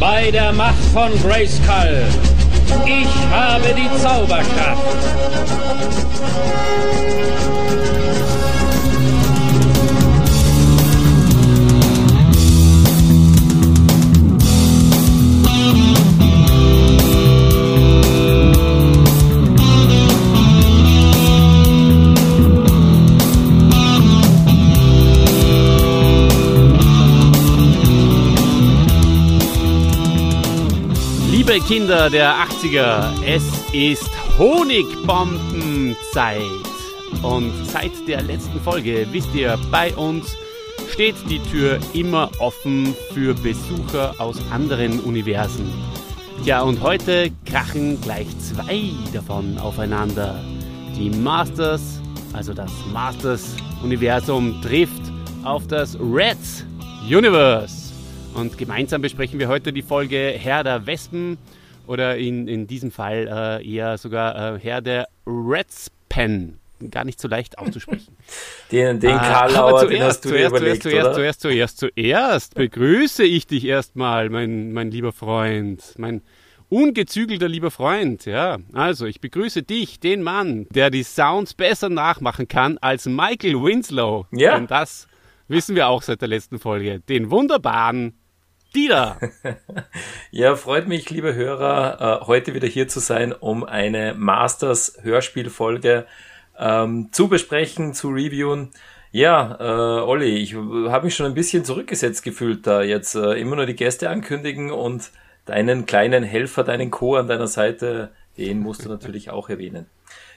bei der Macht von Grayskull. Ich habe die Zauberkraft. Liebe Kinder der 80er, es ist Honigbombenzeit. Und seit der letzten Folge, wisst ihr, bei uns steht die Tür immer offen für Besucher aus anderen Universen. Ja, und heute krachen gleich zwei davon aufeinander. Die Masters, also das Masters-Universum, trifft auf das Reds Universe. Und gemeinsam besprechen wir heute die Folge Herr der Wespen oder in, in diesem Fall äh, eher sogar äh, Herr der Redspen. Gar nicht so leicht auszusprechen. Den, den Karl aber zuerst, den hast du zuerst, überlegt, zuerst, oder? zuerst, zuerst, zuerst, zuerst begrüße ich dich erstmal, mein, mein lieber Freund, mein ungezügelter lieber Freund, ja. Also, ich begrüße dich, den Mann, der die Sounds besser nachmachen kann als Michael Winslow. Ja. Denn das wissen wir auch seit der letzten Folge. Den wunderbaren Dieter. Ja, freut mich, liebe Hörer, äh, heute wieder hier zu sein, um eine Masters Hörspielfolge ähm, zu besprechen, zu reviewen. Ja, äh, Olli, ich habe mich schon ein bisschen zurückgesetzt gefühlt, da jetzt äh, immer nur die Gäste ankündigen und deinen kleinen Helfer, deinen Co. an deiner Seite, den musst du natürlich auch erwähnen.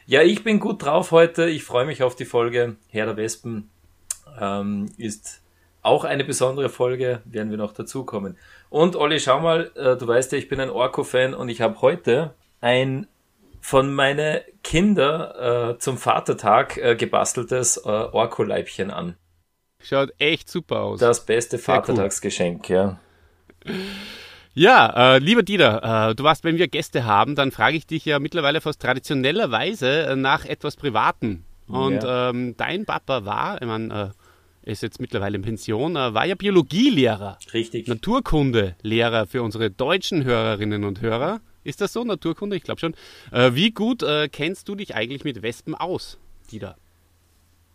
Ja, ich bin gut drauf heute. Ich freue mich auf die Folge. Herr der Wespen ähm, ist auch eine besondere Folge, werden wir noch dazukommen. Und Olli, schau mal, äh, du weißt ja, ich bin ein Orko-Fan und ich habe heute ein von meine Kinder äh, zum Vatertag äh, gebasteltes äh, Orko-Leibchen an. Schaut echt super aus. Das beste Sehr cool. Vatertagsgeschenk, ja. Ja, äh, lieber Dieter, äh, du weißt, wenn wir Gäste haben, dann frage ich dich ja mittlerweile fast traditionellerweise äh, nach etwas Privaten. Und Ja. ähm, dein Papa war, ich meine, äh, ist jetzt mittlerweile in Pension, war ja Biologielehrer, Richtig. Naturkundelehrer für unsere deutschen Hörerinnen und Hörer. Ist das so, Naturkunde? Ich glaube schon. Äh, wie gut äh, kennst du dich eigentlich mit Wespen aus, Dieter?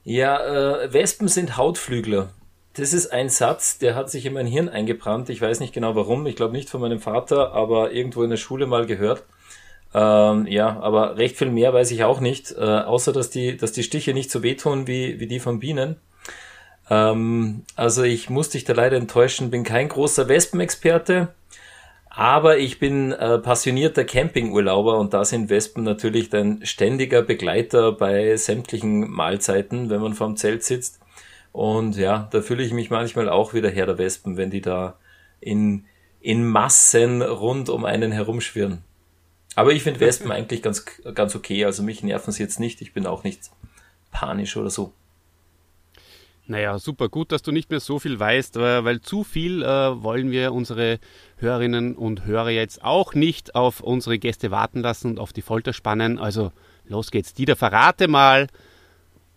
Ja, äh, Wespen sind Hautflügler. Das ist ein Satz, der hat sich in mein Hirn eingebrannt. Ich weiß nicht genau warum. Ich glaube nicht von meinem Vater, aber irgendwo in der Schule mal gehört. Ähm, ja, aber recht viel mehr weiß ich auch nicht, äh, außer dass die, dass die Stiche nicht so wehtun wie, wie die von Bienen. Ähm, also ich muss dich da leider enttäuschen, bin kein großer Wespenexperte, aber ich bin äh, passionierter Campingurlauber und da sind Wespen natürlich dein ständiger Begleiter bei sämtlichen Mahlzeiten, wenn man vorm Zelt sitzt. Und ja, da fühle ich mich manchmal auch wieder Herr der Wespen, wenn die da in, in Massen rund um einen herumschwirren. Aber ich finde Wespen eigentlich ganz, ganz okay. Also mich nerven sie jetzt nicht. Ich bin auch nicht panisch oder so. Naja, super gut, dass du nicht mehr so viel weißt, weil, weil zu viel äh, wollen wir unsere Hörerinnen und Hörer jetzt auch nicht auf unsere Gäste warten lassen und auf die Folter spannen. Also los geht's. Dieter, verrate mal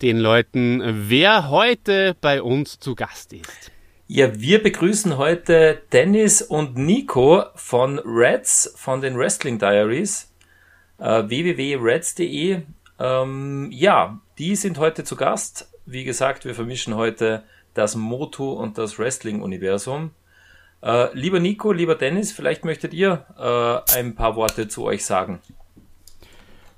den Leuten, wer heute bei uns zu Gast ist. Ja, wir begrüßen heute Dennis und Nico von Reds, von den Wrestling Diaries, äh, www.reds.de. Ähm, ja, die sind heute zu Gast. Wie gesagt, wir vermischen heute das Motu und das Wrestling-Universum. Äh, lieber Nico, lieber Dennis, vielleicht möchtet ihr äh, ein paar Worte zu euch sagen.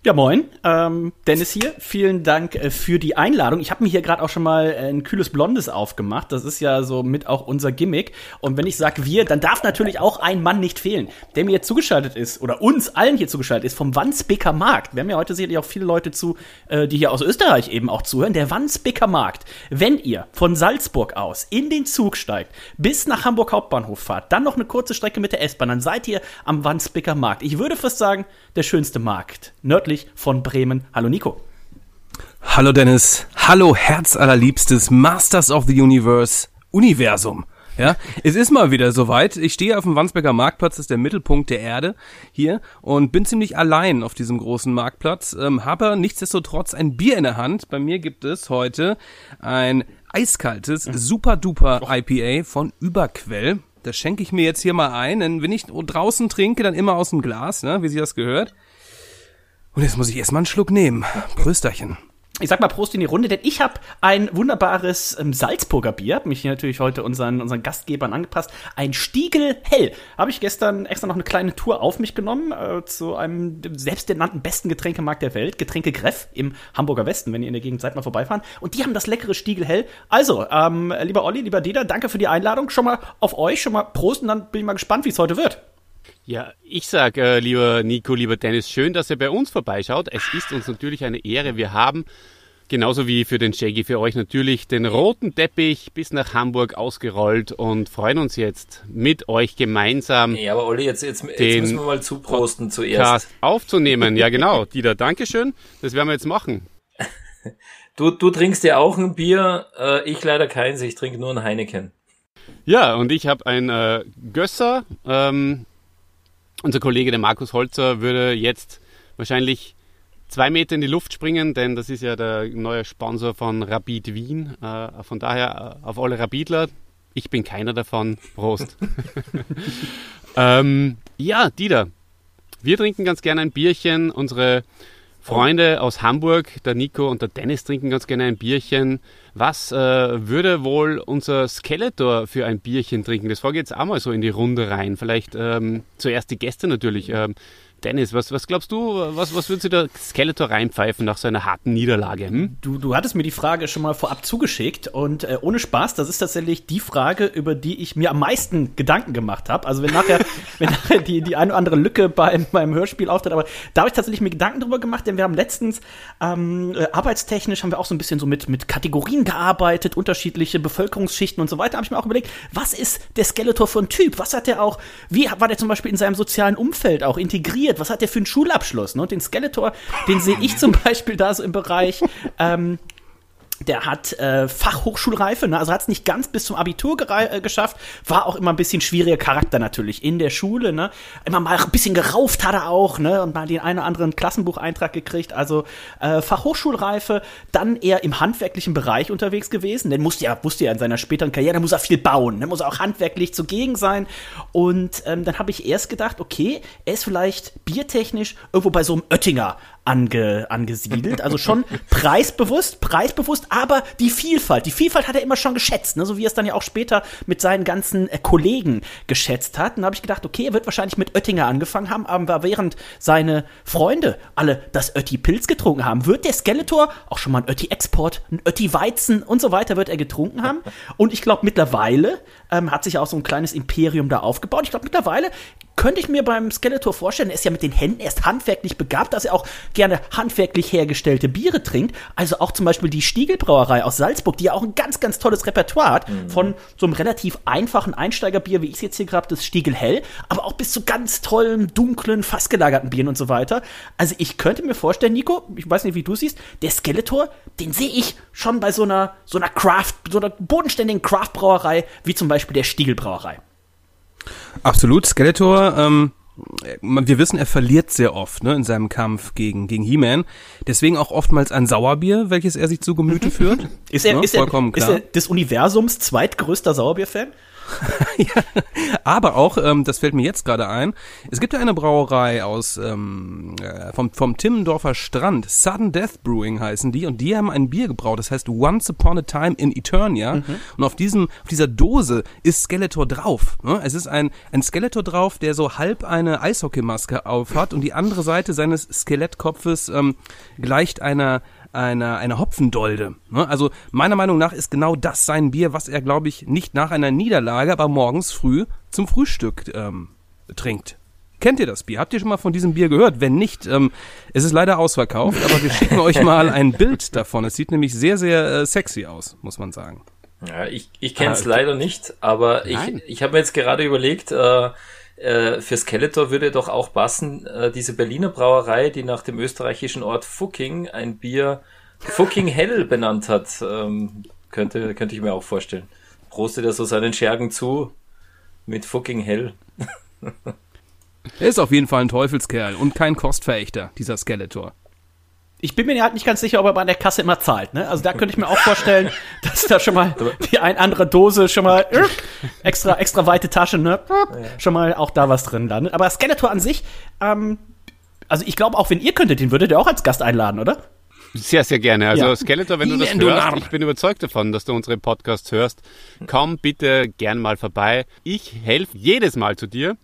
Ja, moin. Ähm, Dennis hier. Vielen Dank äh, für die Einladung. Ich habe mir hier gerade auch schon mal äh, ein kühles Blondes aufgemacht. Das ist ja so mit auch unser Gimmick. Und wenn ich sage wir, dann darf natürlich auch ein Mann nicht fehlen, der mir jetzt zugeschaltet ist oder uns allen hier zugeschaltet ist vom Wandsbeker Markt. Wir haben ja heute sicherlich auch viele Leute zu, äh, die hier aus Österreich eben auch zuhören. Der Wandsbeker Markt. Wenn ihr von Salzburg aus in den Zug steigt, bis nach Hamburg Hauptbahnhof fahrt, dann noch eine kurze Strecke mit der S-Bahn, dann seid ihr am Wandsbeker Markt. Ich würde fast sagen, der schönste Markt. Nördlich von Bremen. Hallo Nico. Hallo Dennis, hallo herzallerliebstes Masters of the Universe Universum. Ja, es ist mal wieder soweit. Ich stehe auf dem Wandsbeker Marktplatz, das ist der Mittelpunkt der Erde hier und bin ziemlich allein auf diesem großen Marktplatz, ähm, habe nichtsdestotrotz ein Bier in der Hand. Bei mir gibt es heute ein eiskaltes, super duper IPA von Überquell. Das schenke ich mir jetzt hier mal ein, denn wenn ich draußen trinke, dann immer aus dem Glas, ne, wie sie das gehört. Und jetzt muss ich erstmal einen Schluck nehmen. Prösterchen. Ich sag mal Prost in die Runde, denn ich habe ein wunderbares ähm, Salzburger Bier, hab mich hier natürlich heute unseren, unseren Gastgebern angepasst. Ein Stiegel Hell. Habe ich gestern extra noch eine kleine Tour auf mich genommen äh, zu einem selbsternannten besten Getränkemarkt der Welt, Getränke Greff im Hamburger Westen, wenn ihr in der Gegend seid, mal vorbeifahren. Und die haben das leckere Stiegel Hell. Also, ähm, lieber Olli, lieber Dieter, danke für die Einladung. Schon mal auf euch, schon mal Prost und dann bin ich mal gespannt, wie es heute wird. Ja, ich sag, äh, lieber Nico, lieber Dennis, schön, dass ihr bei uns vorbeischaut. Es ist uns natürlich eine Ehre. Wir haben genauso wie für den Shaggy, für euch natürlich den roten Teppich bis nach Hamburg ausgerollt und freuen uns jetzt mit euch gemeinsam. Ja, aber Olli, jetzt, jetzt, jetzt müssen wir mal zuprosten zuerst. Aufzunehmen. Ja, genau. Dieter, Dankeschön. Das werden wir jetzt machen. Du, du trinkst ja auch ein Bier, äh, ich leider keins, ich trinke nur ein Heineken. Ja, und ich habe ein äh, Gösser. Ähm, unser Kollege, der Markus Holzer, würde jetzt wahrscheinlich zwei Meter in die Luft springen, denn das ist ja der neue Sponsor von Rapid Wien. Äh, von daher äh, auf alle Rapidler. Ich bin keiner davon. Prost. ähm, ja, Dieter. Wir trinken ganz gerne ein Bierchen. Unsere Freunde aus Hamburg, der Nico und der Dennis trinken ganz gerne ein Bierchen. Was äh, würde wohl unser Skeletor für ein Bierchen trinken? Das frage ich jetzt auch mal so in die Runde rein. Vielleicht ähm, zuerst die Gäste natürlich. Ähm, Dennis, was, was glaubst du, was, was würde sich der Skeletor reinpfeifen nach so einer harten Niederlage? Hm? Du, du hattest mir die Frage schon mal vorab zugeschickt und äh, ohne Spaß, das ist tatsächlich die Frage, über die ich mir am meisten Gedanken gemacht habe. Also wenn nachher, wenn nachher die, die eine oder andere Lücke beim, beim Hörspiel auftritt, aber da habe ich tatsächlich mir Gedanken drüber gemacht, denn wir haben letztens ähm, äh, arbeitstechnisch haben wir auch so ein bisschen so mit, mit Kategorien gearbeitet, unterschiedliche Bevölkerungsschichten und so weiter. habe ich mir auch überlegt, was ist der Skeletor für ein Typ? Was hat der auch, wie war der zum Beispiel in seinem sozialen Umfeld auch integriert? Was hat der für einen Schulabschluss? Ne? Den Skeletor, den sehe ich zum Beispiel da so im Bereich ähm, der hat äh, Fachhochschulreife, ne? also hat es nicht ganz bis zum Abitur äh, geschafft, war auch immer ein bisschen schwieriger Charakter natürlich in der Schule, ne? Immer mal ein bisschen gerauft hat er auch, ne? Und mal den einen oder anderen Klassenbucheintrag gekriegt. Also äh, Fachhochschulreife, dann eher im handwerklichen Bereich unterwegs gewesen. Denn musste ja, wusste ja in seiner späteren Karriere, muss er viel bauen, ne? muss er auch handwerklich zugegen sein. Und ähm, dann habe ich erst gedacht, okay, er ist vielleicht biertechnisch irgendwo bei so einem Oettinger ange, angesiedelt. Also schon preisbewusst, preisbewusst, aber die Vielfalt, die Vielfalt hat er immer schon geschätzt, ne? so wie er es dann ja auch später mit seinen ganzen äh, Kollegen geschätzt hat. Und da habe ich gedacht, okay, er wird wahrscheinlich mit Oettinger angefangen haben, aber während seine Freunde alle das Ötti-Pilz getrunken haben, wird der Skeletor auch schon mal ein Ötti-Export, ein Ötti-Weizen und so weiter wird er getrunken haben. Und ich glaube, mittlerweile ähm, hat sich auch so ein kleines Imperium da aufgebaut. Ich glaube, mittlerweile könnte ich mir beim Skeletor vorstellen, er ist ja mit den Händen erst handwerklich begabt, dass er auch gerne handwerklich hergestellte Biere trinkt. Also auch zum Beispiel die Stiegelbrauerei aus Salzburg, die ja auch ein ganz, ganz tolles Repertoire hat, mhm. von so einem relativ einfachen Einsteigerbier, wie ich es jetzt hier gerade, das Stiegel Hell, aber auch bis zu ganz tollen, dunklen, fast gelagerten Bieren und so weiter. Also ich könnte mir vorstellen, Nico, ich weiß nicht, wie du siehst, der Skeletor, den sehe ich schon bei so einer, so einer Craft, so einer bodenständigen Craft-Brauerei, wie zum Beispiel der Stiegelbrauerei. Absolut. Skeletor, ähm, wir wissen, er verliert sehr oft ne, in seinem Kampf gegen, gegen He-Man. Deswegen auch oftmals ein Sauerbier, welches er sich zu Gemüte führt. ist, er, ne? ist, er, ist er des Universums zweitgrößter Sauerbierfan? ja, aber auch, ähm, das fällt mir jetzt gerade ein, es gibt ja eine Brauerei aus ähm, äh, vom, vom Timmendorfer Strand, Sudden Death Brewing heißen die, und die haben ein Bier gebraut, das heißt Once Upon a Time in Eternia. Mhm. Und auf diesem, auf dieser Dose ist Skeletor drauf. Ne? Es ist ein, ein Skeletor drauf, der so halb eine Eishockeymaske aufhat und die andere Seite seines Skelettkopfes ähm, gleicht einer einer, einer Hopfendolde. Ne? Also meiner Meinung nach ist genau das sein Bier, was er, glaube ich, nicht nach einer Niederlage, aber morgens früh zum Frühstück ähm, trinkt. Kennt ihr das Bier? Habt ihr schon mal von diesem Bier gehört? Wenn nicht, ähm, es ist leider ausverkauft, aber wir schicken euch mal ein Bild davon. Es sieht nämlich sehr, sehr äh, sexy aus, muss man sagen. Ja, ich, ich kenne es ah, leider nicht, aber Nein. ich, ich habe mir jetzt gerade überlegt, äh, äh, für Skeletor würde doch auch passen, äh, diese Berliner Brauerei, die nach dem österreichischen Ort Fucking ein Bier Fucking Hell benannt hat. Ähm, könnte, könnte ich mir auch vorstellen. Prostet er so seinen Schergen zu mit Fucking Hell. er ist auf jeden Fall ein Teufelskerl und kein Kostverächter, dieser Skeletor. Ich bin mir halt nicht ganz sicher, ob er bei der Kasse immer zahlt. Ne? Also da könnte ich mir auch vorstellen, dass da schon mal die ein andere Dose schon mal äh, extra extra weite Tasche, ne? Schon mal auch da was drin landet. Aber Skeletor an sich, ähm, also ich glaube auch, wenn ihr könntet, den würdet ihr auch als Gast einladen, oder? Sehr, sehr gerne. Also Ja. Skeletor, wenn du das hörst, ich bin überzeugt davon, dass du unsere Podcasts hörst. Komm bitte gern mal vorbei. Ich helfe jedes Mal zu dir.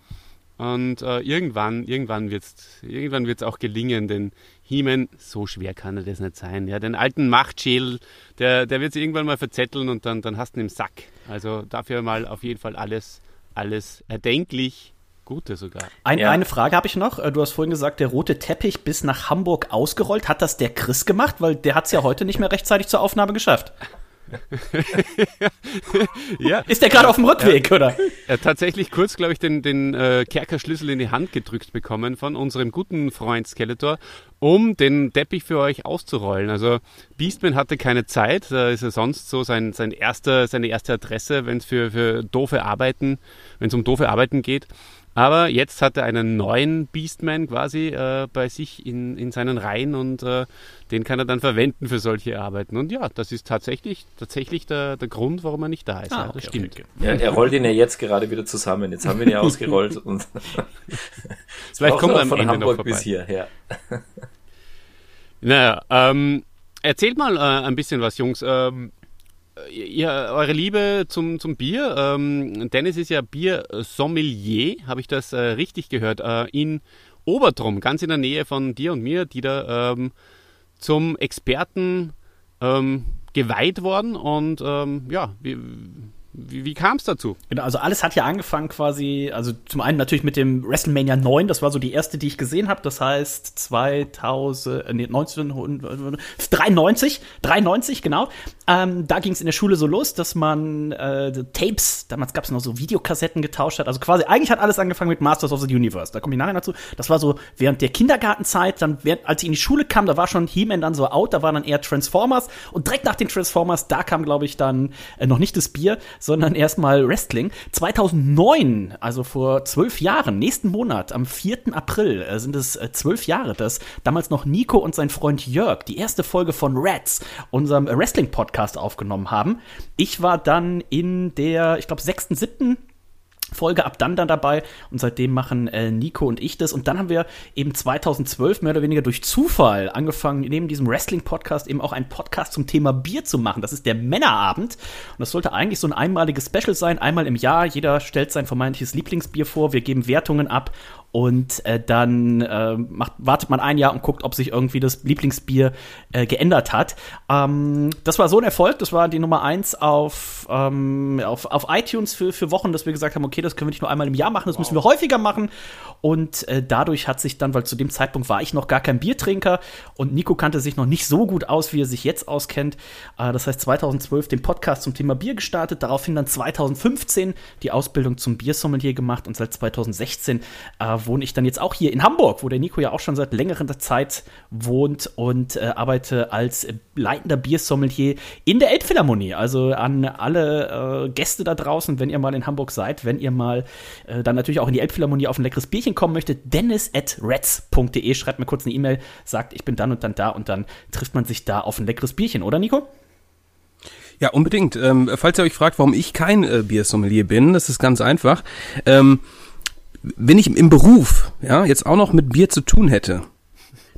Und äh, irgendwann, irgendwann wird's, irgendwann wird's auch gelingen, denn He-Man, so schwer kann er das nicht sein. Ja, den alten Machtschädel, der, der wird sich irgendwann mal verzetteln und dann, dann hast du ihn im Sack. Also dafür mal auf jeden Fall alles, alles erdenklich Gute sogar. Ein, Ja. Eine Frage habe ich noch. Äh, Du hast vorhin gesagt, der rote Teppich bis nach Hamburg ausgerollt. Hat das der Chris gemacht? Weil der hat es ja heute nicht mehr rechtzeitig zur Aufnahme geschafft. Ja, Ist der gerade auf dem Rückweg, oder? Er hat tatsächlich kurz, glaube ich, den, den äh, Kerkerschlüssel in die Hand gedrückt bekommen von unserem guten Freund Skeletor, um den Teppich für euch auszurollen. Also Beastman hatte keine Zeit, da ist er sonst so sein, sein erster, seine erste Adresse, wenn es für, für doofe Arbeiten, wenn es um doofe Arbeiten geht. Aber jetzt hat er einen neuen Beastman quasi äh, bei sich in, in seinen Reihen und äh, den kann er dann verwenden für solche Arbeiten. Und ja, das ist tatsächlich, tatsächlich der, der Grund, warum er nicht da ist. ja, das stimmt. Ja, er rollt ihn ja jetzt gerade wieder zusammen. Jetzt haben wir ihn ja ausgerollt und Vielleicht kommt er am von Ende Hamburg noch bis vorbei. hierher. Naja, ähm, erzählt mal äh, ein bisschen was, Jungs. Ähm, ihr, eure Liebe zum, zum Bier. Ähm, Dennis ist ja Bier-Sommelier, habe ich das äh, richtig gehört, äh, in Obertrum, ganz in der Nähe von dir und mir, die da ähm, zum Experten ähm, geweiht worden. Und ähm, ja, wie, wie, wie kam es dazu? Genau, also alles hat ja angefangen quasi, also zum einen natürlich mit dem WrestleMania 9, das war so die erste, die ich gesehen habe, das heißt 2000, äh, nee, 1993, 93, genau. Ähm, da ging es in der Schule so los, dass man äh, Tapes, damals gab es noch so Videokassetten getauscht hat, also quasi eigentlich hat alles angefangen mit Masters of the Universe, da komme ich nachher dazu. Das war so während der Kindergartenzeit, dann während, als ich in die Schule kam, da war schon He-Man dann so out, da waren dann eher Transformers und direkt nach den Transformers, da kam glaube ich dann äh, noch nicht das Bier, sondern erstmal Wrestling. 2009, also vor zwölf Jahren, nächsten Monat, am 4. April, äh, sind es äh, zwölf Jahre, dass damals noch Nico und sein Freund Jörg die erste Folge von Rats, unserem äh, Wrestling-Podcast, aufgenommen haben. Ich war dann in der, ich glaube, sechsten, siebten Folge ab dann dann dabei und seitdem machen äh, Nico und ich das und dann haben wir eben 2012 mehr oder weniger durch Zufall angefangen neben diesem Wrestling Podcast eben auch einen Podcast zum Thema Bier zu machen. Das ist der Männerabend und das sollte eigentlich so ein einmaliges Special sein, einmal im Jahr. Jeder stellt sein vermeintliches Lieblingsbier vor, wir geben Wertungen ab und äh, dann äh, macht, wartet man ein Jahr und guckt, ob sich irgendwie das Lieblingsbier äh, geändert hat. Ähm, das war so ein Erfolg, das war die Nummer eins auf, ähm, auf, auf iTunes für, für Wochen, dass wir gesagt haben, okay, das können wir nicht nur einmal im Jahr machen, das müssen wir häufiger machen. Und äh, dadurch hat sich dann, weil zu dem Zeitpunkt war ich noch gar kein Biertrinker und Nico kannte sich noch nicht so gut aus, wie er sich jetzt auskennt. Äh, das heißt 2012 den Podcast zum Thema Bier gestartet, daraufhin dann 2015 die Ausbildung zum Biersommelier gemacht und seit 2016 äh, wohne ich dann jetzt auch hier in Hamburg, wo der Nico ja auch schon seit längerer Zeit wohnt und äh, arbeite als leitender Biersommelier in der Elbphilharmonie. Also an alle äh, Gäste da draußen, wenn ihr mal in Hamburg seid, wenn ihr mal äh, dann natürlich auch in die Elbphilharmonie auf ein leckeres Bierchen kommen möchtet, dennis at reds.de, schreibt mir kurz eine E-Mail, sagt, ich bin dann und dann da und dann trifft man sich da auf ein leckeres Bierchen, oder Nico? Ja, unbedingt. Ähm, falls ihr euch fragt, warum ich kein äh, Biersommelier bin, das ist ganz einfach. Ähm, wenn ich im Beruf ja jetzt auch noch mit Bier zu tun hätte,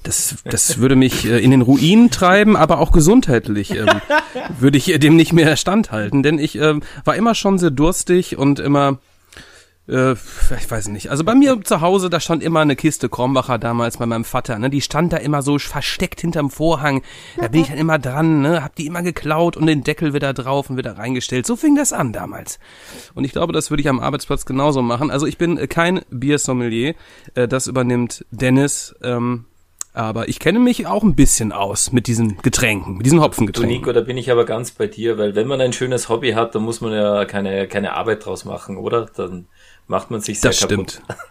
das, das würde mich äh, in den Ruin treiben, aber auch gesundheitlich ähm, würde ich äh, dem nicht mehr standhalten, denn ich ähm, war immer schon sehr durstig und immer äh, ich weiß nicht. Also bei mir zu Hause, da stand immer eine Kiste Krombacher damals bei meinem Vater, ne? Die stand da immer so versteckt hinterm Vorhang. Da bin ich dann immer dran, ne? Hab die immer geklaut und den Deckel wieder drauf und wieder reingestellt. So fing das an damals. Und ich glaube, das würde ich am Arbeitsplatz genauso machen. Also ich bin kein Biersommelier. Äh, das übernimmt Dennis. Ähm, aber ich kenne mich auch ein bisschen aus mit diesen Getränken, mit diesen Hopfengetränken. Nico, da bin ich aber ganz bei dir, weil wenn man ein schönes Hobby hat, dann muss man ja keine, keine Arbeit draus machen, oder? Dann macht man sich sehr Das kaputt. stimmt.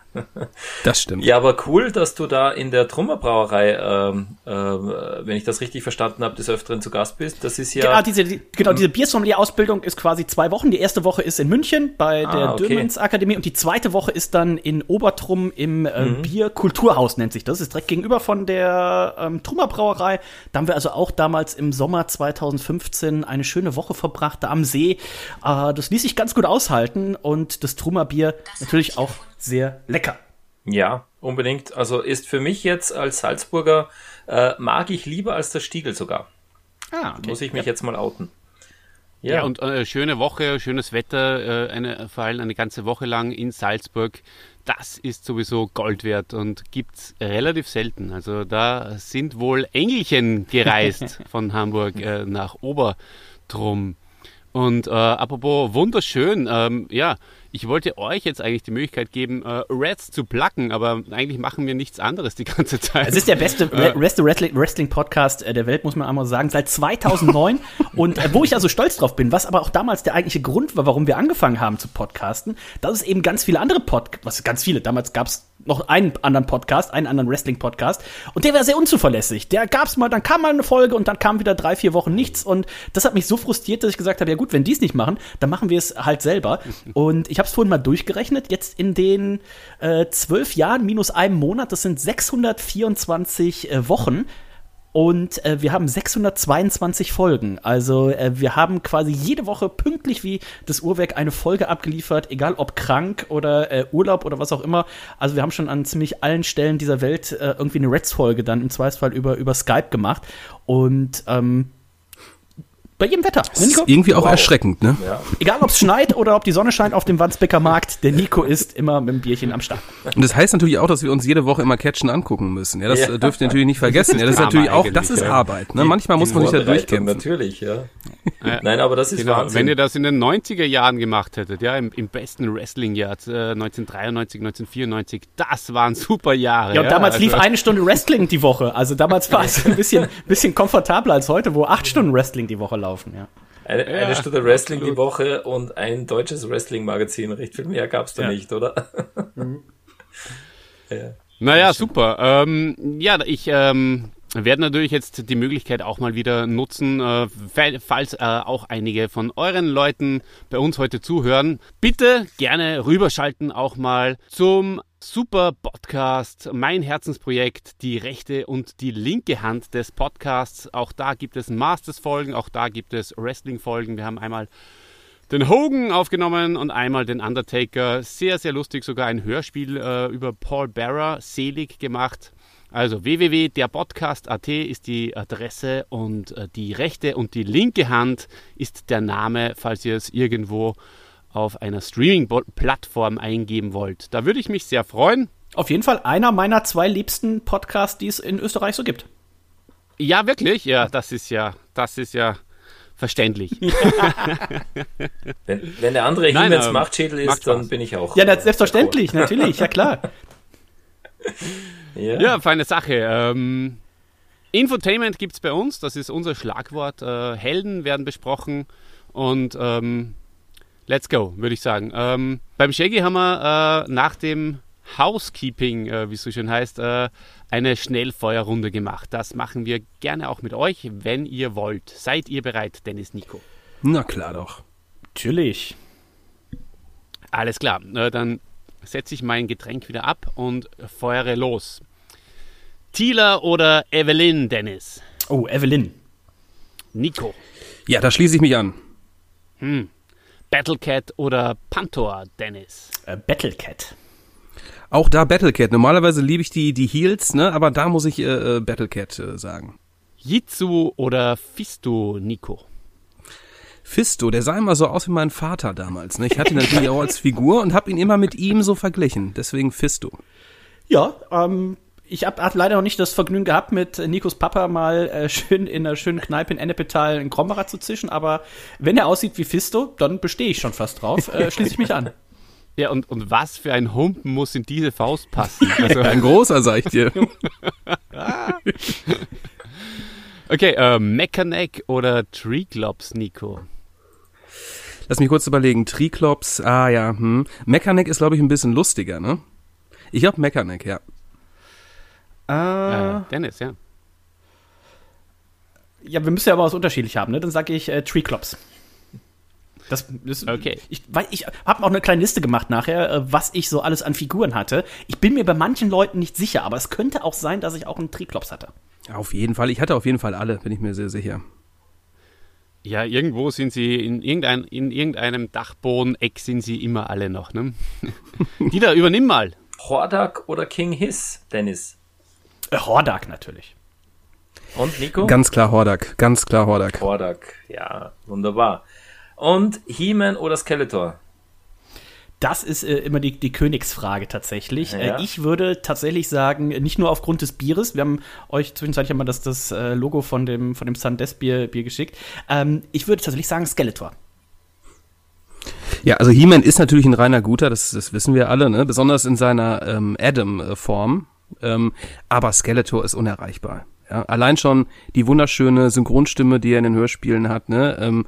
Das stimmt. Ja, aber cool, dass du da in der Trummerbrauerei, ähm, äh, wenn ich das richtig verstanden habe, des Öfteren zu Gast bist. Das ist ja. Genau, diese, die, genau, diese Biersommelier-Ausbildung ist quasi zwei Wochen. Die erste Woche ist in München bei Ah, der okay. Dürmens Akademie und die zweite Woche ist dann in Obertrum im äh, Bierkulturhaus, nennt sich das. Das ist direkt gegenüber von der ähm, Trummer Brauerei. Da haben wir also auch damals im Sommer 2015 eine schöne Woche verbracht, da am See. Äh, das ließ sich ganz gut aushalten und das Trummer Bier natürlich auch sehr lecker. Ja, unbedingt. Also ist für mich jetzt als Salzburger, äh, mag ich lieber als der Stiegel sogar. Ah, okay. Muss ich mich jetzt mal outen. Ja, und äh, schöne Woche, schönes Wetter, äh, eine, vor allem eine ganze Woche lang in Salzburg. Das ist sowieso Gold wert und gibt's relativ selten. Also da sind wohl Engelchen gereist von Hamburg äh, nach Obertrum. Und äh, apropos wunderschön, ähm, ja, ich wollte euch jetzt eigentlich die Möglichkeit geben, äh, Reds zu placken, aber eigentlich machen wir nichts anderes die ganze Zeit. Es ist der beste Wrestling- Wrestling-Podcast äh, der Welt, muss man einmal sagen, seit 2009. und äh, wo ich also stolz drauf bin, was aber auch damals der eigentliche Grund war, warum wir angefangen haben zu podcasten, dass es eben ganz viele andere Podcasts, was ganz viele, damals gab es noch einen anderen Podcast, einen anderen Wrestling-Podcast und der war sehr unzuverlässig. Der gab's mal, dann kam mal eine Folge und dann kam wieder drei, vier Wochen nichts und das hat mich so frustriert, dass ich gesagt habe, ja gut, wenn die es nicht machen, dann machen wir es halt selber. Und ich habe es vorhin mal durchgerechnet, jetzt in den äh, zwölf Jahren minus einem Monat, das sind 624 äh, Wochen. Und äh, wir haben 622 Folgen. Also äh, wir haben quasi jede Woche pünktlich wie das Uhrwerk eine Folge abgeliefert, egal ob krank oder äh, Urlaub oder was auch immer. Also wir haben schon an ziemlich allen Stellen dieser Welt äh, irgendwie eine Reds-Folge dann im Zweifelsfall über, über Skype gemacht. Und ähm, bei jedem Wetter. Das ist irgendwie auch Wow. erschreckend, ne? Ja. Egal ob es schneit oder ob die Sonne scheint auf dem Wandsbecker Markt, der Nico ist immer mit dem Bierchen am Start. Und das heißt natürlich auch, dass wir uns jede Woche immer Catchen angucken müssen. Ja, das Ja. äh, dürft ihr natürlich nicht vergessen. Ja, das ist natürlich auch, das ist. Arbeit. Ne? Manchmal muss man sich da durchkämpfen. Natürlich, ja. Nein, aber das ist Genau, Wahnsinn. wenn ihr das in den 90er Jahren gemacht hättet, ja, im, im besten Wrestling-Jahr, äh, 1993, 1994, das waren super Jahre. Ja, und damals lief also- eine Stunde Wrestling die Woche. Also damals war es ein bisschen, bisschen komfortabler als heute, wo acht Stunden Wrestling die Woche laufen. Ja. eine, eine Stunde Wrestling die Woche und ein deutsches Wrestling-Magazin. Recht viel mehr gab's da Ja. nicht, oder? ja. Naja, super. Ähm, ja, ich ähm, werde natürlich jetzt die Möglichkeit auch mal wieder nutzen, äh, fa- falls äh, auch einige von euren Leuten bei uns heute zuhören. Bitte gerne rüberschalten auch mal zum super Podcast, mein Herzensprojekt, die rechte und die linke Hand des Podcasts. Auch da gibt es Masters-Folgen, auch da gibt es Wrestling-Folgen. Wir haben einmal den Hogan aufgenommen und einmal den Undertaker. Sehr, sehr lustig, sogar ein Hörspiel äh, über Paul Bearer, selig gemacht. Also www.derpodcast.at ist die Adresse und äh, die rechte und die linke Hand ist der Name, falls ihr es irgendwo auf einer Streaming-Plattform eingeben wollt. Da würde ich mich sehr freuen. Auf jeden Fall einer meiner zwei liebsten Podcasts, die es in Österreich so gibt. Ja, wirklich? Ja, das ist ja, das ist ja verständlich. Wenn, wenn der andere Nein, Himmels ähm, Machtschädel macht ist, dann bin ich auch. Ja, äh, das, selbstverständlich, natürlich, ja klar. Ja. Ja, feine Sache. Ähm, Infotainment gibt es bei uns, das ist unser Schlagwort. Äh, Helden werden besprochen und ähm, let's go, würde ich sagen. Ähm, beim Shaggy haben wir äh, nach dem Housekeeping, äh, wie es so schön heißt, äh, eine Schnellfeuerrunde gemacht. Das machen wir gerne auch mit euch, wenn ihr wollt. Seid ihr bereit, Dennis Nico? Na klar doch. Natürlich. Alles klar, äh, dann setze ich mein Getränk wieder ab und feuere los. Tila oder Evelyn, Dennis? Oh, Evelyn. Nico. Ja, da schließe ich mich an. Battlecat oder Pantor, Dennis? Äh, Battlecat. Auch da Battlecat. Normalerweise liebe ich die, die Heels, ne? aber da muss ich äh, äh, Battlecat äh, sagen. Jitsu oder Fisto, Nico? Fisto, der sah immer so aus wie mein Vater damals. Ne? Ich hatte ihn natürlich auch als Figur und habe ihn immer mit ihm so verglichen. Deswegen Fisto. Ja, ähm, ich habe hab leider noch nicht das Vergnügen gehabt, mit Nikos Papa mal äh, schön in einer schönen Kneipe in Ennepetal einen Krombacher zu zischen, aber wenn er aussieht wie Fisto, dann bestehe ich schon fast drauf, äh, schließe ich mich an. Ja, und, und was für ein Humpen muss in diese Faust passen? Also, Ein großer, sag ich dir. okay, äh, Mechaneck oder Treeclops, Nico? Lass mich kurz überlegen. Triklops, ah ja, hm. Mechaneck ist, glaube ich, ein bisschen lustiger, ne? Ich glaube Mechaneck, ja. Äh, Äh, Dennis, ja. ja, wir müssen ja aber was unterschiedlich haben, ne? Dann sage ich äh, Treeclops. Das, das, Okay. Ich, ich habe auch eine kleine Liste gemacht nachher, äh, was ich so alles an Figuren hatte. Ich bin mir bei manchen Leuten nicht sicher, aber es könnte auch sein, dass ich auch einen Triklops hatte. Auf jeden Fall. Ich hatte auf jeden Fall alle, bin ich mir sehr sicher. Ja, irgendwo sind sie, in, irgendein, in irgendeinem Dachboden-Eck sind sie immer alle noch, ne? Dieter, übernimm mal. Hordak oder King Hiss, Dennis? Äh, Hordak natürlich. Und Nico? Ganz klar Hordak, ganz klar Hordak. Hordak, ja, wunderbar. Und He-Man oder Skeletor? Das ist äh, immer die, die Königsfrage tatsächlich. Ja. Äh, ich würde tatsächlich sagen, nicht nur aufgrund des Bieres, wir haben euch zwischenzeitlich einmal das, das äh, Logo von dem, von dem Sundes Bier, Bier geschickt. Ähm, ich würde tatsächlich sagen Skeletor. Ja, also He-Man ist natürlich ein reiner Guter, das, das wissen wir alle, ne? besonders in seiner ähm, Adam-Form. Ähm, aber Skeletor ist unerreichbar. Ja? Allein schon die wunderschöne Synchronstimme, die er in den Hörspielen hat. Ne? Ähm,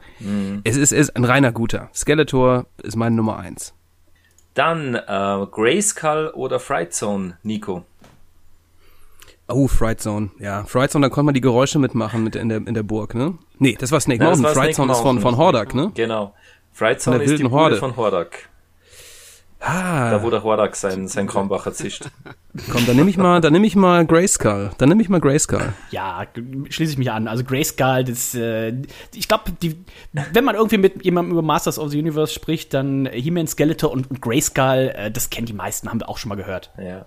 es, ist, es ist ein reiner Guter. Skeletor ist meine Nummer eins. Dann äh, Grayskull oder Fright Zone, Nico? Oh, Fright Zone. Ja, Fright Zone, da konnte man die Geräusche mitmachen mit in der, in der Burg, ne? Nee, das war Snake Mountain. war Fright Zone ist von, von Hordak, ne? Genau. Fright Zone ist die Horde. von Hordak. Ah, Da wo der Hordak sein, sein Kronbacher zischt. komm, dann nehme ich mal, dann nehme ich mal Grayskull. Dann nehme ich mal Grayskull. Ja, schließe ich mich an. Also Grayskull, das, äh, ich glaube, die, wenn man irgendwie mit jemandem über Masters of the Universe spricht, dann He-Man, Skeletor und, und Grayskull, äh, das kennen die meisten, haben wir auch schon mal gehört. Ja.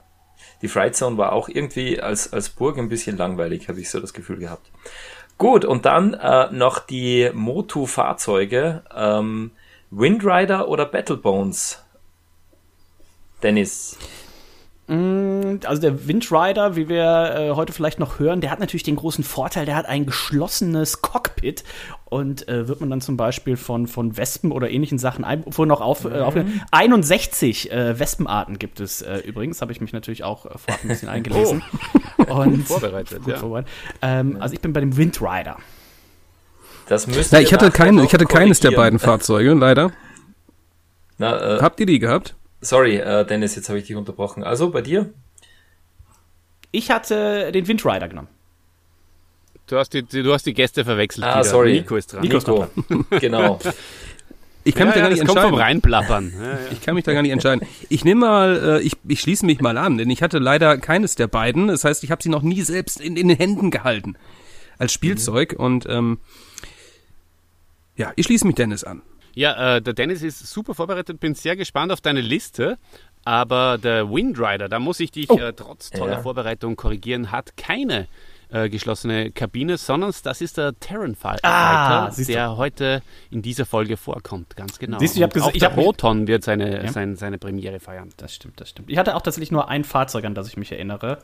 Die Fright Zone war auch irgendwie als, als Burg ein bisschen langweilig, habe ich so das Gefühl gehabt. Gut, und dann äh, noch die Motu-Fahrzeuge. Ähm, Windrider oder Battlebones? Dennis. Also der Windrider, wie wir äh, heute vielleicht noch hören, der hat natürlich den großen Vorteil, der hat ein geschlossenes Cockpit und äh, wird man dann zum Beispiel von, von Wespen oder ähnlichen Sachen ein, obwohl noch auf, äh, auf 61 äh, Wespenarten gibt es äh, übrigens, habe ich mich natürlich auch äh, vorab ein bisschen eingelesen. Und Vorbereitet, gut ja. vorbereitet. Ähm, also ich bin bei dem Windrider. Das müsst Na, ihr ich hatte, kein, ich hatte keines der beiden Fahrzeuge, leider. Na, äh, Habt ihr die gehabt? Sorry, äh, Dennis, jetzt habe ich dich unterbrochen. Also bei dir? Ich hatte den Windrider genommen. Du hast die, du hast die Gäste verwechselt. Ah, Dieter. sorry. Nico ist dran. Nico ist Nico. genau. Ich kann ja, mich da ja, gar nicht das kommt vom entscheiden. Reinplappern. Ja, ja. Ich kann mich da gar nicht entscheiden. Ich nehme mal, äh, ich, ich schließe mich mal an, denn ich hatte leider keines der beiden. Das heißt, ich habe sie noch nie selbst in, in den Händen gehalten als Spielzeug. Und ähm, ja, ich schließe mich Dennis an. Ja, äh, der Dennis ist super vorbereitet, bin sehr gespannt auf deine Liste. Aber der Windrider, da muss ich dich Oh. äh, trotz toller Ja. Vorbereitung korrigieren, hat keine äh, geschlossene Kabine, sondern das ist der Terran Fighter, Ah, der heute in dieser Folge vorkommt. Ganz genau. Siehst du, ich hab Und ges- auch ich der hab mich- Roton wird seine, Ja. sein, seine Premiere feiern. Das stimmt, das stimmt. Ich hatte auch tatsächlich nur ein Fahrzeug, an das ich mich erinnere.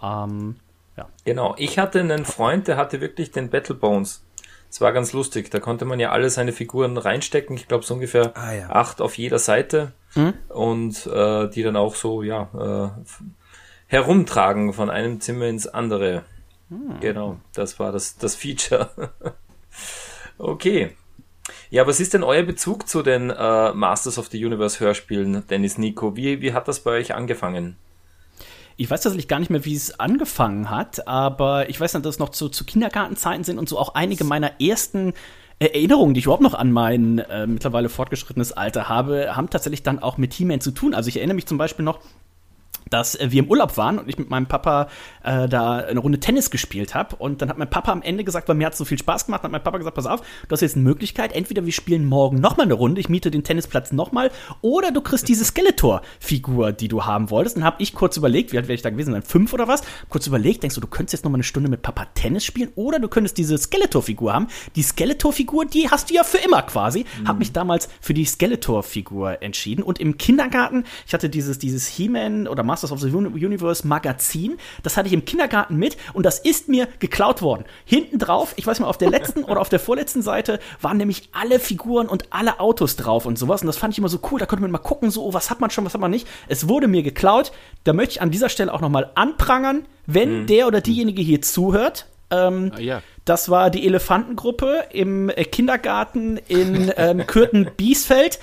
Ähm, ja. Genau. Ich hatte einen Freund, der hatte wirklich den Battlebones. Das war ganz lustig. Da konnte man ja alle seine Figuren reinstecken. Ich glaube, so ungefähr Ah, ja. acht auf jeder Seite. Und äh, die dann auch so, ja, äh, herumtragen von einem Zimmer ins andere. Genau, das war das, das Feature. okay. Ja, was ist denn euer Bezug zu den äh, Masters of the Universe Hörspielen, Dennis Nico? Wie, wie hat das bei euch angefangen? Ich weiß tatsächlich gar nicht mehr, wie es angefangen hat, aber ich weiß noch, dass es noch zu, zu Kindergartenzeiten sind und so auch einige meiner ersten Erinnerungen, die ich überhaupt noch an mein äh, mittlerweile fortgeschrittenes Alter habe, haben tatsächlich dann auch mit He-Man zu tun. Also ich erinnere mich zum Beispiel noch, dass wir im Urlaub waren und ich mit meinem Papa äh, da eine Runde Tennis gespielt habe. Und dann hat mein Papa am Ende gesagt, weil mir hat so viel Spaß gemacht, hat mein Papa gesagt, pass auf, du hast jetzt eine Möglichkeit, entweder wir spielen morgen nochmal eine Runde, ich miete den Tennisplatz nochmal, oder du kriegst diese Skeletor-Figur, die du haben wolltest. Dann habe ich kurz überlegt, wie alt wäre ich da gewesen sein? Fünf oder was? Kurz überlegt, denkst du, du könntest jetzt nochmal eine Stunde mit Papa Tennis spielen, oder du könntest diese Skeletor-Figur haben. Die Skeletor-Figur, die hast du ja für immer quasi. Hab mich damals für die Skeletor-Figur entschieden. Und im Kindergarten, ich hatte dieses, dieses He-Man oder Masters of the Uni- Universe Magazin, das hatte ich im Kindergarten mit und das ist mir geklaut worden. Hinten drauf, ich weiß mal, auf der letzten oder auf der vorletzten Seite waren nämlich alle Figuren und alle Autos drauf und sowas. Und das fand ich immer so cool. Da konnte man mal gucken, so, oh, was hat man schon, was hat man nicht. Es wurde mir geklaut. Da möchte ich an dieser Stelle auch nochmal anprangern, wenn der oder diejenige hier zuhört. Ähm, Ah, ja. das war die Elefantengruppe im äh, Kindergarten in ähm, Kürten-Biesfeld.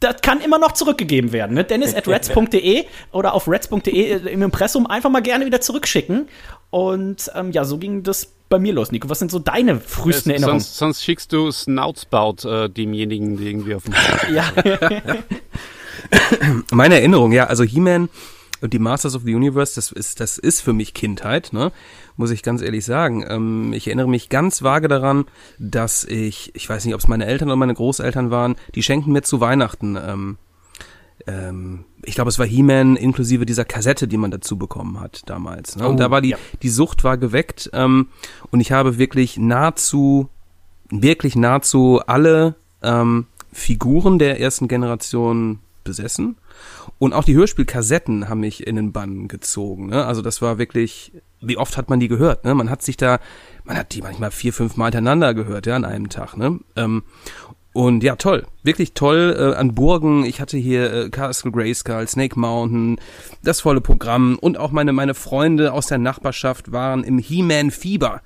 Das kann immer noch zurückgegeben werden. Ne? Dennis at reds.de oder auf reds.de im Impressum einfach mal gerne wieder zurückschicken. Und ähm, ja, so ging das bei mir los, Nico. Was sind so deine frühesten Äh, Erinnerungen? sonst, sonst schickst du Snoutspout äh, demjenigen, der irgendwie auf dem ja. Meine Erinnerung, ja, also He-Man und die Masters of the Universe, das ist, das ist für mich Kindheit, ne? Muss ich ganz ehrlich sagen. Ähm, ich erinnere mich ganz vage daran, dass ich, ich weiß nicht, ob es meine Eltern oder meine Großeltern waren, die schenken mir zu Weihnachten, ähm, ähm, ich glaube, es war He-Man inklusive dieser Kassette, die man dazu bekommen hat damals. Ne? Und Oh, da war die, ja. die Sucht war geweckt ähm, und ich habe wirklich nahezu, wirklich nahezu alle ähm, Figuren der ersten Generation besessen. Und auch die Hörspielkassetten haben mich in den Bann gezogen. Ne? Also das war wirklich, wie oft hat man die gehört? Ne? Man hat sich da, man hat die manchmal vier, fünf Mal hintereinander gehört, ja, an einem Tag. Ne? Ähm, und ja, toll, wirklich toll äh, an Burgen. Ich hatte hier äh, Castle Grayskull, Snake Mountain, das volle Programm und auch meine meine Freunde aus der Nachbarschaft waren im He-Man-Fieber.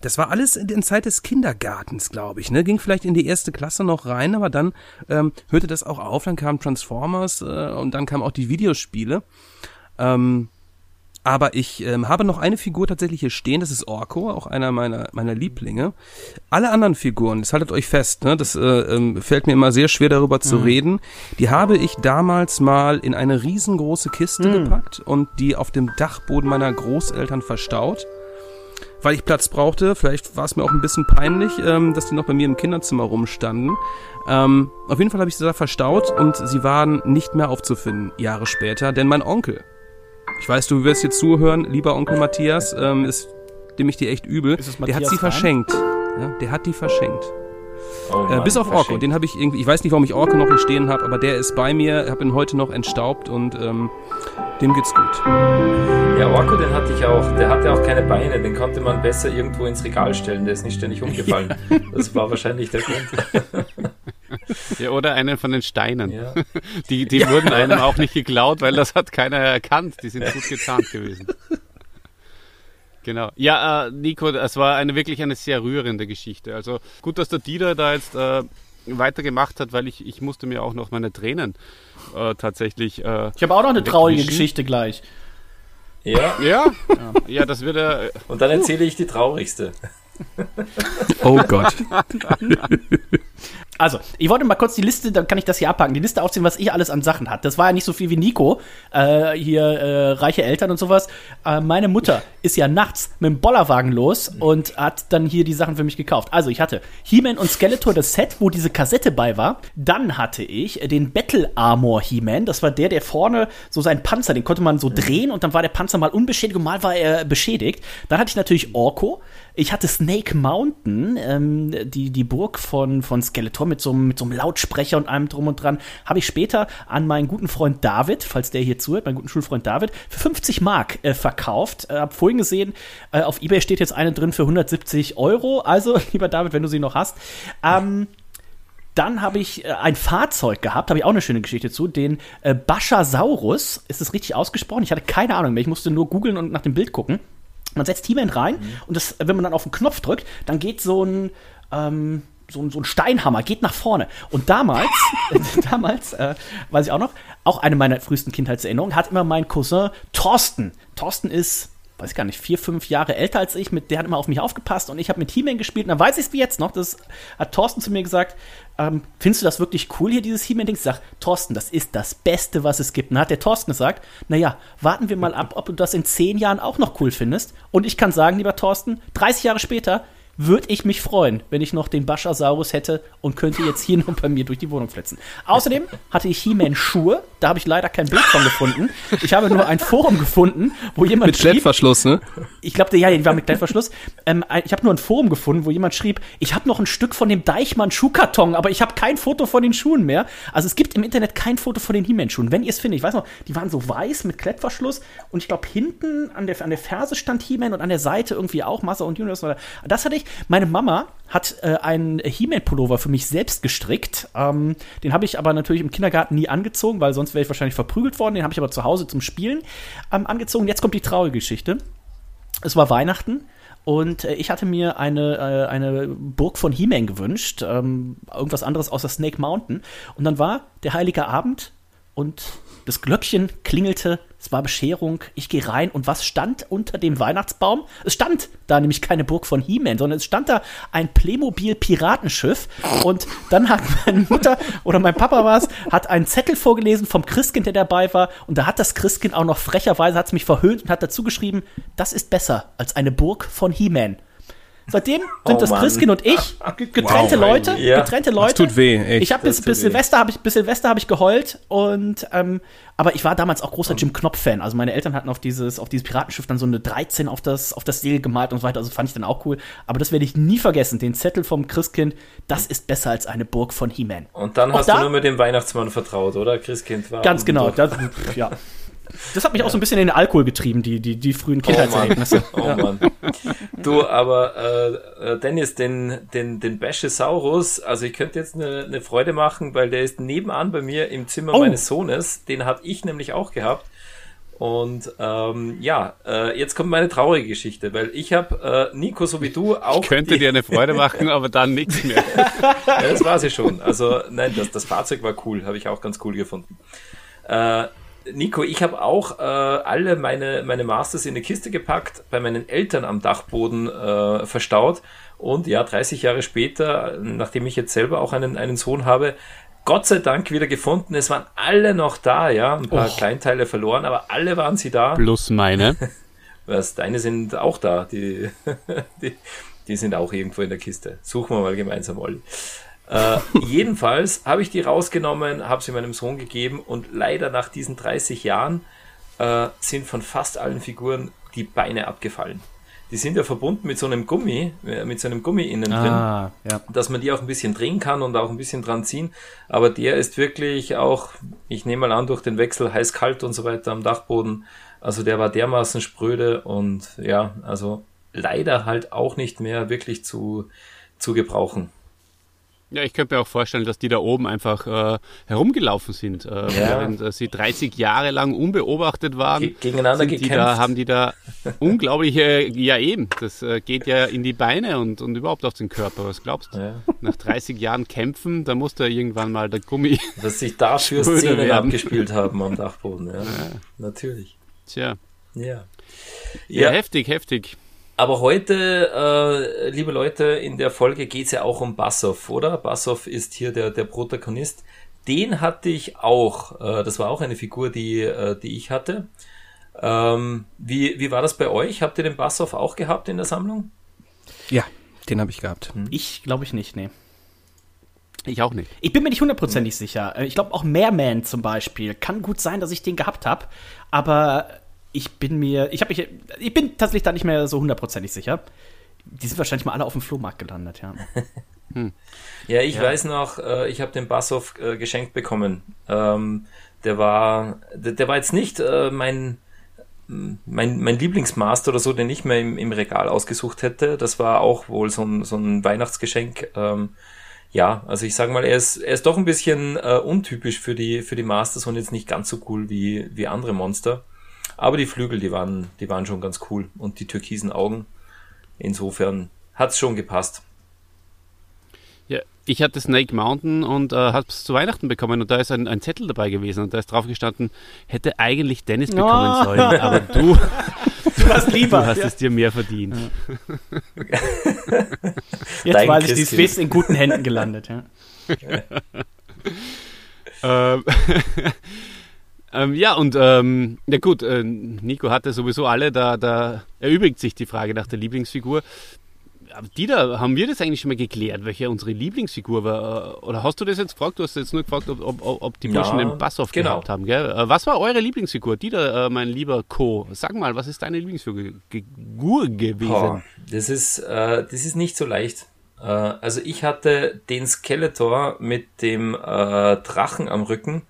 Das war alles in der Zeit des Kindergartens, glaube ich. Ne? Ging vielleicht in die erste Klasse noch rein, aber dann ähm, hörte das auch auf. Dann kamen Transformers äh, und dann kamen auch die Videospiele. Ähm, aber ich ähm, habe noch eine Figur tatsächlich hier stehen, das ist Orko, auch einer meiner, meiner Lieblinge. Alle anderen Figuren, das haltet euch fest, ne, das äh, ähm, fällt mir immer sehr schwer darüber zu reden, die habe ich damals mal in eine riesengroße Kiste gepackt und die auf dem Dachboden meiner Großeltern verstaut weil ich Platz brauchte. Vielleicht war es mir auch ein bisschen peinlich, ähm, dass die noch bei mir im Kinderzimmer rumstanden. Ähm, auf jeden Fall habe ich sie da verstaut und sie waren nicht mehr aufzufinden, Jahre später, denn mein Onkel, ich weiß, du wirst hier zuhören, lieber Onkel Matthias, ähm, ist dem ich dir echt übel, der hat sie Reim? verschenkt. Ja, der hat die verschenkt. Oh Äh, Mann, bis auf Orko, den habe ich irgendwie, ich weiß nicht, warum ich Orko noch hier stehen habe, aber der ist bei mir, habe ihn heute noch entstaubt und ähm, dem geht's gut. Ja, Orko, den hatte ich auch. Der hatte auch keine Beine. Den konnte man besser irgendwo ins Regal stellen. Der ist nicht ständig umgefallen. Das war wahrscheinlich der Grund. Ja, oder einen von den Steinen. Ja. Die, die wurden einem auch nicht geklaut, weil das hat keiner erkannt. Die sind gut getarnt gewesen. Genau. Ja, äh, Nico, es war eine wirklich eine sehr rührende Geschichte. Also gut, dass der Dieter da jetzt äh, weitergemacht hat, weil ich, ich musste mir auch noch meine Tränen äh, tatsächlich. Äh, Ich habe auch noch eine traurige. Geschichte gleich. ja, ja, ja, das wird er. und dann erzähle ich die traurigste. Oh Gott. Also, ich wollte mal kurz die Liste, dann kann ich das hier abhaken, die Liste aufziehen, was ich alles an Sachen hatte. Das war ja nicht so viel wie Nico, äh, hier äh, reiche Eltern und sowas. Äh, meine Mutter ist ja nachts mit dem Bollerwagen los und hat dann hier die Sachen für mich gekauft. Also, ich hatte He-Man und Skeletor, das Set, wo diese Kassette bei war. Dann hatte ich den Battle Armor He-Man. Das war der, der vorne so sein Panzer, den konnte man so drehen und dann war der Panzer mal unbeschädigt und mal war er beschädigt. Dann hatte ich natürlich Orko. Ich hatte Snake Mountain, ähm, die, die Burg von, von Skeletor mit so, einem- mit so einem Lautsprecher und allem drum und dran. Habe ich später an meinen guten Freund David, falls der hier zuhört, meinen guten Schulfreund David, für 50 Mark äh, verkauft. Äh, hab vorhin gesehen, äh, auf Ebay steht jetzt eine drin für 170 Euro. Also, lieber David, wenn du sie noch hast. Ähm, dann habe ich äh, ein Fahrzeug gehabt, habe ich auch eine schöne Geschichte zu, den äh, Baschasaurus. Ist es richtig ausgesprochen? Ich hatte keine Ahnung mehr. Ich musste nur googeln und nach dem Bild gucken. Man setzt He-Man rein und das, wenn man dann auf den Knopf drückt, dann geht so ein, ähm, so, ein- so ein Steinhammer, geht nach vorne. Und damals, damals, äh, weiß ich auch noch, auch eine meiner frühesten Kindheitserinnerungen, hat immer mein Cousin Thorsten. Thorsten ist weiß gar nicht, vier, fünf Jahre älter als ich, mit, der hat immer auf mich aufgepasst und ich habe mit He-Man gespielt und dann weiß ich es wie jetzt noch, das hat Thorsten zu mir gesagt, ähm, findest du das wirklich cool hier, dieses He-Man-Ding? Ich sag, Thorsten, das ist das Beste, was es gibt. Und dann hat der Thorsten gesagt, naja, warten wir mal ab, ob du das in zehn Jahren auch noch cool findest. Und ich kann sagen, lieber Thorsten, 30 Jahre später würde ich mich freuen, wenn ich noch den Baschasaurus hätte und könnte jetzt hier noch bei mir durch die Wohnung flitzen. Außerdem hatte ich He-Man Schuhe, da habe ich leider kein Bild von gefunden. Ich habe nur ein Forum gefunden, wo jemand Mit schrieb, Klettverschluss, ne? ich glaube, ja, die war mit Klettverschluss. Ähm, ich habe nur ein Forum gefunden, wo jemand schrieb, ich habe noch ein Stück von dem Deichmann Schuhkarton, aber ich habe kein Foto von den Schuhen mehr. Also es gibt im Internet kein Foto von den He-Man-Schuhen. Wenn ihr es findet, ich weiß noch, die waren so weiß mit Klettverschluss und ich glaube hinten an der, an der Ferse stand He-Man und an der Seite irgendwie auch Master und Universe. Oder, das hatte ich. Meine Mama hat äh, einen He-Man-Pullover für mich selbst gestrickt. Ähm, den habe ich aber natürlich im Kindergarten nie angezogen, weil sonst wäre ich wahrscheinlich verprügelt worden. Den habe ich aber zu Hause zum Spielen ähm, angezogen. Jetzt kommt die traurige Geschichte. Es war Weihnachten Und äh, ich hatte mir eine, äh, eine Burg von He-Man gewünscht, ähm, irgendwas anderes außer Snake Mountain. Und dann war der heilige Abend und das Glöckchen klingelte, es war Bescherung, ich gehe rein und was stand unter dem Weihnachtsbaum? Es stand da nämlich keine Burg von He-Man, sondern es stand da ein Playmobil-Piratenschiff und dann hat meine Mutter oder mein Papa war es, hat einen Zettel vorgelesen vom Christkind, der dabei war und da hat das Christkind auch noch frecherweise, hat's mich verhöhnt und hat dazu geschrieben, das ist besser als eine Burg von He-Man. Seitdem sind Oh das. Christkind und ich ge- getrennte Wow, Leute, ja. getrennte Leute. tut weh, echt. Ich habe bis, Das bis tut weh. Silvester habe ich bis Silvester habe ich geheult und ähm, aber ich war damals auch großer Jim Knopf Fan. Also meine Eltern hatten auf dieses auf dieses Piratenschiff dann so eine 13 auf das auf das Segel gemalt und so weiter. Also fand ich dann auch cool. Aber das werde ich nie vergessen. Den Zettel vom Christkind. Das ist besser als eine Burg von He-Man. Und dann Auch hast da- du nur mit dem Weihnachtsmann vertraut, oder? Christkind war. Ganz genau. Das, ja. Das hat mich auch so ein bisschen in den Alkohol getrieben, die, die, die frühen Kindheitserlebnisse. Oh Mann. Du, aber äh, äh, Dennis, den, den, den Bashesaurus, also ich könnte jetzt eine, eine Freude machen, weil der ist nebenan bei mir im Zimmer Oh. meines Sohnes. Den hatte ich nämlich auch gehabt. Und ähm, ja, äh, jetzt kommt meine traurige Geschichte, weil ich habe äh, Nico, so wie du, auch Könnte die, dir eine Freude machen, aber dann nichts mehr. Ja, das war sie schon. Also nein, das, das Fahrzeug war cool, habe ich auch ganz cool gefunden. Äh, Nico, ich habe auch äh, alle meine, meine Masters in eine Kiste gepackt, bei meinen Eltern am Dachboden äh, verstaut. Und ja, 30 Jahre später, nachdem ich jetzt selber auch einen, einen Sohn habe, Gott sei Dank wieder gefunden. Es waren alle noch da, ja. Ein paar Kleinteile verloren, aber alle waren sie da. Plus meine. Was, deine sind auch da. Die, die, die sind auch irgendwo in der Kiste. Suchen wir mal gemeinsam, Olli. Äh, jedenfalls habe ich die rausgenommen, habe sie meinem Sohn gegeben und leider nach diesen 30 Jahren äh, sind von fast allen Figuren die Beine abgefallen. Die sind ja verbunden mit so einem Gummi, äh, mit so einem Gummi innen drin Ah, ja. dass man die auch ein bisschen drehen kann und auch ein bisschen dran ziehen. Aber der ist wirklich auch, ich nehme mal an, durch den Wechsel heiß-kalt und so weiter am Dachboden. Also der war dermaßen spröde und ja, also leider halt auch nicht mehr wirklich zu, zu gebrauchen. Ja, ich könnte mir auch vorstellen, dass die da oben einfach äh, herumgelaufen sind. Äh, Während äh, sie 30 Jahre lang unbeobachtet waren, Ge- gegeneinander sind die gekämpft. da, haben die da unglaubliche, ja eben, das äh, geht ja in die Beine und, und überhaupt auf den Körper. Was glaubst du? Ja. Nach 30 Jahren kämpfen, da muss da irgendwann mal der Gummi, Dass sich dafür Szenen werden. abgespielt haben am Dachboden. Ja, natürlich. tja, Ja. ja, Ja, heftig, heftig. Aber heute, äh, liebe Leute, in der Folge geht's ja auch um Bassoff, oder? Bassoff ist hier der, der Protagonist. Den hatte ich auch. Äh, das war auch eine Figur, die, äh, die ich hatte. Ähm, wie, wie war das bei euch? Habt ihr den Bassoff auch gehabt in der Sammlung? Ja, den habe ich gehabt. Ich glaube ich nicht, nee. Ich auch nicht. Ich bin mir nicht hundertprozentig sicher. Äh, Ich glaube auch Mehrman zum Beispiel. Kann gut sein, dass ich den gehabt habe, aber ich bin mir, ich habe mich, ich bin tatsächlich da nicht mehr so hundertprozentig sicher. Die sind wahrscheinlich mal alle auf dem Flohmarkt gelandet, ja. Ja, ich weiß noch, äh, ich habe den Bassoff äh, geschenkt bekommen. Ähm, der war, der, der war jetzt nicht äh, mein, mein, mein Lieblingsmaster oder so, den ich mir im, im Regal ausgesucht hätte. Das war auch wohl so ein, so ein Weihnachtsgeschenk. Ähm, ja, also ich sage mal, er ist, er ist doch ein bisschen äh, untypisch für die, für die Masters und jetzt nicht ganz so cool wie, wie andere Monster. Aber die Flügel, die waren, die waren schon ganz cool. Und die türkisen Augen. Insofern hat's schon gepasst. Ja, ich hatte Snake Mountain und äh, habe es zu Weihnachten bekommen und da ist ein, ein Zettel dabei gewesen und da ist drauf gestanden, hätte eigentlich Dennis bekommen Oh. sollen, aber du, Du hast lieber. du hast ja. es dir mehr verdient. Jetzt Dein weiß ich, die ist in guten Händen gelandet, ja. Ähm, ähm, ja, und ähm, ja gut, äh, Nico hatte sowieso alle, da, da erübrigt sich die Frage nach der Lieblingsfigur. Aber Dieter, haben wir das eigentlich schon mal geklärt, welche unsere Lieblingsfigur war? Oder hast du das jetzt gefragt? Du hast jetzt nur gefragt, ob, ob, ob- die Burschen Ja, den Bassoff genau. gehabt haben. Gell? Äh, Was war eure Lieblingsfigur? Dieter, äh, mein lieber Co. Sag mal, was ist deine Lieblingsfigur Figur gewesen? Boah, das ist, äh, das ist nicht so leicht. Äh, also ich hatte den Skeletor mit dem äh, Drachen am Rücken.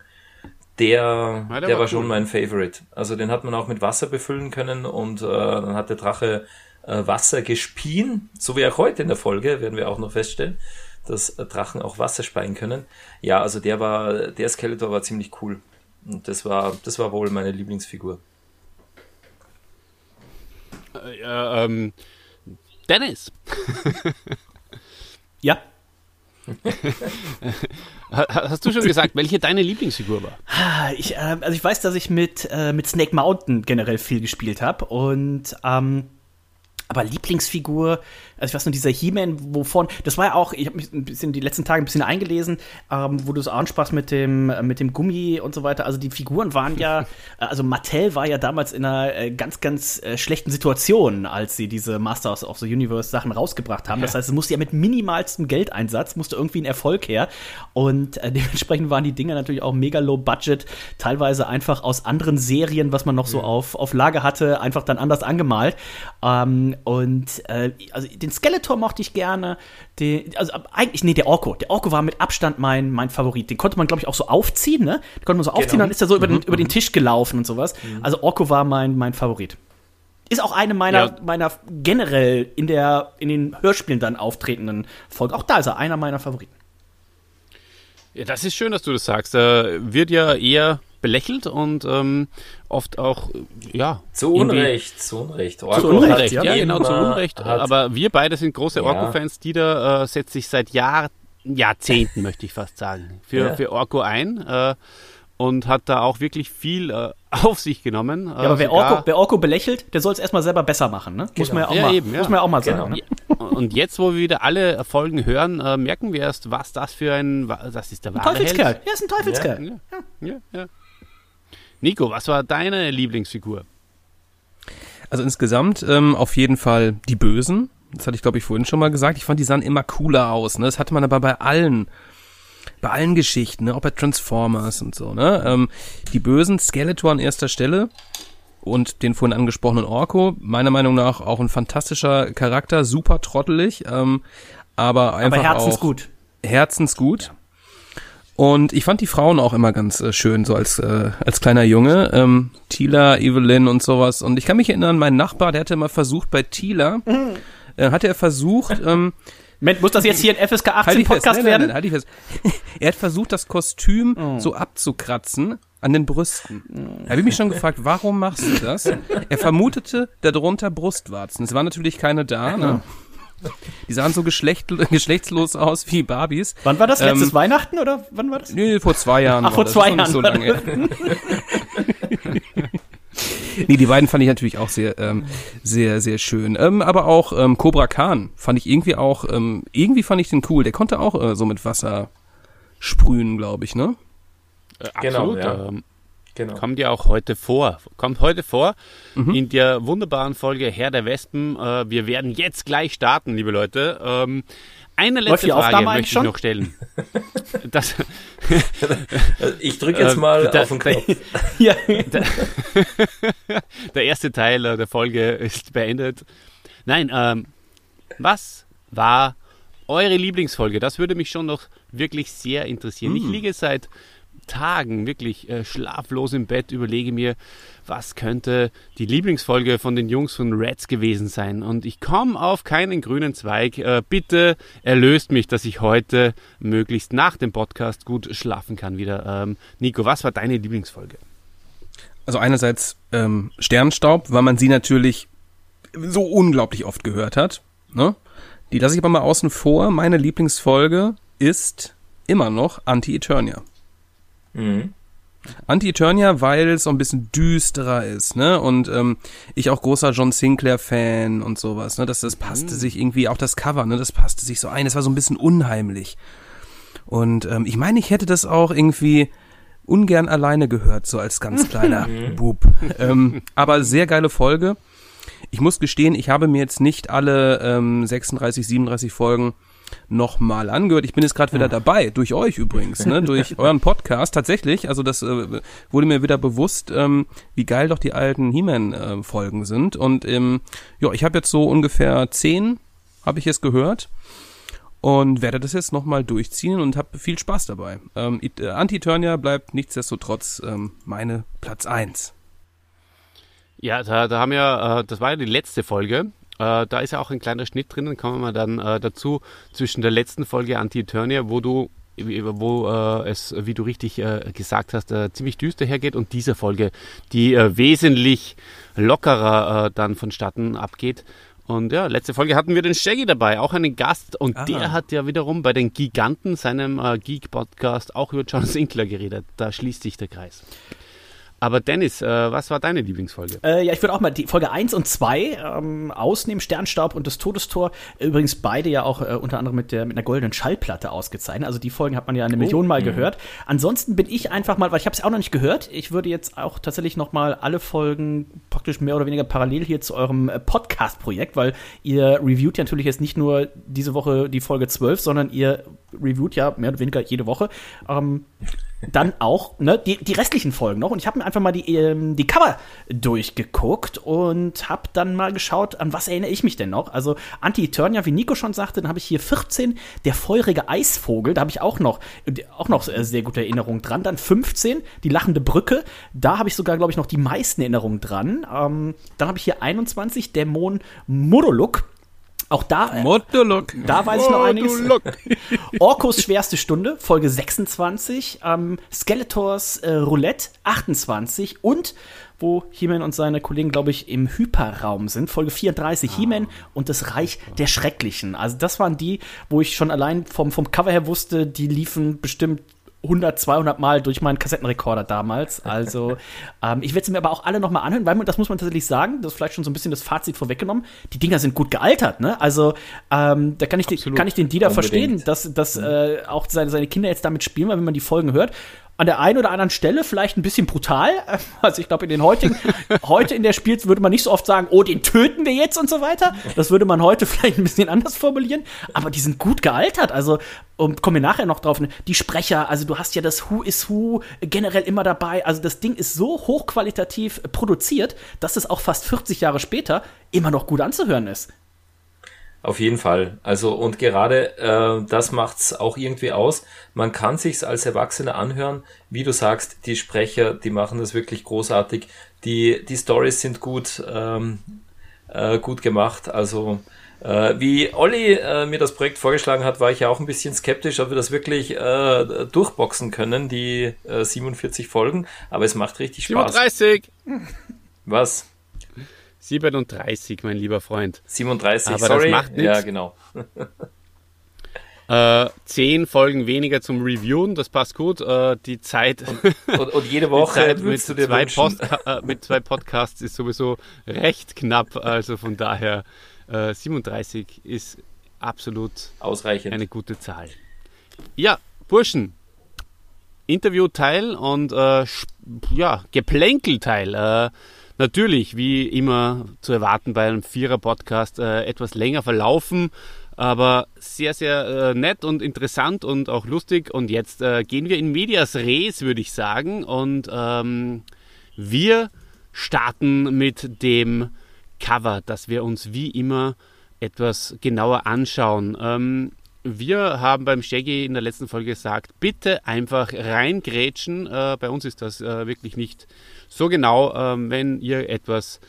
Der, Ja, der, der war, war schon cool. mein Favorite. Also den hat man auch mit Wasser befüllen können und äh, dann hat der Drache äh, Wasser gespien, so wie auch heute in der Folge, werden wir auch noch feststellen, dass äh, Drachen auch Wasser speien können. Ja, also der war, der Skeletor war ziemlich cool. Und das war, das war wohl meine Lieblingsfigur. Äh, ähm, Dennis. Ja. Hast du schon gesagt, welche deine Lieblingsfigur war? Ah, Ich, äh, also ich weiß, dass ich mit, äh, mit Snake Mountain generell viel gespielt habe und ähm, aber Lieblingsfigur, also ich weiß nur, dieser He-Man, wovon, das war ja auch, ich habe mich ein bisschen die letzten Tage ein bisschen eingelesen, ähm, wo du es ansprachst mit dem, äh, mit dem Gummi und so weiter. Also die Figuren waren ja, also Mattel war ja damals in einer äh, ganz, ganz äh, schlechten Situation, als sie diese Masters of the Universe Sachen rausgebracht haben. Das heißt, es musste ja mit minimalstem Geldeinsatz, musste irgendwie ein Erfolg her. Und äh, dementsprechend waren die Dinge natürlich auch mega low budget, teilweise einfach aus anderen Serien, was man noch so auf, auf Lager hatte, einfach dann anders angemalt. Ähm, und äh, also den Skeletor mochte ich gerne. Den, also eigentlich, nee, der Orko. Der Orko war mit Abstand mein, mein Favorit. Den konnte man, glaube ich, auch so aufziehen, ne? Den konnte man so aufziehen, dann ist er so über, den, über den Tisch gelaufen und sowas. Also Orko war mein, mein Favorit. Ist auch eine meiner, Ja. meiner generell in, der, in den Hörspielen dann auftretenden Folgen. Auch da ist er einer meiner Favoriten. Ja, das ist schön, dass du das sagst. Er wird ja eher belächelt und ähm, oft auch, äh, ja. Zu Unrecht, zu Unrecht. Zu Orko hat Unrecht, ja, ja, genau, zu immer- Unrecht. Aber wir beide sind große Ja. Orko-Fans. Dieter äh, setzt sich seit Jahr, Jahrzehnten, möchte ich fast sagen, für, Ja. für Orko ein äh, und hat da auch wirklich viel äh, auf sich genommen. Ja, aber wer Orko, wer Orko belächelt, der soll es erstmal selber besser machen, ne? Muss man ja auch Ja, mal, eben, ja. Muss man ja auch mal Genau. sagen. Ne? Und jetzt, wo wir wieder alle Folgen hören, äh, merken wir erst, was das für ein, das ist der wahre Teufelskerl. Held. Ja, ist ein Teufelskerl. Ja, ja, ja. Nico, was war deine Lieblingsfigur? Also insgesamt ähm, auf jeden Fall die Bösen. Das hatte ich, glaube ich, vorhin schon mal gesagt. Ich fand, die sahen immer cooler aus. Ne? Das hatte man aber bei allen, bei allen Geschichten, ne? auch bei Transformers und so. Ne? Ähm, die Bösen, Skeletor an erster Stelle und den vorhin angesprochenen Orko. Meiner Meinung nach auch ein fantastischer Charakter, super trottelig, ähm, aber einfach Aber auch herzensgut. herzensgut. Und ich fand die Frauen auch immer ganz äh, schön, so als, äh, als kleiner Junge. Ähm, Tila, Evelyn und sowas. Und ich kann mich erinnern, mein Nachbar, der hatte mal versucht, bei Tila, äh, hatte er versucht, ähm, Moment, muss das jetzt hier ein FSK 18 halt ich fest, Podcast nein, nein, werden? nein, halt ich fest. er hat versucht, das Kostüm so abzukratzen an den Brüsten. Da habe ich mich schon gefragt, warum machst du das? Er vermutete darunter Brustwarzen. Es waren natürlich keine da, ne? Die sahen so geschlecht, geschlechtslos aus wie Barbies. Wann war das? Ähm, Letztes Weihnachten oder wann war das? Nee, vor zwei Jahren. Ach, vor das. zwei Das Jahren nicht So lange. nee, die beiden fand ich natürlich auch sehr, ähm, sehr, sehr schön. Ähm, aber auch ähm, Cobra Khan fand ich irgendwie auch, ähm, irgendwie fand ich den cool. Der konnte auch äh, so mit Wasser sprühen, glaube ich, ne? Äh, Genau, absolut. ja. Ähm, Genau. kommt ja auch heute vor. Kommt heute vor Mhm. in der wunderbaren Folge Herr der Wespen. Äh, wir werden jetzt gleich starten, liebe Leute. Ähm, eine letzte Frage möchte ich schon? noch stellen. Das, Ich drücke jetzt Äh, mal da- auf den Knopf. Ja. der erste Teil äh, der Folge ist beendet. Nein, ähm, was war eure Lieblingsfolge? Das würde mich schon noch wirklich sehr interessieren. Ich liege seit Tagen wirklich äh, schlaflos im Bett, überlege mir, was könnte die Lieblingsfolge von den Jungs von Reds gewesen sein. Und ich komme auf keinen grünen Zweig. Äh, bitte erlöst mich, dass ich heute möglichst nach dem Podcast gut schlafen kann wieder. Ähm, Nico, was war deine Lieblingsfolge? Also einerseits ähm, Sternstaub, weil man sie natürlich so unglaublich oft gehört hat. Ne? Die lasse ich aber mal außen vor. Meine Lieblingsfolge ist immer noch Anti-Eternia. Mhm. Anti-Eternia, weil es so ein bisschen düsterer ist, ne? Und ähm, ich auch großer John Sinclair-Fan und sowas, ne? Das, das passte sich irgendwie, auch das Cover, ne? Das passte sich so ein. Es war so ein bisschen unheimlich. Und ähm, ich meine, ich hätte das auch irgendwie ungern alleine gehört, so als ganz kleiner Bub. Ähm, aber sehr geile Folge. Ich muss gestehen, ich habe mir jetzt nicht alle ähm, 36, 37 Folgen nochmal angehört. Ich bin jetzt gerade wieder dabei, durch euch übrigens, ne? durch euren Podcast tatsächlich. Also das äh, wurde mir wieder bewusst, ähm, wie geil doch die alten He-Man-Folgen sind. Und ähm, ja, ich habe jetzt so ungefähr zehn, habe ich jetzt gehört und werde das jetzt nochmal durchziehen und habe viel Spaß dabei. Ähm, äh, Anti-Eternia bleibt nichtsdestotrotz ähm, meine Platz eins. Ja, da, da haben wir, äh, das war ja die letzte Folge. Äh, da ist ja auch ein kleiner Schnitt drinnen, kommen wir dann äh, dazu, zwischen der letzten Folge Anti-Eternia, wo du, wo äh, es, wie du richtig äh, gesagt hast, äh, ziemlich düster hergeht und dieser Folge, die äh, wesentlich lockerer dann vonstatten abgeht. Und ja, letzte Folge hatten wir den Shaggy dabei, auch einen Gast. Und Ah. der hat ja wiederum bei den Giganten, seinem äh, Geek-Podcast, auch über John Sinclair geredet. Da schließt sich der Kreis. Aber Dennis, äh, was war deine Lieblingsfolge? Äh, ja, ich würde auch mal die Folge 1 und 2 ähm, ausnehmen, Sternstaub und das Todestor. Übrigens beide ja auch äh, unter anderem mit, der, mit einer goldenen Schallplatte ausgezeichnet. Also die Folgen hat man ja eine Million Mal gehört. Ansonsten bin ich einfach mal, weil ich habe es auch noch nicht gehört, ich würde jetzt auch tatsächlich noch mal alle Folgen praktisch mehr oder weniger parallel hier zu eurem äh, Podcast-Projekt, weil ihr reviewt ja natürlich jetzt nicht nur diese Woche die Folge 12, sondern ihr reviewt ja mehr oder weniger jede Woche. Ähm, dann auch ne, die, die restlichen Folgen noch. Und ich habe mir einfach mal die, ähm, die Cover durchgeguckt und habe dann mal geschaut, an was erinnere ich mich denn noch. Also Anti-Eternia, wie Nico schon sagte, dann habe ich hier 14, der feurige Eisvogel, da habe ich auch noch, auch noch äh, sehr gute Erinnerungen dran. Dann 15, die lachende Brücke, da habe ich sogar, glaube ich, noch die meisten Erinnerungen dran. Ähm, dann habe ich hier 21, Dämon Modoluk. Auch da, äh, Monolog. da weiß ich noch einiges. Orkos schwerste Stunde, Folge 26. Ähm, Skeletors äh, Roulette, 28. Und wo He-Man und seine Kollegen, glaube ich, im Hyperraum sind, Folge 34. He-Man und das Reich der Schrecklichen. Also das waren die, wo ich schon allein vom, vom Cover her wusste, die liefen bestimmt 100, 200 Mal durch meinen Kassettenrekorder damals. Also, ähm, ich werde sie mir aber auch alle nochmal anhören, weil man, das muss man tatsächlich sagen, das ist vielleicht schon so ein bisschen das Fazit vorweggenommen. Die Dinger sind gut gealtert, ne? Also, ähm, da kann ich, den, kann ich den Dieter Unbedingt. verstehen, dass, dass äh, auch seine, seine Kinder jetzt damit spielen, weil wenn man die Folgen hört, an der einen oder anderen Stelle vielleicht ein bisschen brutal. Also ich glaube, in den heutigen, heute in der Spiels würde man nicht so oft sagen, oh, den töten wir jetzt und so weiter. Das würde man heute vielleicht ein bisschen anders formulieren. Aber die sind gut gealtert. Also und kommen wir nachher noch drauf. Die Sprecher, also du hast ja das Who is Who generell immer dabei. Also das Ding ist so hochqualitativ produziert, dass es auch fast 40 Jahre später immer noch gut anzuhören ist. Auf jeden Fall. Also und gerade äh, das macht's auch irgendwie aus. Man kann sich's als Erwachsener anhören, wie du sagst. Die Sprecher, die machen das wirklich großartig. Die die Stories sind gut ähm, äh, gut gemacht. Also äh, wie Olli äh, mir das Projekt vorgeschlagen hat, war ich ja auch ein bisschen skeptisch, ob wir das wirklich äh, durchboxen können, die äh, 47 Folgen. Aber es macht richtig Spaß. 37! Was? 37, mein lieber Freund. 37, Aber das sorry. macht nix. Ja, genau. Äh, zehn Folgen weniger zum Reviewen, das passt gut. Äh, die Zeit, Und, und jede die Woche Zeit mit, würdest du dir zwei äh, mit zwei Podcasts ist sowieso recht knapp. Also von daher, äh, 37 ist absolut Ausreichend. eine gute Zahl. Ja, Burschen. Interviewteil und äh, ja, Geplänkelteil. Natürlich, wie immer zu erwarten bei einem Vierer-Podcast, äh, etwas länger verlaufen, aber sehr, sehr äh, nett und interessant und auch lustig. Und jetzt äh, gehen wir in Medias Res, würde ich sagen. Und ähm, wir starten mit dem Cover, das wir uns wie immer etwas genauer anschauen. Ähm, wir haben beim Shaggy in der letzten Folge gesagt, bitte einfach reingrätschen. Äh, bei uns ist das äh, wirklich nicht so genau. Ähm, wenn ihr etwas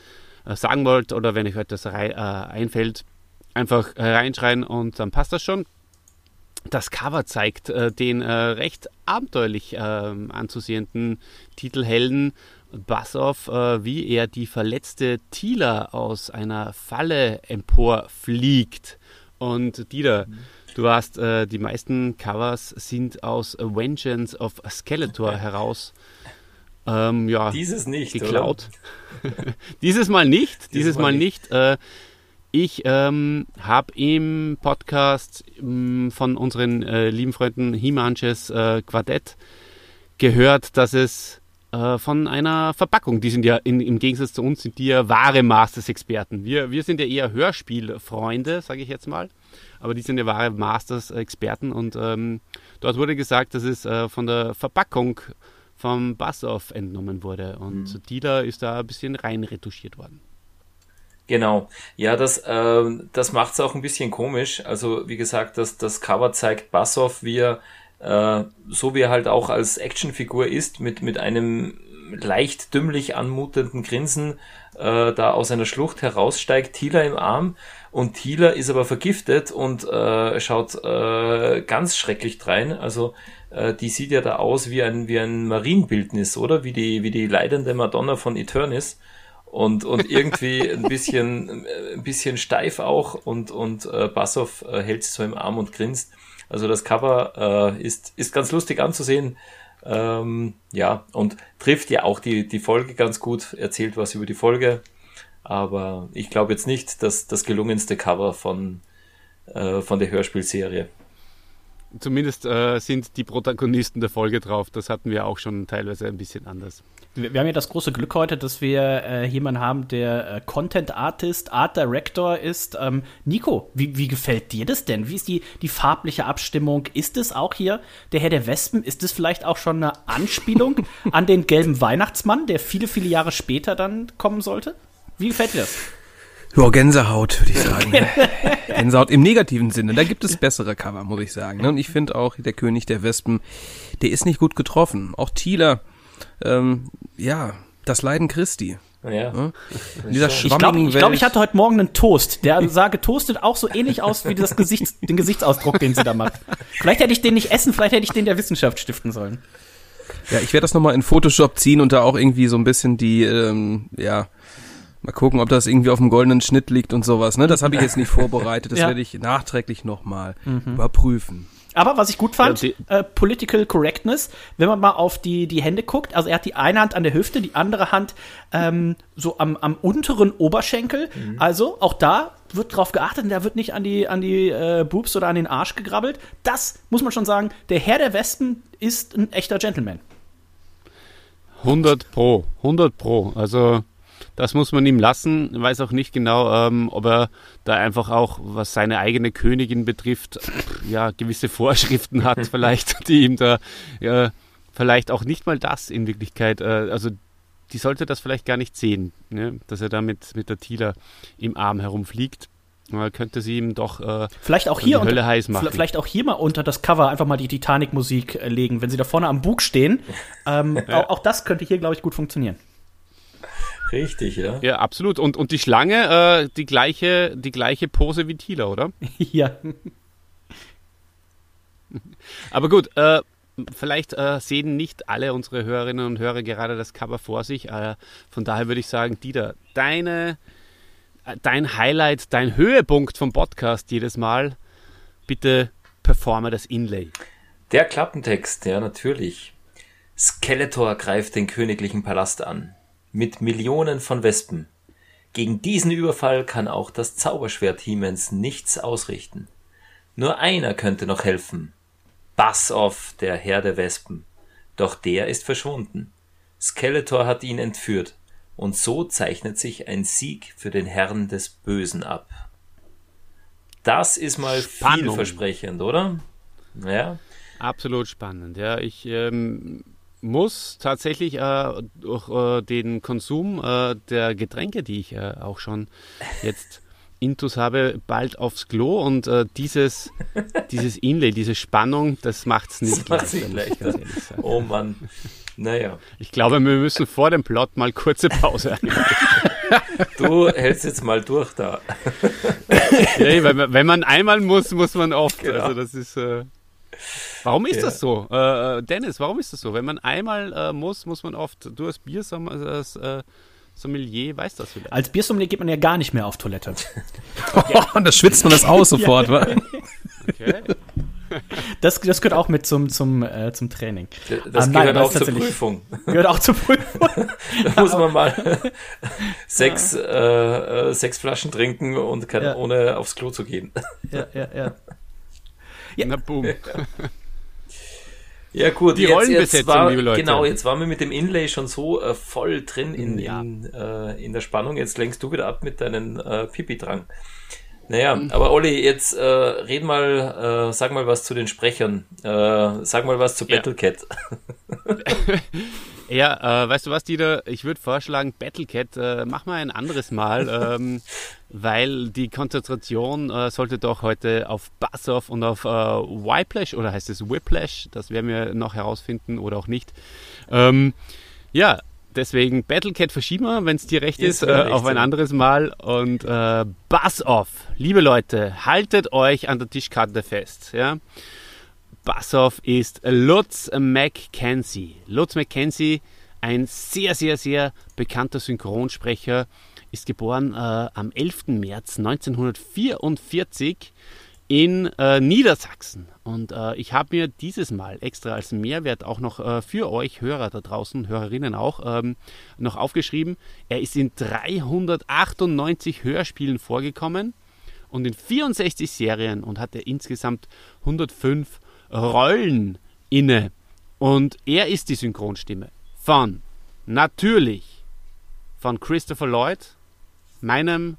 äh, sagen wollt oder wenn euch etwas rei- äh, einfällt, einfach reinschreien und dann passt das schon. Das Cover zeigt äh, den äh, recht abenteuerlich ähm, anzusehenden Titelhelden Bassoff, wie er die verletzte Tila aus einer Falle emporfliegt. Und Dieter, du hast äh, die meisten Covers sind aus A Vengeance of Skeletor heraus ähm, ja, Dieses nicht, geklaut. dieses Mal nicht, dieses, Mal Mal nicht. Äh, ich ähm, habe im Podcast ähm, von unseren äh, lieben Freunden Himanches äh, Quartett gehört, dass es äh, von einer Verpackung, die sind ja in, im Gegensatz zu uns, sind die ja wahre Masters-Experten. Wir, wir sind ja eher Hörspielfreunde, sage ich jetzt mal, aber die sind ja wahre Masters-Experten und ähm, dort wurde gesagt, dass es äh, von der Verpackung vom Bassoff entnommen wurde und die da ist da ein bisschen rein retuschiert worden. Genau. Ja, das, ähm, das macht es auch ein bisschen komisch. Also, wie gesagt, das, das Cover zeigt Bassoff, wie er, äh, so wie er halt auch als Actionfigur ist, mit, mit einem leicht dümmlich anmutenden Grinsen äh, da aus einer Schlucht heraussteigt, Tila im Arm und Tila ist aber vergiftet und äh, schaut äh, ganz schrecklich drein. Also äh, die sieht ja da aus wie ein, wie ein Marienbildnis, oder? Wie die, wie die leidende Madonna von Eternis. und, und irgendwie ein bisschen, ein bisschen steif auch und, und äh, Bassoff äh, hält sich so im Arm und grinst. Also das Cover äh, ist, ist ganz lustig anzusehen. Ähm, ja, und trifft ja auch die, die Folge ganz gut, erzählt was über die Folge. Aber ich glaube jetzt nicht, dass das gelungenste Cover von, äh, von der Hörspielserie. Zumindest äh, sind die Protagonisten der Folge drauf. Das hatten wir auch schon teilweise ein bisschen anders. Wir, wir haben ja das große Glück heute, dass wir äh, jemanden haben, der äh, Content Artist, Art Director ist. Ähm, Nico, wie, wie gefällt dir das denn? Wie ist die, die farbliche Abstimmung? Ist es auch hier der Herr der Wespen? Ist es vielleicht auch schon eine Anspielung an den gelben Weihnachtsmann, der viele, viele Jahre später dann kommen sollte? Wie gefällt dir das? Ja, Gänsehaut, würde ich sagen. Gänsehaut im negativen Sinne. Da gibt es bessere Cover, muss ich sagen. ne? Und ich finde auch, der König der Wespen, der ist nicht gut getroffen. Auch Thieler, ähm, ja, das Leiden Christi. Ja. In dieser Ich glaube, schwammigen ich, glaub, ich hatte heute Morgen einen Toast. Der sah getoastet auch so ähnlich aus wie das Gesichts, den Gesichtsausdruck, den sie da macht. Vielleicht hätte ich den nicht essen, vielleicht hätte ich den der Wissenschaft stiften sollen. Ja, ich werde das nochmal in Photoshop ziehen und da auch irgendwie so ein bisschen die, ähm, ja, mal gucken, ob das irgendwie auf dem goldenen Schnitt liegt und sowas. Ne? Das habe ich jetzt nicht vorbereitet. Das Ja. werde ich nachträglich nochmal überprüfen. Aber was ich gut fand, äh, Political Correctness, wenn man mal auf die, die Hände guckt, also er hat die eine Hand an der Hüfte, die andere Hand ähm, so am, am unteren Oberschenkel. Also auch da wird drauf geachtet, da wird nicht an die, an die äh, Boobs oder an den Arsch gegrabbelt. Das muss man schon sagen, der Herr der Westen ist ein echter Gentleman. 100 pro, 100 pro. Also das muss man ihm lassen. Ich weiß auch nicht genau, ähm, ob er da einfach auch, was seine eigene Königin betrifft, ja, gewisse Vorschriften hat vielleicht, die ihm da ja, vielleicht auch nicht mal das in Wirklichkeit, äh, also die sollte das vielleicht gar nicht sehen, ne? dass er da mit, mit der Tila im Arm herumfliegt. Äh, könnte sie ihm doch äh, Vielleicht auch hier die Hölle unter, heiß machen. vielleicht auch hier mal unter das Cover einfach mal die Titanic-Musik äh, legen, wenn sie da vorne am Bug stehen. Ähm, auch, auch das könnte hier, glaube ich, gut funktionieren. Richtig, ja. Ja, absolut. Und, und die Schlange, äh, die gleiche, die gleiche Pose wie Tila, oder? ja. Aber gut, äh, vielleicht äh, sehen nicht alle unsere Hörerinnen und Hörer gerade das Cover vor sich. Äh, von daher würde ich sagen, Dieter, deine, äh, dein Highlight, dein Höhepunkt vom Podcast jedes Mal, bitte performe das Inlay. Der Klappentext, ja, natürlich. Skeletor greift den königlichen Palast an. Mit Millionen von Wespen. Gegen diesen Überfall kann auch das Zauberschwert Hiemens nichts ausrichten. Nur einer könnte noch helfen. Bassoff, der Herr der Wespen. Doch der ist verschwunden. Skeletor hat ihn entführt. Und so zeichnet sich ein Sieg für den Herrn des Bösen ab. Das ist mal Spannung. vielversprechend, oder? Ja. Absolut spannend. Ja, ich ähm, muss tatsächlich äh, durch äh, den Konsum äh, der Getränke, die ich äh, auch schon jetzt intus habe, bald aufs Klo und äh, dieses, dieses Inlay, diese Spannung, das macht's nicht Das macht's nicht ich leichter. ehrlich sagen. Oh Mann. Naja. Ich glaube, wir müssen vor dem Plot mal kurze Pause einlegen. Du hältst jetzt mal durch da. ja, wenn, man- wenn man einmal muss, muss man oft. Genau. Also das ist. Äh, warum ist Ja. das so? Äh, äh, Dennis, warum ist das so? Wenn man einmal äh, muss, muss man oft. Du als Biersom als äh, Sommelier weißt das vielleicht. Als Biersommelier geht man ja gar nicht mehr auf Toilette. Und da schwitzt man das aus sofort. Okay. Das, das gehört auch mit zum, zum, äh, zum Training. Das Ah, nein, gehört das auch zur Prüfung. Gehört auch zur Prüfung. Da muss man mal sechs, äh, äh, sechs Flaschen trinken und kann, Ja. ohne aufs Klo zu gehen. ja, ja, ja. Na boom. Ja gut, Die Rollenbesetzung, war, liebe Leute. Genau, jetzt waren wir mit dem Inlay schon so äh, voll drin in, Ja. in, äh, in der Spannung. Jetzt lenkst du wieder ab mit deinen äh, Pipi-Drang. Naja, aber Olli, jetzt äh, red mal, äh, sag mal was zu den Sprechern. Äh, sag mal was zu Ja. Battlecat. Ja, äh, weißt du was, Dieter? Ich würde vorschlagen, Battlecat, äh, mach mal ein anderes Mal, ähm, weil die Konzentration äh, sollte doch heute auf Bassoff und auf äh, Whiplash oder heißt es Whiplash, das werden wir noch herausfinden oder auch nicht. Ähm, ja, deswegen Battlecat verschieben wir, wenn es dir recht Ist ist, äh, recht, auf ein anderes Mal und äh, Bassoff. Liebe Leute, haltet euch an der Tischkarte fest, ja. Bassoff ist Lutz McKenzie. Lutz McKenzie, ein sehr, sehr, sehr bekannter Synchronsprecher, ist geboren äh, am 11. März 1944 in äh, Niedersachsen. Und äh, ich habe mir dieses Mal extra als Mehrwert auch noch äh, für euch Hörer da draußen, Hörerinnen auch, ähm, noch aufgeschrieben. Er ist in 398 Hörspielen vorgekommen und in 64 Serien und hatte insgesamt 105 Rollen inne. Und er ist die Synchronstimme von natürlich von Christopher Lloyd, meinem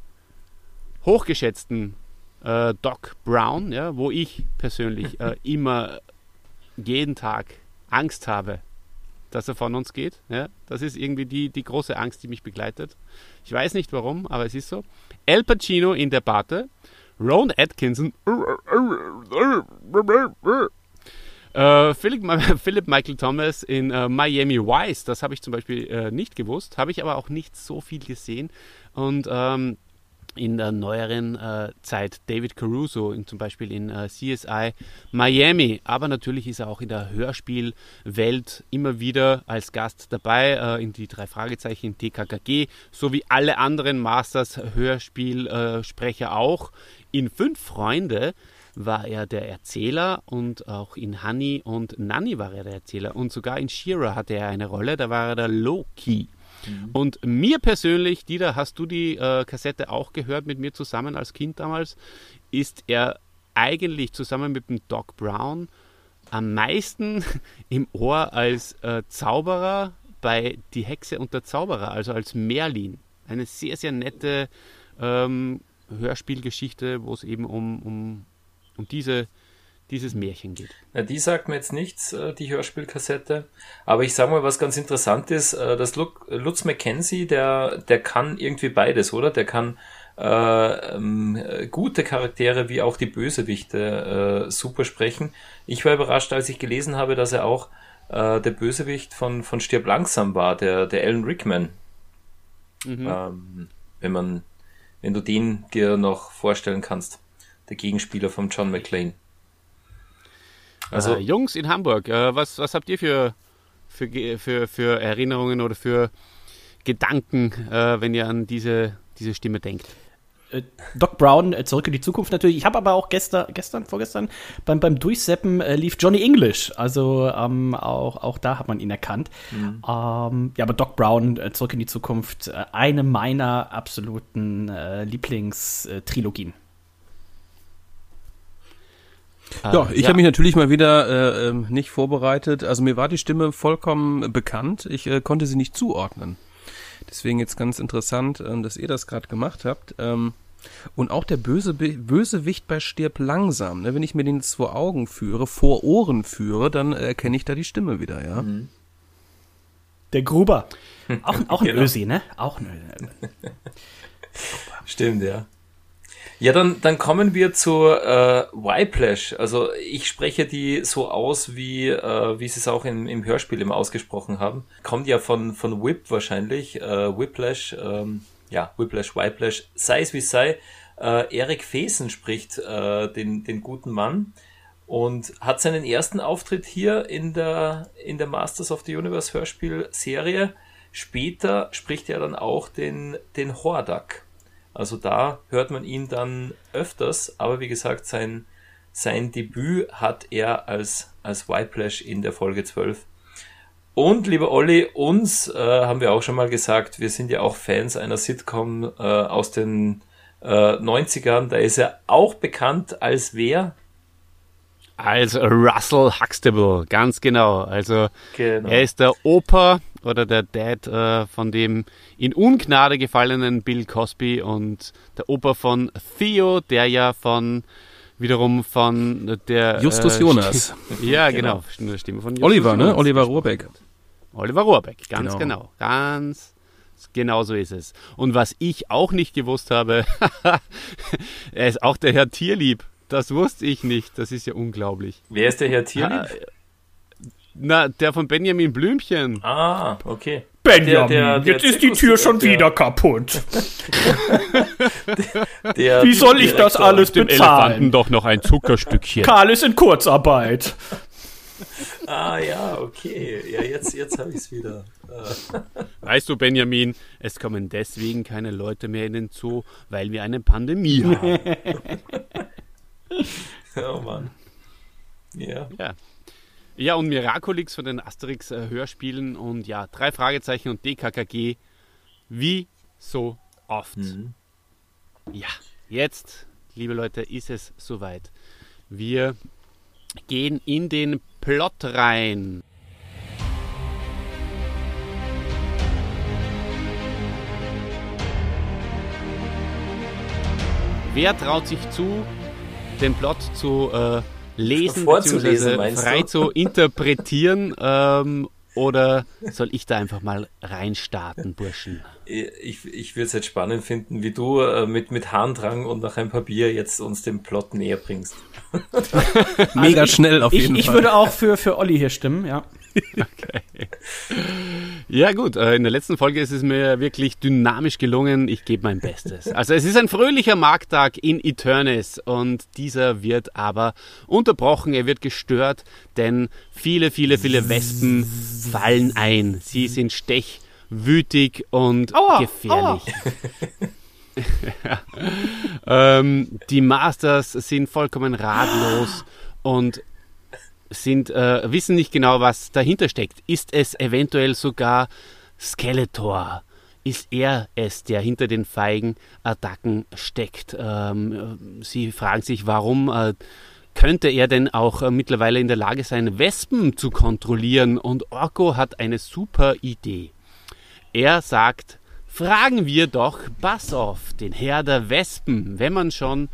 hochgeschätzten äh, Doc Brown, ja, wo ich persönlich äh, immer jeden Tag Angst habe, dass er von uns geht. Ja. Das ist irgendwie die, die große Angst, die mich begleitet. Ich weiß nicht warum, aber es ist so. El Pacino in der Barte, Ron Atkinson, äh, Philip, Philip, Michael Thomas in äh, Miami Vice, das habe ich zum Beispiel äh, nicht gewusst, habe ich aber auch nicht so viel gesehen. Und ähm, in der neueren äh, Zeit David Caruso, in, zum Beispiel in äh, CSI Miami. Aber natürlich ist er auch in der Hörspielwelt immer wieder als Gast dabei, in die drei Fragezeichen in TKKG, sowie alle anderen Masters Hörspielsprecher auch. In Fünf Freunde war er der Erzähler und auch in Honey und Nanny war er der Erzähler und sogar in Shira hatte er eine Rolle, da war er der Loki. Mhm. Und mir persönlich, Dieter, hast du die äh, Kassette auch gehört mit mir zusammen als Kind damals, ist er eigentlich zusammen mit dem Doc Brown am meisten im Ohr als äh, Zauberer bei Die Hexe und der Zauberer, also als Merlin. Eine sehr, sehr nette ähm, Hörspielgeschichte, wo es eben um, um, um diese dieses Märchen geht. Na, die sagt mir jetzt nichts, äh, die Hörspielkassette. Aber ich sage mal, was ganz interessant ist, äh, dass Lutz McKenzie, der, der kann irgendwie beides, oder? Der kann äh, ähm, gute Charaktere wie auch die Bösewichte äh, super sprechen. Ich war überrascht, als ich gelesen habe, dass er auch äh, der Bösewicht von, von Stirb langsam war, der, der Alan Rickman. Mhm. Ähm, wenn man, wenn du den dir noch vorstellen kannst. Der Gegenspieler von John McClane. Also äh, Jungs in Hamburg, äh, was, was habt ihr für, für, für, für Erinnerungen oder für Gedanken, äh, wenn ihr an diese, diese Stimme denkt? Äh, Doc Brown, äh, zurück in die Zukunft natürlich. Ich habe aber auch gestern, gestern, vorgestern beim, beim Durchseppen äh, lief Johnny English. Also ähm, auch, auch da hat man ihn erkannt. Mhm. Ähm, ja, aber Doc Brown, äh, zurück in die Zukunft, eine meiner absoluten äh, Lieblingstrilogien. Ja, ich ja. habe mich natürlich mal wieder äh, ähm, nicht vorbereitet. Also mir war die Stimme vollkommen bekannt. Ich äh, konnte sie nicht zuordnen. Deswegen jetzt ganz interessant, äh, dass ihr das gerade gemacht habt. Ähm, und auch der böse Bösewicht bei Stirb langsam. Ne? Wenn ich mir den jetzt vor Augen führe, vor Ohren führe, dann erkenne ich da die Stimme wieder, ja. Mhm. Der Gruber. Auch, auch ein genau. Ösi, ne? Auch ein Ösi. Stimmt, ja. Ja, dann, dann kommen wir zu äh, Whiplash. Also ich spreche die so aus, wie, äh, wie sie es auch im, im Hörspiel immer ausgesprochen haben. Kommt ja von, von Whip wahrscheinlich. Äh, Whiplash, ähm, ja, Whiplash, Whiplash, sei es wie sei. Äh, Eric Fesen spricht äh, den, den guten Mann und hat seinen ersten Auftritt hier in der, in der Masters of the Universe Hörspiel-Serie. Später spricht er dann auch den, den Hordak. Also da hört man ihn dann öfters, aber wie gesagt, sein, sein Debüt hat er als, als Whiplash in der Folge 12. Und lieber Olli, uns äh, haben wir auch schon mal gesagt, wir sind ja auch Fans einer Sitcom äh, aus den äh, 90ern. Da ist er auch bekannt als wer? Als Russell Huxtable, ganz genau. Also genau. er ist der Opa oder der Dad äh, von dem in Ungnade gefallenen Bill Cosby und der Opa von Theo, der ja von wiederum von der Justus äh, Jonas. ja, genau. genau. Stimme von Justus Oliver, ne? Jonas. ne? Oliver Rohrbeck. Oliver Rohrbeck, ganz genau. genau. Ganz genau so ist es. Und was ich auch nicht gewusst habe, er ist auch der Herr Tierlieb. Das wusste ich nicht. Das ist ja unglaublich. Wer ist der Herr Tierlieb? Na, der von Benjamin Blümchen. Ah, okay. Benjamin, der, der, jetzt ist die Tür schon wieder kaputt. Wie soll ich das alles bezahlen? Dem Elefanten doch noch ein Zuckerstückchen. Karl ist in Kurzarbeit. ah ja, okay. Ja, jetzt, jetzt habe ich es wieder. Weißt du, Benjamin, es kommen deswegen keine Leute mehr in den Zoo, weil wir eine Pandemie haben. oh Mann. Ja. Ja. Ja, und Miraculix von den Asterix-Hörspielen und ja, drei Fragezeichen und DKKG. Wie so oft. Mhm. Ja, jetzt, liebe Leute, ist es soweit. Wir gehen in den Plot rein. Wer traut sich zu, den Plot zu äh, lesen, meinst frei du? zu interpretieren? Ähm, oder soll ich da einfach mal reinstarten, Burschen? Ich, ich würde es jetzt spannend finden, wie du äh, mit, mit Harndrang und nach einem Papier jetzt uns den Plot näher bringst. Mega schnell auf Ich, jeden ich Fall. würde auch für, für Olli hier stimmen, ja. Ja gut, äh, in der letzten Folge ist es mir wirklich dynamisch gelungen. Ich gebe mein Bestes. Also es ist ein fröhlicher Markttag in Eternis und dieser wird aber unterbrochen, er wird gestört, denn viele, viele, viele Wespen fallen ein. Sie sind stechwütig und Aua, gefährlich. ähm, die Masters sind vollkommen ratlos und sind, äh, wissen nicht genau, was dahinter steckt. Ist es eventuell sogar Skeletor? Ist er es, der hinter den feigen Attacken steckt? Ähm, äh, sie fragen sich, warum äh, könnte er denn auch äh, mittlerweile in der Lage sein, Wespen zu kontrollieren? Und Orko hat eine super Idee. Er sagt, fragen wir doch Bassoff, den Herr der Wespen. Wenn man schon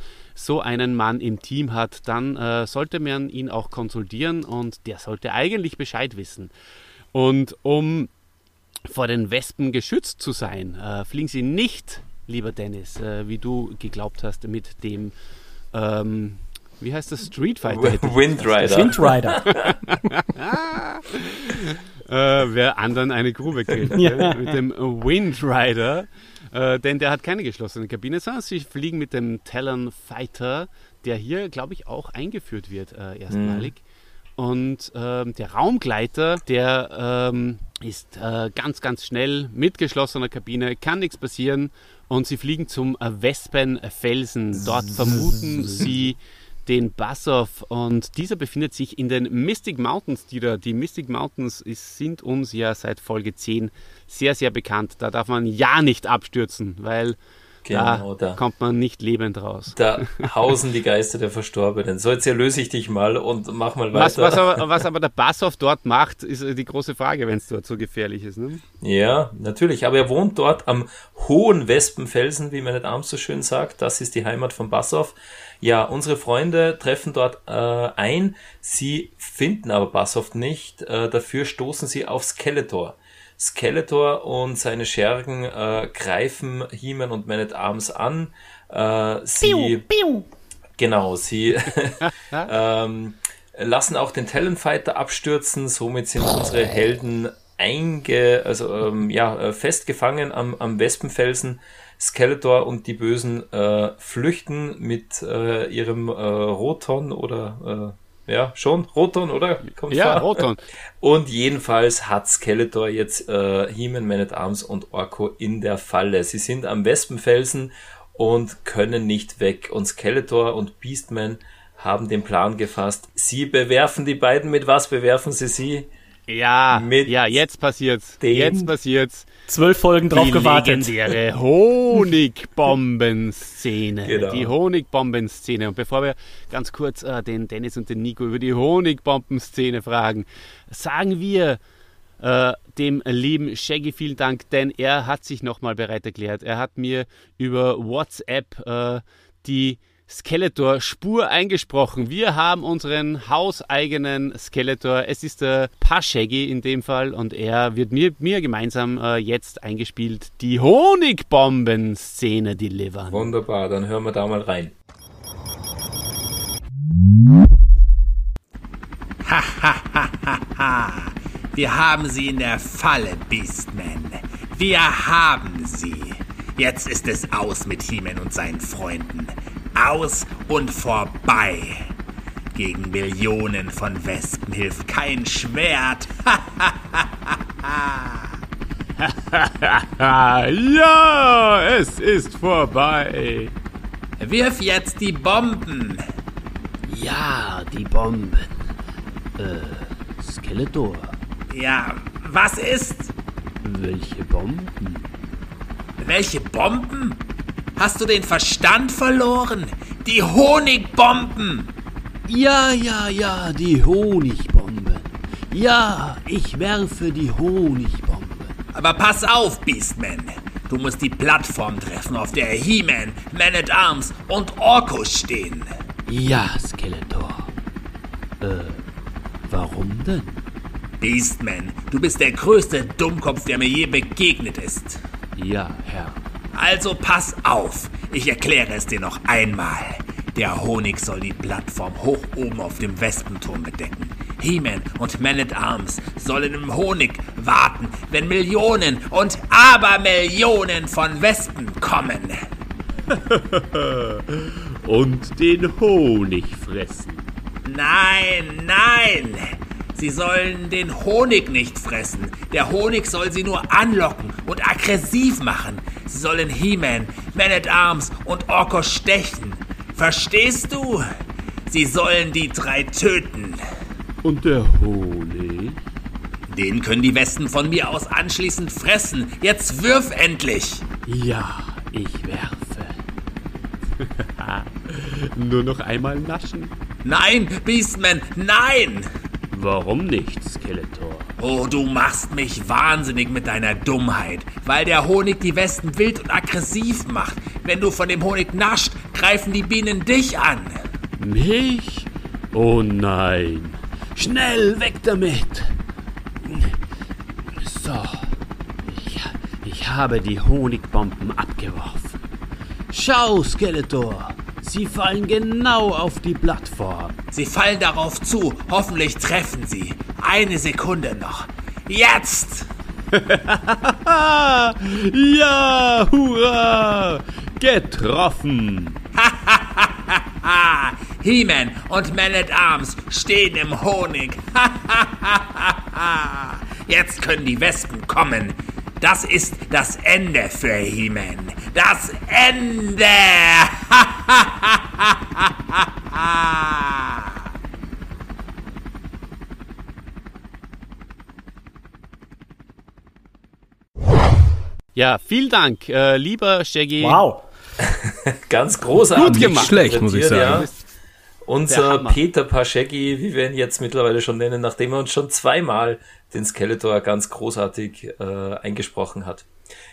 so einen Mann im Team hat, dann äh, sollte man ihn auch konsultieren und der sollte eigentlich Bescheid wissen. Und um vor den Wespen geschützt zu sein, äh, fliegen sie nicht, lieber Dennis, äh, wie du geglaubt hast, mit dem, ähm, wie heißt das, Street Fighter? hätte ich Wind Rider. Wind Rider. äh, wer anderen eine Grube kriegt. Ja. Mit dem Wind Rider. Äh, denn der hat keine geschlossene Kabine, sondern sie fliegen mit dem Talon Fighter, der hier, glaube ich, auch eingeführt wird äh, erstmalig. Und ähm, der Raumgleiter, der ähm, ist äh, ganz, ganz schnell mit geschlossener Kabine, kann nichts passieren. Und sie fliegen zum äh, Wespenfelsen. Dort vermuten sie den Bassoff und dieser befindet sich in den Mystic Mountains, die da. Die Mystic Mountains ist, sind uns ja seit Folge 10 sehr, sehr bekannt. Da darf man ja nicht abstürzen, weil Genau, da da. kommt man nicht lebend raus. Da hausen die Geister der Verstorbenen. So, jetzt erlöse ich dich mal und mach mal Was, weiter. was, aber, was aber der Bassoff dort macht, ist die große Frage, wenn es dort so gefährlich ist. Ne? Ja, natürlich. Aber er wohnt dort am hohen Wespenfelsen, wie man Arms so schön sagt. Das ist die Heimat von Bassoff. Ja, unsere Freunde treffen dort äh, ein. Sie finden aber Bassoff nicht. Äh, dafür stoßen sie auf Skeletor. Skeletor und seine Schergen äh, greifen He-Man und Man at Arms an. Äh, sie, Genau, sie ähm, lassen auch den Talonfighter abstürzen. Somit sind unsere Helden einge, also ähm, ja, äh, festgefangen am, am Wespenfelsen. Skeletor und die Bösen äh, flüchten mit äh, ihrem äh, Roton oder äh, ja, schon Roton, oder? Kommt's Ja, vor? Roton. Und jedenfalls hat Skeletor jetzt äh, He-Man, Man at Arms und Orko in der Falle. Sie sind am Wespenfelsen und können nicht weg. Und Skeletor und Beastman haben den Plan gefasst. Sie bewerfen die beiden. Mit was bewerfen sie sie? Ja, Mit ja, jetzt passiert's. Jetzt passiert's. Zwölf Folgen drauf die gewartet. legendäre Honigbomben-Szene. Genau. Die Honigbomben-Szene. Und bevor wir ganz kurz äh, den Dennis und den Nico über die Honigbomben-Szene fragen, sagen wir äh, dem lieben Shaggy vielen Dank, denn er hat sich nochmal bereit erklärt. Er hat mir über WhatsApp äh, die Skeletor-Spur eingesprochen. Wir haben unseren hauseigenen Skeletor. Es ist der Pascheggi in dem Fall und er wird mir, mir gemeinsam äh, jetzt eingespielt die Honigbomben-Szene delivern. Wunderbar, dann hören wir da mal rein. Wir haben sie in der Falle, Beastman. Wir haben sie. Jetzt ist es aus mit He-Man und seinen Freunden. Aus und vorbei. Gegen Millionen von Wespen hilft kein Schwert. ja, es ist vorbei. Wirf jetzt die Bomben. Ja, die Bomben. Äh, Skeletor. Ja, was ist? Welche Bomben? Welche Bomben? Hast du den Verstand verloren? Die Honigbomben! Ja, ja, ja, die Honigbomben. Ja, ich werfe die Honigbomben. Aber pass auf, Beastman. Du musst die Plattform treffen, auf der He-Man, Man-at-Arms und Orkus stehen. Ja, Skeletor. Äh, warum denn? Beastman, du bist der größte Dummkopf, der mir je begegnet ist. Ja, Herr. Also pass auf, ich erkläre es dir noch einmal. Der Honig soll die Plattform hoch oben auf dem Wespenturm bedecken. He-Man und Man-at-Arms sollen im Honig warten, wenn Millionen und Abermillionen von Wespen kommen. Und den Honig fressen. Nein, nein! Sie sollen den Honig nicht fressen. Der Honig soll sie nur anlocken und aggressiv machen. Sie sollen He-Man, Man-at-Arms und Orkos stechen. Verstehst du? Sie sollen die drei töten. Und der Honig? Den können die Westen von mir aus anschließend fressen. Jetzt wirf endlich! Ja, ich werfe. Nur noch einmal naschen. Nein, Beastman, nein! Warum nicht, Skeletor? Oh, du machst mich wahnsinnig mit deiner Dummheit, weil der Honig die Westen wild und aggressiv macht. Wenn du von dem Honig nascht, greifen die Bienen dich an. Mich? Oh nein. Schnell weg damit! So. Ich, ich habe die Honigbomben abgeworfen. Schau, Skeletor! Sie fallen genau auf die Plattform. Sie fallen darauf zu. Hoffentlich treffen sie. Eine Sekunde noch. Jetzt! ja, hurra! Getroffen! He-Man und Man-at-Arms stehen im Honig. Jetzt können die Wespen kommen. Das ist das Ende für He-Man. Das Ende! Ja, vielen Dank, äh, lieber Shaggy. Wow. Ganz großartig. Gut gemacht. Schlecht, muss ich sagen. Ja. Unser. Peter Paschecki, wie wir ihn jetzt mittlerweile schon nennen, nachdem er uns schon zweimal den Skeletor ganz großartig äh, eingesprochen hat.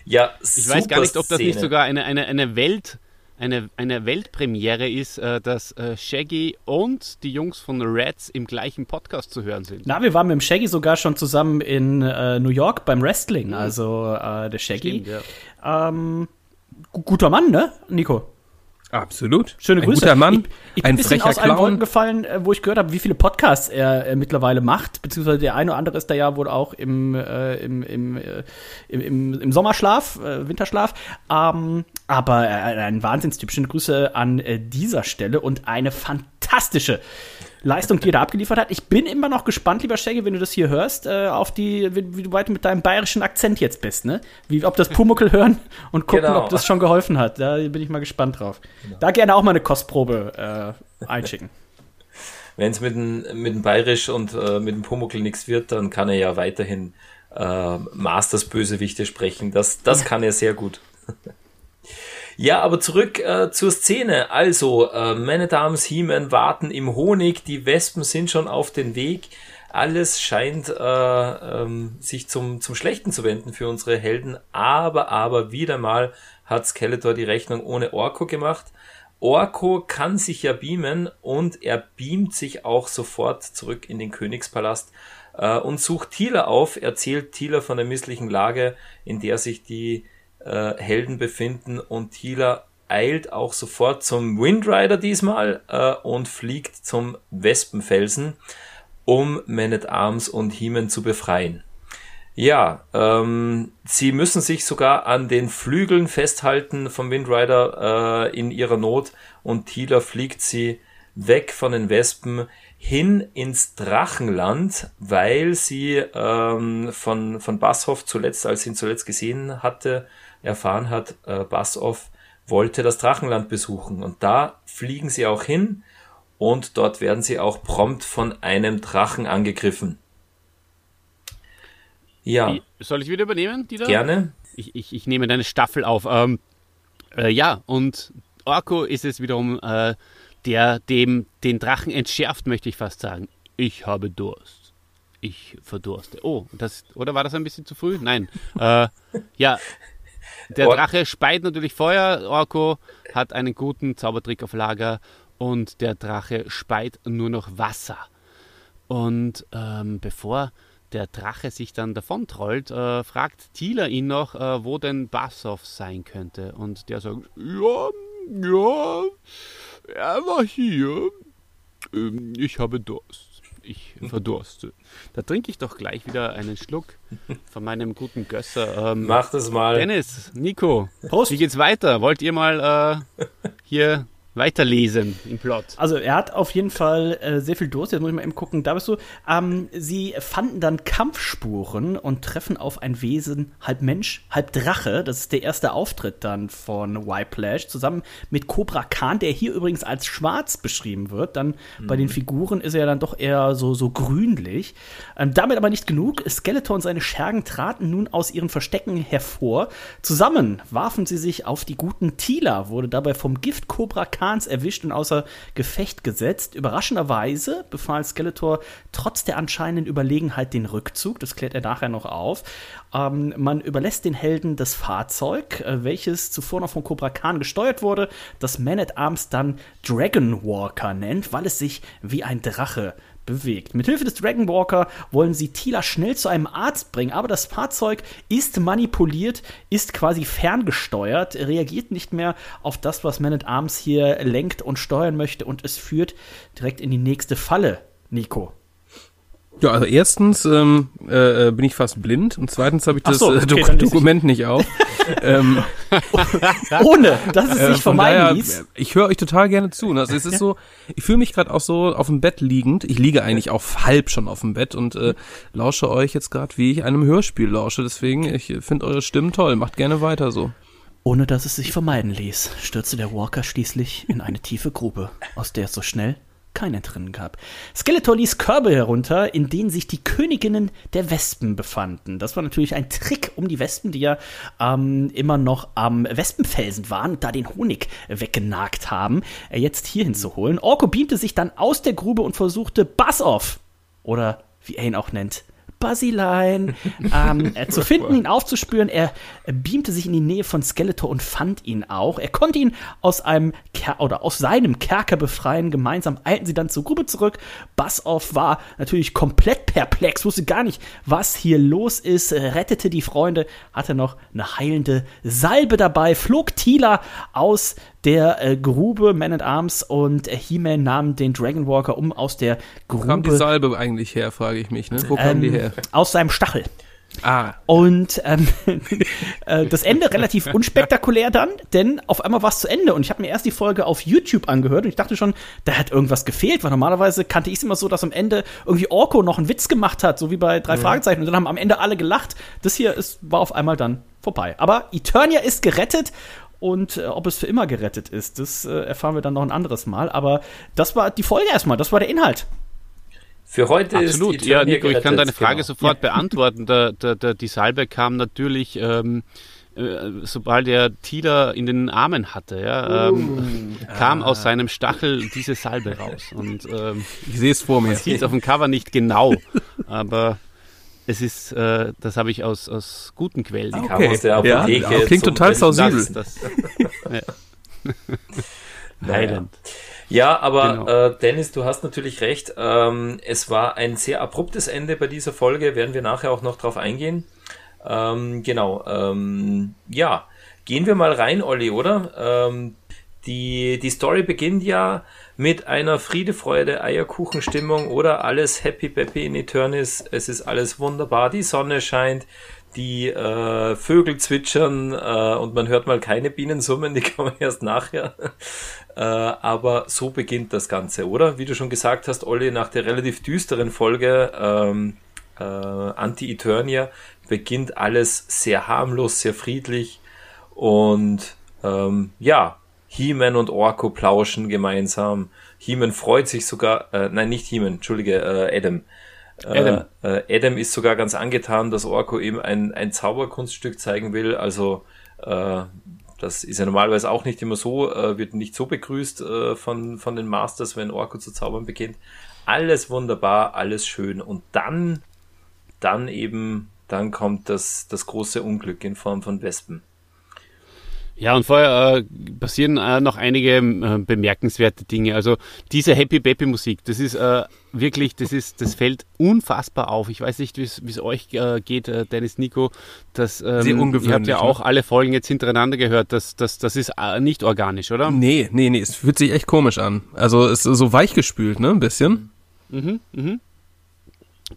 Ja, Ich weiß gar nicht, ob das nicht sogar eine, eine, eine Welt, eine, eine Weltpremiere ist, äh, dass äh, Shaggy und die Jungs von Reds im gleichen Podcast zu hören sind. Na, wir waren mit dem Shaggy sogar schon zusammen in äh, New York beim Wrestling. Also äh, der Shaggy. Stimmt, ja. Ähm, gu- guter Mann, ne, Nico? Absolut. Schöne ein Grüße. guter Mann, ich, ich ein ein bisschen frecher aus Clown. gefallen, äh, wo ich gehört habe, wie viele Podcasts er äh, mittlerweile macht. Beziehungsweise der eine oder andere ist da ja wohl auch im, äh, im, im, äh, im, im, im Sommerschlaf, äh, Winterschlaf. Ähm, aber äh, ein Wahnsinnstyp. Schöne Grüße an dieser Stelle und eine fantastische Leistung, die er da abgeliefert hat. Ich bin immer noch gespannt, lieber Shaggy, wenn du das hier hörst, äh, auf die, wie, wie du weit mit deinem bayerischen Akzent jetzt bist, ne? Wie, ob das Pumuckel hören und gucken, Genau. ob das schon geholfen hat. Da bin ich mal gespannt drauf. Da gerne auch mal eine Kostprobe äh, einschicken. Wenn es mit dem, mit dem Bayerisch und äh, mit dem Pumuckl nichts wird, dann kann er ja weiterhin äh, Masters Bösewichte sprechen. Das, das kann er sehr gut. ja, aber zurück äh, zur Szene. Also, äh, Man-at-Arms, He-Man warten im Honig, die Wespen sind schon auf den Weg. Alles scheint äh, ähm, sich zum, zum Schlechten zu wenden für unsere Helden. Aber, aber wieder mal hat Skeletor die Rechnung ohne Orko gemacht. Orko kann sich ja beamen und er beamt sich auch sofort zurück in den Königspalast äh, und sucht Tila auf, erzählt Tila von der misslichen Lage, in der sich die äh, Helden befinden und Tila eilt auch sofort zum Windrider diesmal äh, und fliegt zum Wespenfelsen, um Man-at-Arms und He-Man zu befreien. Ja, ähm, sie müssen sich sogar an den Flügeln festhalten vom Windrider äh, in ihrer Not und Tila fliegt sie weg von den Wespen hin ins Drachenland, weil sie ähm, von, von Basshoff zuletzt, als sie ihn zuletzt gesehen hatte, erfahren hat, äh, Bassoff wollte das Drachenland besuchen. Und da fliegen sie auch hin und dort werden sie auch prompt von einem Drachen angegriffen. Ja. Soll ich wieder übernehmen, Dieter? Gerne. Ich, ich, ich nehme deine Staffel auf. Ähm, äh, ja, und Orko ist es wiederum, äh, der dem den Drachen entschärft, möchte ich fast sagen. Ich habe Durst. Ich verdurste. Oh, das, oder war das ein bisschen zu früh? Nein. äh, ja, der Drache speit natürlich Feuer. Orko hat einen guten Zaubertrick auf Lager und der Drache speit nur noch Wasser. Und ähm, bevor der Drache sich dann davontrollt, äh, fragt Thieler ihn noch, äh, wo denn Bassoff sein könnte. Und der sagt, ja, ja, er war hier. Ähm, ich habe Durst. Ich verdurste. Da trinke ich doch gleich wieder einen Schluck von meinem guten Gösser. Ähm, Mach das mal. Dennis, Nico, Prost. wie geht's weiter? Wollt ihr mal äh, hier weiterlesen im Plot. Also er hat auf jeden Fall äh, sehr viel Durst. Jetzt muss ich mal eben gucken. Da bist du. Ähm, sie fanden dann Kampfspuren und treffen auf ein Wesen, halb Mensch, halb Drache. Das ist der erste Auftritt dann von Whiplash zusammen mit Cobra Khan, der hier übrigens als schwarz beschrieben wird. Dann mhm. bei den Figuren ist er dann doch eher so, so grünlich. Ähm, damit aber nicht genug. Skeletor und seine Schergen traten nun aus ihren Verstecken hervor. Zusammen warfen sie sich auf die guten Tila, wurde dabei vom Gift Cobra Khan Khans erwischt und außer Gefecht gesetzt. Überraschenderweise befahl Skeletor trotz der anscheinenden Überlegenheit den Rückzug. Das klärt er nachher noch auf. Ähm, man überlässt den Helden das Fahrzeug, äh, welches zuvor noch von Cobra Khan gesteuert wurde, das Man at Arms dann Dragon Walker nennt, weil es sich wie ein Drache bewegt. Mithilfe des Dragonwalker wollen sie Tila schnell zu einem Arzt bringen, aber das Fahrzeug ist manipuliert, ist quasi ferngesteuert, reagiert nicht mehr auf das, was Man at Arms hier lenkt und steuern möchte und es führt direkt in die nächste Falle, Nico. Ja, also erstens ähm, äh, bin ich fast blind und zweitens habe ich das so, äh, okay, Dok Dokument nicht auf. ähm, Ohne, dass es äh, sich vermeiden daher, ließ. Ich höre euch total gerne zu. Also es ist so, ich fühle mich gerade auch so auf dem Bett liegend. Ich liege eigentlich auch halb schon auf dem Bett und äh, lausche euch jetzt gerade, wie ich einem Hörspiel lausche. Deswegen, ich finde eure Stimmen toll. Macht gerne weiter so. Ohne dass es sich vermeiden ließ, stürzte der Walker schließlich in eine tiefe Grube, aus der es so schnell kein Entrinnen gab. Skeletor ließ Körbe herunter, in denen sich die Königinnen der Wespen befanden. Das war natürlich ein Trick, um die Wespen, die ja ähm, immer noch am Wespenfelsen waren, da den Honig weggenagt haben, äh, jetzt hierhin zu holen. Orko beamte sich dann aus der Grube und versuchte Buzz off, oder wie er ihn auch nennt, Basilein ähm, äh, zu finden, ihn aufzuspüren. Er beamte sich in die Nähe von Skeletor und fand ihn auch. Er konnte ihn aus einem Ker oder aus seinem Kerker befreien. Gemeinsam eilten sie dann zur Gruppe zurück. Bassoff war natürlich komplett perplex, wusste gar nicht, was hier los ist, rettete die Freunde, hatte noch eine heilende Salbe dabei, flog Tila aus der äh, Grube Man at Arms und äh, He-Man nahmen den Dragon Walker um aus der Grube. Wo kam die Salbe eigentlich her, frage ich mich. Ne? Wo kam ähm, die her? Aus seinem Stachel. Ah. Und ähm, äh, das Ende relativ unspektakulär dann, denn auf einmal war es zu Ende und ich habe mir erst die Folge auf YouTube angehört und ich dachte schon, da hat irgendwas gefehlt, weil normalerweise kannte ich es immer so, dass am Ende irgendwie Orko noch einen Witz gemacht hat, so wie bei drei mhm. Fragezeichen und dann haben am Ende alle gelacht. Das hier ist, war auf einmal dann vorbei. Aber Eternia ist gerettet und äh, ob es für immer gerettet ist, das äh, erfahren wir dann noch ein anderes Mal. Aber das war die Folge erstmal, das war der Inhalt. Für heute Absolut. ist ja, Nico, ich kann deine Frage genau. sofort ja. beantworten. Der, der, der, die Salbe kam natürlich, ähm, äh, sobald er Tila in den Armen hatte, ja, ähm, uh, kam ah. aus seinem Stachel diese Salbe raus. Und ähm, ich sehe es vor mir. Man sieht es auf dem Cover nicht genau, aber es ist, äh, das habe ich aus, aus guten Quellen. Die okay. aus der Apotheke. Ja, klingt total plausibel. Das, ja. Nein. Ja, aber genau. äh, Dennis, du hast natürlich recht. Ähm, es war ein sehr abruptes Ende bei dieser Folge, werden wir nachher auch noch drauf eingehen. Ähm, genau. Ähm, ja, gehen wir mal rein, Olli, oder? Ähm, die, die Story beginnt ja mit einer Friede, Freude, Eierkuchenstimmung oder alles Happy Peppy in Eternis. Es ist alles wunderbar, die Sonne scheint, die äh, Vögel zwitschern äh, und man hört mal keine Bienen summen, die kommen erst nachher. äh, aber so beginnt das Ganze, oder? Wie du schon gesagt hast, Olli, nach der relativ düsteren Folge ähm, äh, Anti-Eternia beginnt alles sehr harmlos, sehr friedlich und ähm, ja, He-Man und Orko plauschen gemeinsam. He-Man freut sich sogar, äh, nein, nicht He-Man, entschuldige, äh, Adam. Adam. Äh, äh, Adam ist sogar ganz angetan, dass Orko ihm ein, ein Zauberkunststück zeigen will. Also äh, das ist ja normalerweise auch nicht immer so, äh, wird nicht so begrüßt äh, von, von den Masters, wenn Orko zu zaubern beginnt. Alles wunderbar, alles schön. Und dann, dann eben, dann kommt das, das große Unglück in Form von Wespen. Ja, und vorher äh, passieren äh, noch einige äh, bemerkenswerte Dinge. Also diese Happy Baby Musik, das ist äh, wirklich, das ist, das fällt unfassbar auf. Ich weiß nicht, wie es euch äh, geht, äh, Dennis, Nico. Das, ähm, Sehr ungewöhnlich. Ihr habt ja ne? auch alle Folgen jetzt hintereinander gehört. Das, das, das ist nicht organisch, oder? Nee, nee, nee, es fühlt sich echt komisch an. Also es ist so weichgespült, ne, ein bisschen. Mhm, mhm.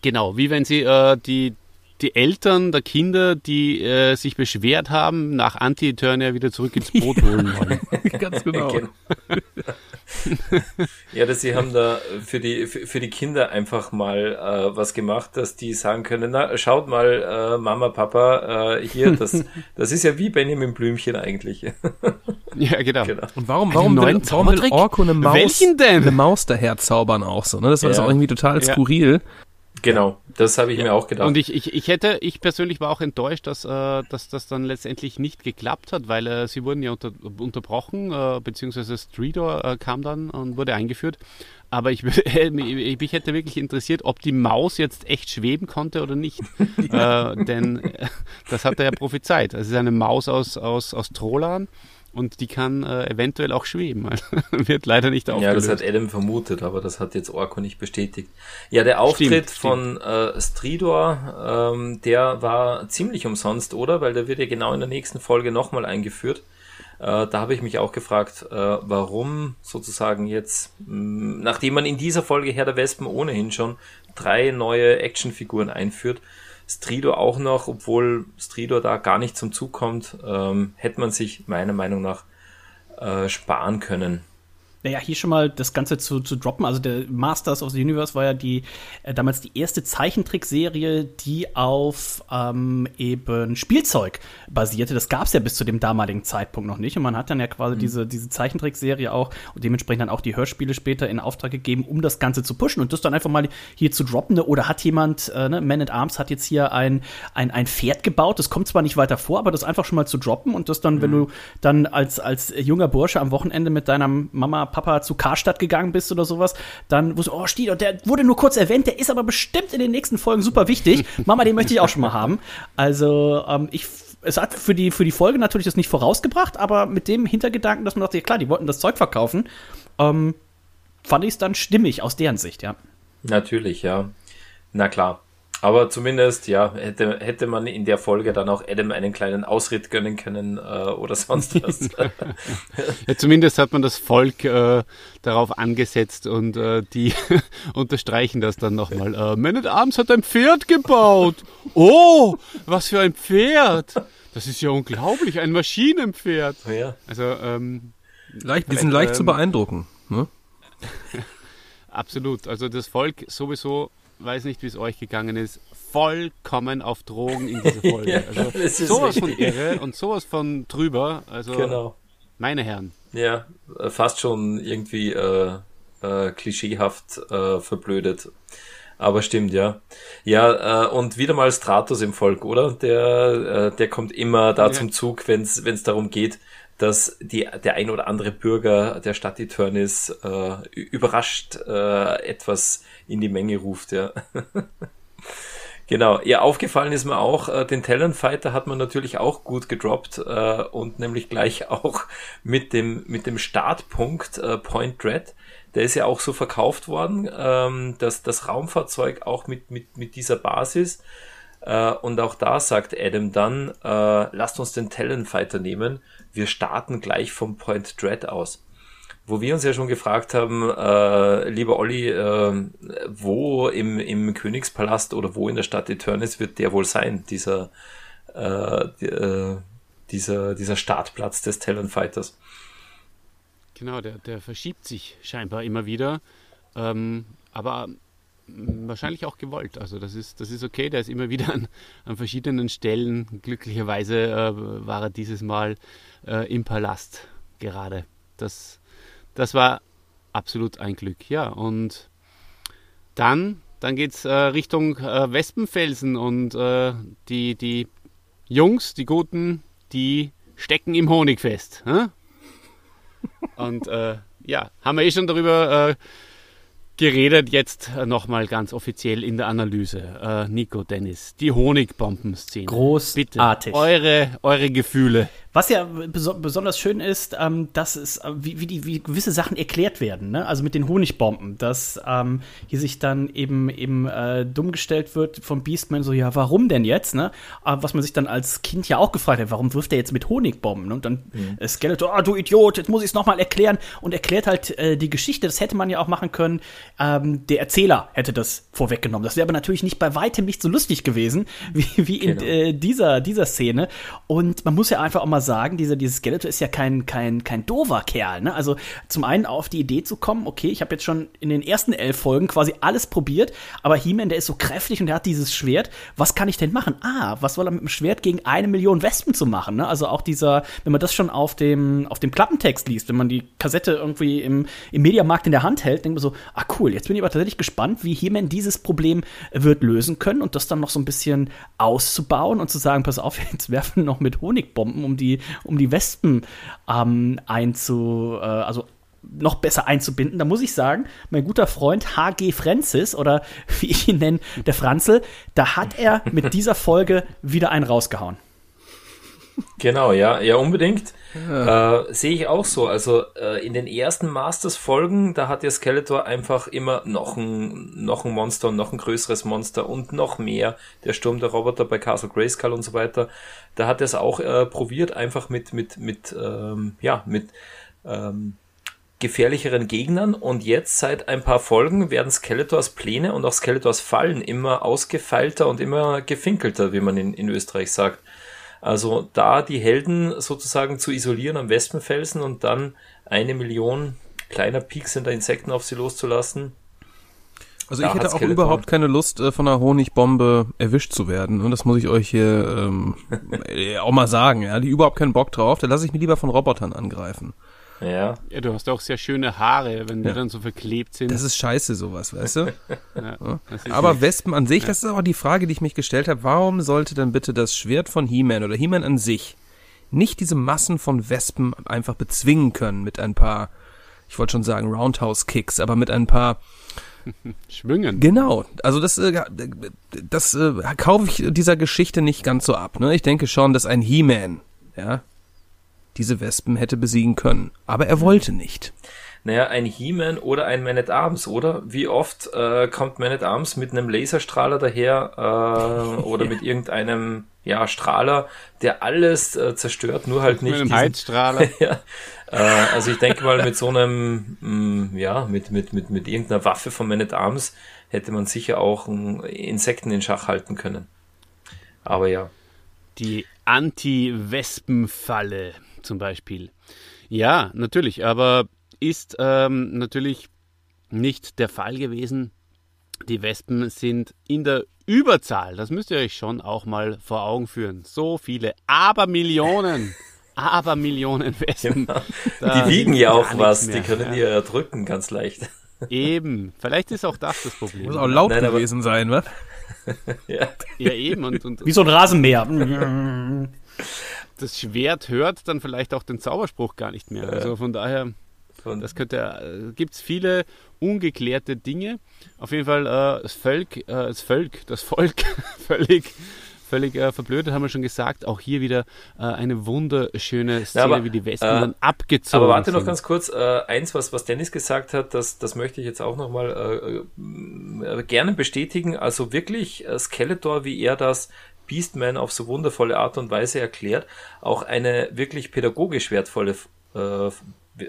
Genau, wie wenn sie äh, die, die Eltern der Kinder, die äh, sich beschwert haben, nach Anti-Eternia wieder zurück ins Boot holen wollen. Ganz genau. Genau. ja, dass sie haben da für die für, für die Kinder einfach mal äh, was gemacht, dass die sagen können, na schaut mal, äh, Mama, Papa, äh, hier, das das ist ja wie Benjamin Blümchen eigentlich. ja, genau. genau. Und warum, warum, will, neuen warum will? Orko eine Maus, Welchen denn? eine Maus daher zaubern auch so, ne? Das war das Ja. auch irgendwie total Ja. skurril. Genau, das habe ich mir auch gedacht. Und ich, ich, ich hätte, ich persönlich war auch enttäuscht, dass, äh, dass das dann letztendlich nicht geklappt hat, weil äh, sie wurden ja unter, unterbrochen, äh, beziehungsweise Streetor äh, kam dann und wurde eingeführt. Aber ich, würde- mich hätte wirklich interessiert, ob die Maus jetzt echt schweben konnte oder nicht. äh, denn äh, das hat er ja prophezeit. Es ist eine Maus aus, aus, aus Trolan und die kann äh, eventuell auch schweben. Also, Wird leider nicht ja, aufgelöst. das hat Adam vermutet, aber das hat jetzt Orko nicht bestätigt. Ja, der Auftritt Stimmt, von äh, Stridor, ähm, der war ziemlich umsonst, oder? Weil der wird ja genau in der nächsten Folge nochmal eingeführt. Äh, da habe ich mich auch gefragt, äh, warum sozusagen jetzt, mh, nachdem man in dieser Folge Herr der Wespen ohnehin schon drei neue Actionfiguren einführt, Stridor auch noch, obwohl Stridor da gar nicht zum Zug kommt, ähm, hätte man sich meiner Meinung nach äh, sparen können. Naja, hier schon mal das Ganze zu, zu droppen. Also der Masters of the Universe war ja die äh, damals die erste Zeichentrickserie, die auf ähm, eben Spielzeug basierte. Das gab es ja bis zu dem damaligen Zeitpunkt noch nicht. Und man hat dann ja quasi diese, diese Zeichentrickserie auch und dementsprechend dann auch die Hörspiele später in Auftrag gegeben, um das Ganze zu pushen und das dann einfach mal hier zu droppen. Ne? Oder hat jemand, äh, ne, Man at Arms hat jetzt hier ein, ein, ein Pferd gebaut. Das kommt zwar nicht weiter vor, aber das einfach schon mal zu droppen und das dann, wenn du dann als, als junger Bursche am Wochenende mit deiner Mama, Papa zu Karstadt gegangen bist oder sowas, dann wusste oh, Stilo, der wurde nur kurz erwähnt, der ist aber bestimmt in den nächsten Folgen super wichtig. Mama, den möchte ich auch schon mal haben. Also, ähm, ich es hat für die, für die Folge natürlich das nicht vorausgebracht, aber mit dem Hintergedanken, dass man dachte, ja klar, die wollten das Zeug verkaufen, ähm, fand ich es dann stimmig aus deren Sicht, ja. Natürlich, ja. Na klar. Aber zumindest, ja, hätte, hätte man in der Folge dann auch Adam einen kleinen Ausritt gönnen können äh, oder sonst was. Ja, zumindest hat man das Volk äh, darauf angesetzt und äh, die unterstreichen das dann nochmal. Äh, Man at Arms hat ein Pferd gebaut. Oh, was für ein Pferd. Das ist ja unglaublich, ein Maschinenpferd. ja. Also ähm, Leicht, die sind leicht ähm, zu beeindrucken. Ne? absolut. Also das Volk sowieso, weiß nicht, wie es euch gegangen ist, vollkommen auf Drogen in dieser Folge. Ja, also sowas von irre und sowas von drüber. Also Genau. meine Herren. Ja, äh, fast schon irgendwie äh, äh, klischeehaft äh, verblödet. Aber stimmt, ja. Ja, äh, und wieder mal Stratos im Volk, oder? Der, äh, der kommt immer da Ja. zum Zug, wenn es darum geht, dass die, der ein oder andere Bürger der Stadt Eternis äh, überrascht äh, etwas in die Menge ruft, ja. Genau, ja, aufgefallen ist mir auch, äh, den Talonfighter hat man natürlich auch gut gedroppt äh, und nämlich gleich auch mit dem, mit dem Startpunkt äh, Point Dread. Der ist ja auch so verkauft worden, ähm, dass das Raumfahrzeug auch mit, mit, mit dieser Basis äh, und auch da sagt Adam dann, äh, lasst uns den Talonfighter nehmen, wir starten gleich vom Point Dread aus wo wir uns ja schon gefragt haben, äh, lieber Olli, äh, wo im, im Königspalast oder wo in der Stadt Eternis wird der wohl sein, dieser äh, äh, dieser, dieser Startplatz des Talon Fighters. Genau, der, der verschiebt sich scheinbar immer wieder. Ähm, aber wahrscheinlich auch gewollt. Also das ist, das ist okay, der ist immer wieder an, an verschiedenen Stellen. Glücklicherweise äh, war er dieses Mal äh, im Palast gerade. Das, das war absolut ein Glück, ja. Und dann, dann geht es äh, Richtung äh, Wespenfelsen und äh, die, die Jungs, die Guten, die stecken im Honig fest. Hä? Und äh, ja, haben wir eh schon darüber geredet, jetzt nochmal ganz offiziell in der Analyse. Äh, Nico, Dennis, die Honigbomben-Szene. Großartig. Bitte, eure, eure Gefühle. Was ja beso besonders schön ist, ähm, dass es, äh, wie, wie, die, wie gewisse Sachen erklärt werden, ne? also mit den Honigbomben, dass ähm, hier sich dann eben, eben äh, dumm gestellt wird vom Beastman, so, ja, warum denn jetzt? Ne? Aber was man sich dann als Kind ja auch gefragt hat, warum wirft er jetzt mit Honigbomben? Ne? Und dann mhm. äh, Skeletor, ah, du Idiot, jetzt muss ich es nochmal erklären und erklärt halt äh, die Geschichte, das hätte man ja auch machen können. Ähm, der Erzähler hätte das vorweggenommen. Das wäre aber natürlich nicht bei weitem nicht so lustig gewesen, wie, wie in genau. äh, dieser, dieser Szene. Und man muss ja einfach auch mal sagen, dieser, dieses Skeletor ist ja kein, kein, kein doofer Kerl. Ne? Also zum einen auf die Idee zu kommen, okay, ich habe jetzt schon in den ersten elf Folgen quasi alles probiert, aber He-Man, der ist so kräftig und der hat dieses Schwert. Was kann ich denn machen? Ah, was soll er mit dem Schwert gegen eine Million Wespen zu machen? Ne? Also auch dieser, wenn man das schon auf dem, auf dem Klappentext liest, wenn man die Kassette irgendwie im, im Mediamarkt in der Hand hält, denkt man so, ah cool, jetzt bin ich aber tatsächlich gespannt, wie He-Man dieses Problem wird lösen können und das dann noch so ein bisschen auszubauen und zu sagen, pass auf, jetzt werfen noch mit Honigbomben, um die, um die Wespen ähm, einzu, äh, also noch besser einzubinden. Da muss ich sagen, mein guter Freund HG Francis oder wie ich ihn nenne, der Franzl, da hat er mit dieser Folge wieder einen rausgehauen. Genau, ja, ja, unbedingt. Ja. Äh, Sehe ich auch so. Also äh, in den ersten Masters-Folgen, da hat der Skeletor einfach immer noch ein, noch ein Monster und noch ein größeres Monster und noch mehr. Der Sturm der Roboter bei Castle Grayskull und so weiter. Da hat er es auch äh, probiert, einfach mit, mit, mit, ähm, ja, mit ähm, gefährlicheren Gegnern. Und jetzt seit ein paar Folgen werden Skeletors Pläne und auch Skeletors Fallen immer ausgefeilter und immer gefinkelter, wie man in, in Österreich sagt. Also da die Helden sozusagen zu isolieren am Wespenfelsen und dann eine Million kleiner piekselnder Insekten auf sie loszulassen. Also ich hätte auch überhaupt keine Lust, äh, von einer Honigbombe erwischt zu werden. Und das muss ich euch hier ähm, auch mal sagen. Ja, die überhaupt keinen Bock drauf. Da lasse ich mich lieber von Robotern angreifen. Ja. Ja, du hast auch sehr schöne Haare, wenn die dann so verklebt sind. Das ist scheiße, sowas, weißt du? ja, aber Wespen an sich, das ist auch die Frage, die ich mich gestellt habe. Warum sollte dann bitte das Schwert von He-Man oder He-Man an sich nicht diese Massen von Wespen einfach bezwingen können mit ein paar, ich wollte schon sagen Roundhouse-Kicks, aber mit ein paar Schwingen. Genau. Also das, äh, das äh, kaufe ich dieser Geschichte nicht ganz so ab. Ne? Ich denke schon, dass ein He-Man, ja, diese Wespen hätte besiegen können. Aber er wollte nicht. Naja, ein He-Man oder ein Man-at-Arms, oder? Wie oft äh, kommt Man-at-Arms mit einem Laserstrahler daher äh, oder mit irgendeinem ja, Strahler, der alles äh, zerstört, nur halt nicht. Mit einem Heizstrahler. ja, äh, also ich denke mal, mit so einem, mh, mm, ja, mit, mit, mit, mit irgendeiner Waffe von Man-at-Arms hätte man sicher auch Insekten in Schach halten können. Aber ja. Die Anti-Wespen-Falle zum Beispiel. Ja, natürlich, aber ist ähm, natürlich nicht der Fall gewesen. Die Wespen sind in der Überzahl. Das müsst ihr euch schon auch mal vor Augen führen. So viele, aber Millionen. aber Millionen Wespen. Genau. Die wiegen ja auch was, mehr. die können ja erdrücken ganz leicht. Eben, vielleicht ist auch das das Problem. Muss auch laut Nein, gewesen sein, was? ja. ja, eben. Und, und, Wie so ein Rasenmäher das Schwert hört dann vielleicht auch den Zauberspruch gar nicht mehr. Also von daher, das könnte, äh, gibt es viele ungeklärte Dinge. Auf jeden Fall äh, das Volk, äh, das Volk, das Volk völlig völlig äh, verblödet, haben wir schon gesagt. Auch hier wieder äh, eine wunderschöne Szene, ja, aber, wie die Wespen äh, dann abgezogen Aber warte sind. noch ganz kurz, äh, eins, was, was Dennis gesagt hat, das, das möchte ich jetzt auch nochmal äh, äh, gerne bestätigen. Also wirklich Skeletor, wie er das Beastman auf so wundervolle Art und Weise erklärt, auch eine wirklich pädagogisch wertvolle äh,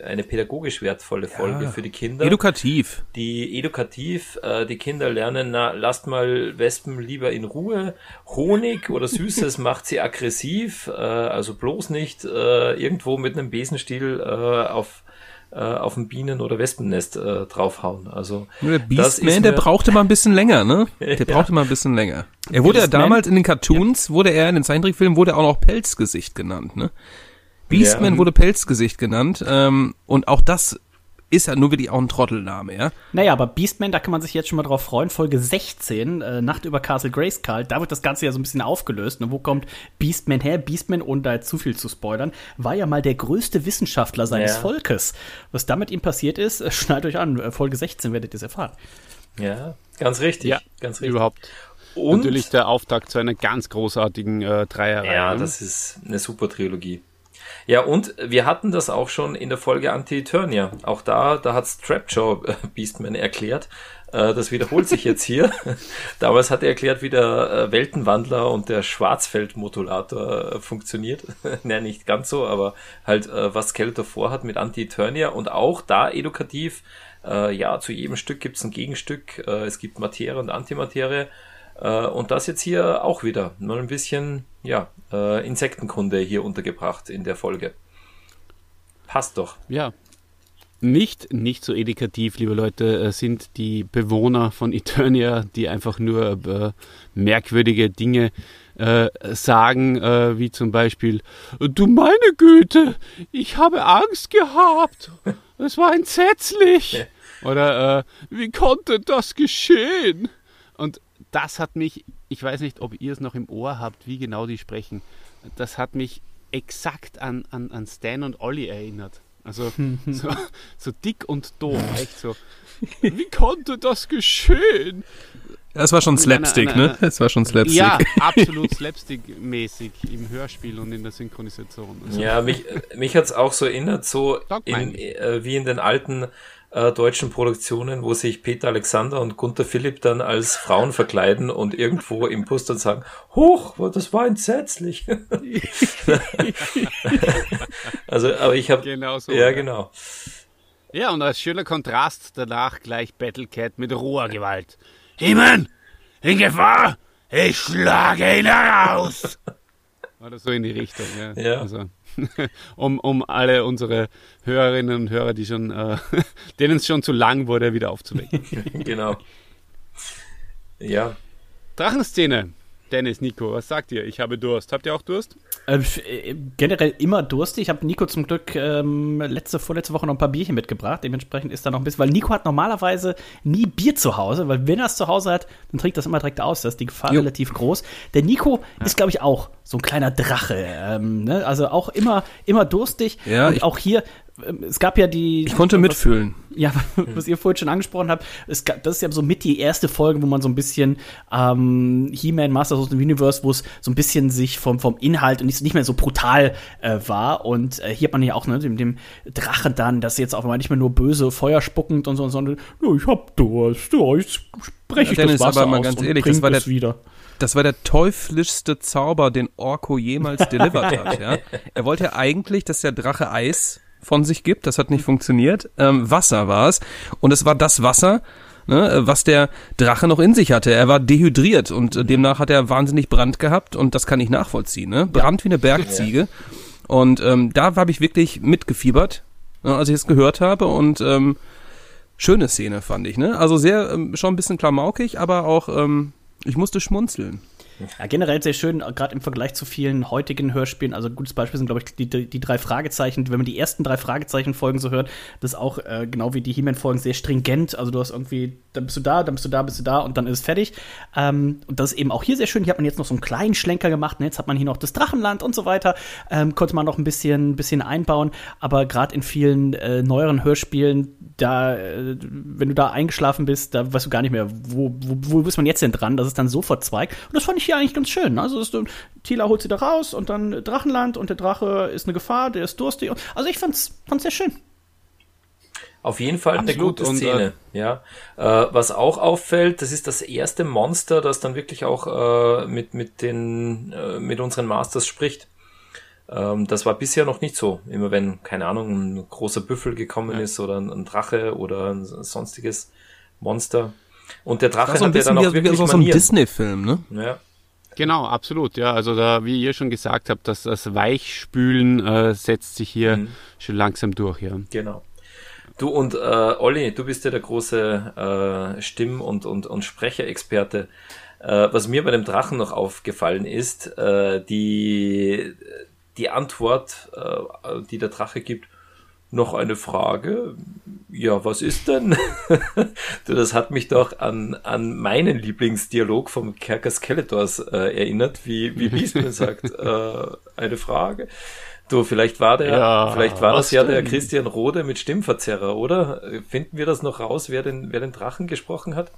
eine pädagogisch wertvolle Folge Ja. für die Kinder. Edukativ. die edukativ, äh, die Kinder lernen, na, lasst mal Wespen lieber in Ruhe. Honig oder Süßes macht sie aggressiv, äh, also bloß nicht äh, irgendwo mit einem Besenstiel äh, auf äh, auf ein Bienen- oder Wespennest äh, draufhauen. Also Nur der Beastman, der brauchte mal ein bisschen länger, ne? Der Ja. brauchte mal ein bisschen länger. Er wurde ja damals in den Cartoons, wurde er in den Zeichentrickfilmen, wurde er auch noch Pelzgesicht genannt, ne? Beastman Ja. wurde Pelzgesicht genannt, ähm, und auch das ist ja nur wirklich auch ein Trottelname, ja? Naja, aber Beastman, da kann man sich jetzt schon mal drauf freuen. Folge 16, äh, Nacht über Castle Grayskull, da wird das Ganze ja so ein bisschen aufgelöst. Ne? Wo kommt Beastman her? Beastman, ohne da jetzt zu viel zu spoilern, war ja mal der größte Wissenschaftler seines Ja. Volkes. Was da mit ihm passiert ist, äh, schnallt euch an. Äh, Folge 16 werdet ihr es erfahren. ja, ganz richtig, Ja, ganz richtig. Überhaupt. Und Natürlich der Auftakt zu einer ganz großartigen äh, Dreierreihe. Ja, ne? das ist eine super Trilogie. Ja, und wir hatten das auch schon in der Folge Anti-Eternia. Auch da, da hat Strapjaw äh, Beastman erklärt. Äh, das wiederholt sich jetzt hier. Damals hat er erklärt, wie der äh, Weltenwandler und der Schwarzfeld-Modulator äh, funktioniert. ne, nicht ganz so, aber halt, was Skeletor vorhat mit Anti-Eternia und auch da edukativ. Ja, zu jedem Stück gibt es ein Gegenstück. Es gibt Materie und Antimaterie. Äh, und das jetzt hier auch wieder. Mal ein bisschen, ja, äh, Insektenkunde hier untergebracht in der Folge. Passt doch. Ja. Nicht, nicht so edukativ, liebe Leute, äh, sind die Bewohner von Eternia, die einfach nur äh, merkwürdige Dinge äh, sagen, äh, wie zum Beispiel, du meine Güte, ich habe Angst gehabt, es war entsetzlich. Oder äh, wie konnte das geschehen? Das hat mich, ich weiß nicht, ob ihr es noch im Ohr habt, wie genau die sprechen, das hat mich exakt an, an, an Stan und Olli erinnert. Also so, so dick und doof, echt so. Wie konnte das geschehen? Das war schon Slapstick, ne? Das war schon Slapstick. Ja, absolut slapstick-mäßig im Hörspiel und in der Synchronisation. Also, Ja, mich, mich hat's auch so erinnert, so in, äh, wie in den alten äh, deutschen Produktionen, wo sich Peter Alexander und Gunther Philipp dann als Frauen verkleiden und irgendwo im Bus dann sagen, Huch, das war entsetzlich. also, aber ich habe, Genau so. ja genau. Ja, und als schöner Kontrast danach gleich Battlecat mit roher Gewalt. He-Man, in Gefahr, ich schlage ihn heraus. Oder so in die Richtung, ja. Ja. Also, um, um alle unsere Hörerinnen und Hörer, die schon, äh, denen es schon zu lang wurde, wieder aufzuwecken. genau. Ja, Drachenszene. Dennis, Nico, was sagt ihr? Ich habe Durst. Habt ihr auch Durst? Äh, f- äh, generell immer durstig. Ich habe Nico zum Glück ähm, letzte, vorletzte Woche noch ein paar Bierchen mitgebracht. Dementsprechend ist da noch ein bisschen, weil Nico hat normalerweise nie Bier zu Hause, weil wenn er es zu Hause hat, dann trinkt das immer direkt aus. Da ist die Gefahr Jo. relativ groß. Der Nico ist, glaube ich, auch so ein kleiner Drache. Ähm, ne? Also auch immer, immer durstig. Ja, Und auch hier, ähm, es gab ja die. Ich konnte was- mitfühlen. ja, was ihr vorhin schon angesprochen habt, es, ga- das ist ja so mit die erste Folge, wo man so ein bisschen ähm, He-Man Masters of the Universe, wo es so ein bisschen sich vom, vom Inhalt und nicht, nicht mehr so brutal äh, war. Und äh, hier hat man ja auch ne, dem, dem Drachen dann, das jetzt auf einmal nicht mehr nur böse, feuerspuckend und so, sondern ja, ich hab Durst, ja, jetzt spreche ich Ja, Dennis, das Wasser aber mal aus ganz und ehrlich, das war der- wieder. Das war der teuflischste Zauber, den Orko jemals delivered hat. Ja? Er wollte ja eigentlich, dass der Drache Eis von sich gibt. Das hat nicht funktioniert. Ähm, Wasser war es. Und es war das Wasser, ne, was der Drache noch in sich hatte. Er war dehydriert und äh, demnach hat er wahnsinnig Brand gehabt. Und das kann ich nachvollziehen. Ne? Brand wie eine Bergziege. Und ähm, da habe ich wirklich mitgefiebert, ne, als ich es gehört habe. Und ähm, schöne Szene fand ich. Ne? Also sehr, ähm, schon ein bisschen klamaukig, aber auch... Ähm, ich musste schmunzeln. Ja, generell sehr schön, gerade im Vergleich zu vielen heutigen Hörspielen. Also ein gutes Beispiel sind, glaube ich, die, die, drei Fragezeichen. Wenn man die ersten drei Fragezeichen-Folgen so hört, das ist auch äh, genau wie die He-Man-Folgen sehr stringent. Also du hast irgendwie, dann bist du da, dann bist du da, bist du da und dann ist es fertig. Ähm, und das ist eben auch hier sehr schön. Hier hat man jetzt noch so einen kleinen Schlenker gemacht. Ne? Jetzt hat man hier noch das Drachenland und so weiter. Ähm, konnte man noch ein bisschen, bisschen einbauen. Aber gerade in vielen äh, neueren Hörspielen, da, äh, wenn du da eingeschlafen bist, da weißt du gar nicht mehr, wo, wo, wo ist man jetzt denn dran? Das ist dann so verzweigt. Und das fand ich hier eigentlich ganz schön. ne? Also ist, äh, Tila holt sie da raus und dann Drachenland und der Drache ist eine Gefahr, der ist durstig. Also ich fand's, fand's sehr schön. Auf jeden Fall eine Absolut, gute und, Szene. ja. Äh, was auch auffällt, das ist das erste Monster, das dann wirklich auch äh, mit, mit, den, äh, mit unseren Masters spricht. Ähm, das war bisher noch nicht so. Immer wenn, keine Ahnung, ein großer Büffel gekommen Ja. ist oder ein, ein Drache oder ein sonstiges Monster. Und der Drache Das ist so ein hat ja dann wie, auch wie wirklich so ein. Disney-Film, ne? Ja. Genau, absolut. Ja, also da, wie ihr schon gesagt habt, das, das Weichspülen äh, setzt sich hier Mhm. schon langsam durch. Ja. Genau. Du und äh, Olli, du bist ja der große äh, Stimm- und, und, und Sprecherexperte. Äh, was mir bei dem Drachen noch aufgefallen ist, äh, die, die Antwort, äh, die der Drache gibt, noch eine Frage. Ja, was ist denn? du, das hat mich doch an, an meinen Lieblingsdialog vom Kerker Skeletors äh, erinnert, wie, wie Beastman sagt, äh, eine Frage. Du, vielleicht war der, Ja, vielleicht war das ja der denn? Christian Rode mit Stimmverzerrer, oder? Finden wir das noch raus, wer den, wer den Drachen gesprochen hat?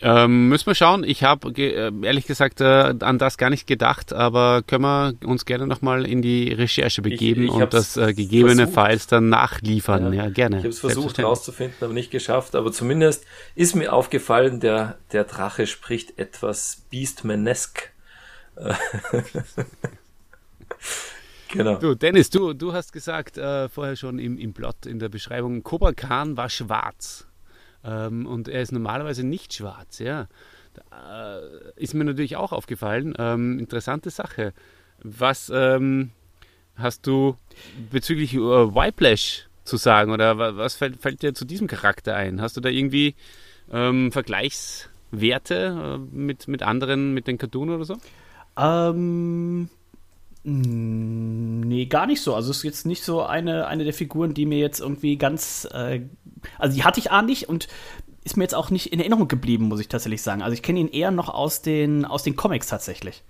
Ähm, müssen wir schauen. Ich habe ge äh, ehrlich gesagt äh, an das gar nicht gedacht, aber können wir uns gerne nochmal in die Recherche begeben ich und hab's das äh, gegebenenfalls versucht. dann nachliefern. Ja. Ja, gerne. Ich habe es versucht Selbstverständlich. rauszufinden, aber nicht geschafft. Aber zumindest ist mir aufgefallen, der, der Drache spricht etwas Beastmanesk. genau. Du, Dennis, du, du hast gesagt äh, vorher schon im, im Plot, in der Beschreibung, Cobra Khan war schwarz. Ähm, und er ist normalerweise nicht schwarz, ja. Da, äh, ist mir natürlich auch aufgefallen. Ähm, interessante Sache. Was ähm, hast du bezüglich äh, Whiplash zu sagen? Oder wa- was fällt, fällt dir zu diesem Charakter ein? Hast du da irgendwie ähm, Vergleichswerte äh, mit, mit anderen, mit den Cartoon oder so? Ähm, nee, gar nicht so. Also es ist jetzt nicht so eine, eine der Figuren, die mir jetzt irgendwie ganz, äh, also die hatte ich A nicht und ist mir jetzt auch nicht in Erinnerung geblieben, muss ich tatsächlich sagen. Also ich kenne ihn eher noch aus den, aus den Comics tatsächlich.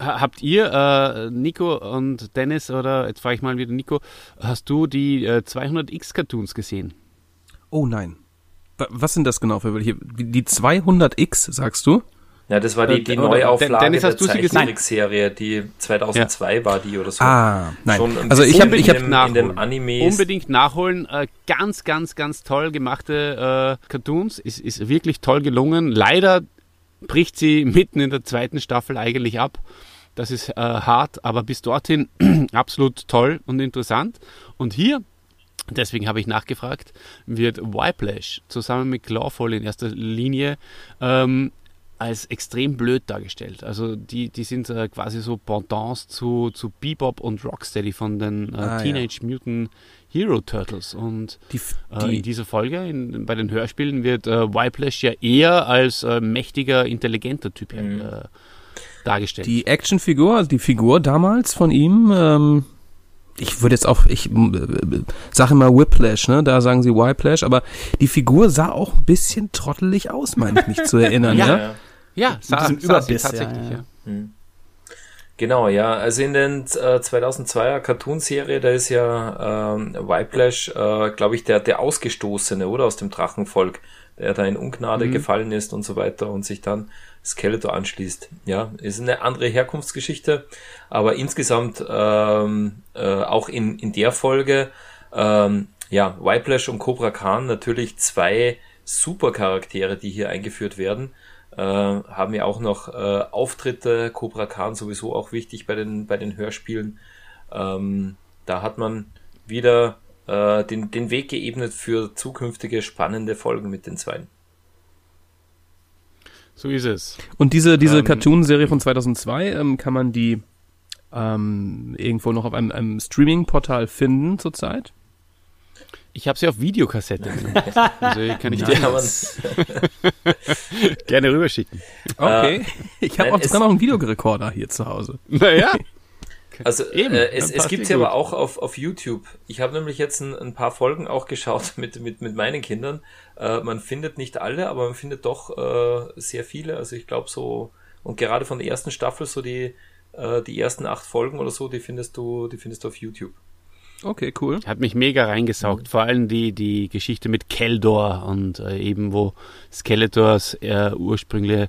Ha- Habt ihr, äh, Nico und Dennis, oder jetzt frage ich mal wieder Nico, hast du die äh, 200x Cartoons gesehen? Oh nein. Wa- Was sind das genau für welche? Die 200x, sagst du? Ja, das war die, Äh, die oder- Neuauflage Dennis, der hast du sie gesehen? Zeichentrickserie, die 2002 war die oder so. Ah, nein. Schon Also ich habe ich hab, in dem Anime. Unbedingt nachholen. Äh, ganz, ganz, ganz toll gemachte äh, Cartoons. Ist, ist wirklich toll gelungen. Leider bricht sie mitten in der zweiten Staffel eigentlich ab. Das ist äh, hart, aber bis dorthin absolut toll und interessant. Und hier, deswegen habe ich nachgefragt, wird Whiplash zusammen mit Clawful in erster Linie ähm, als extrem blöd dargestellt. Also die, die sind äh, quasi so Pendants zu, zu Bebop und Rocksteady von den äh, Ah, ja. Teenage Mutant Hero Turtles. Und die, äh, die, in dieser Folge, in, bei den Hörspielen, wird äh, Whiplash ja eher als äh, mächtiger, intelligenter Typ Mhm. äh, dargestellt. die Actionfigur, also die Figur damals von ihm, ähm, ich würde jetzt auch, ich äh, sage immer Whiplash, ne? Da sagen sie Whiplash, aber die Figur sah auch ein bisschen trottelig aus, meine ich mich zu erinnern, ja? ja. Ja, sah, diesem sah sie Überbiss, ja, tatsächlich, ja. ja. Genau, ja. Also in den äh, 2002er Cartoonserie, da ist ja ähm, Whiplash, äh, glaube ich, der, der Ausgestoßene, oder? Aus dem Drachenvolk, der da in Ungnade gefallen ist und so weiter und sich dann Skeletor anschließt. Ja, ist eine andere Herkunftsgeschichte, aber insgesamt ähm, äh, auch in, in der Folge, ähm, ja, Whiplash und Cobra Khan natürlich zwei Supercharaktere, die hier eingeführt werden äh, haben ja auch noch äh, Auftritte, Cobra Khan sowieso auch wichtig bei den, bei den Hörspielen. Ähm, da hat man wieder äh, den, den Weg geebnet für zukünftige spannende Folgen mit den Zweien. So ist es. Und diese, diese Ähm, Cartoon-Serie von 2002, ähm, kann man die ähm, irgendwo noch auf einem, einem Streaming-Portal finden zurzeit? Ich habe sie auf Videokassette. also kann ich Die dir gerne rüberschicken. Okay. ich habe auch sogar noch einen Videorekorder hier zu Hause. Naja. also Eben, äh, es, es gibt sie aber auch auf, auf YouTube. Ich habe nämlich jetzt ein, ein paar Folgen auch geschaut mit, mit, mit meinen Kindern. Äh, man findet nicht alle, aber man findet doch äh, sehr viele. Also ich glaube so, und gerade von der ersten Staffel, so die, äh, die ersten acht Folgen oder so, die findest du, die findest du auf YouTube. Okay, cool. Hat mich mega reingesaugt. Vor allem die, die Geschichte mit Keldor und äh, eben wo Skeletors äh, Ursprünge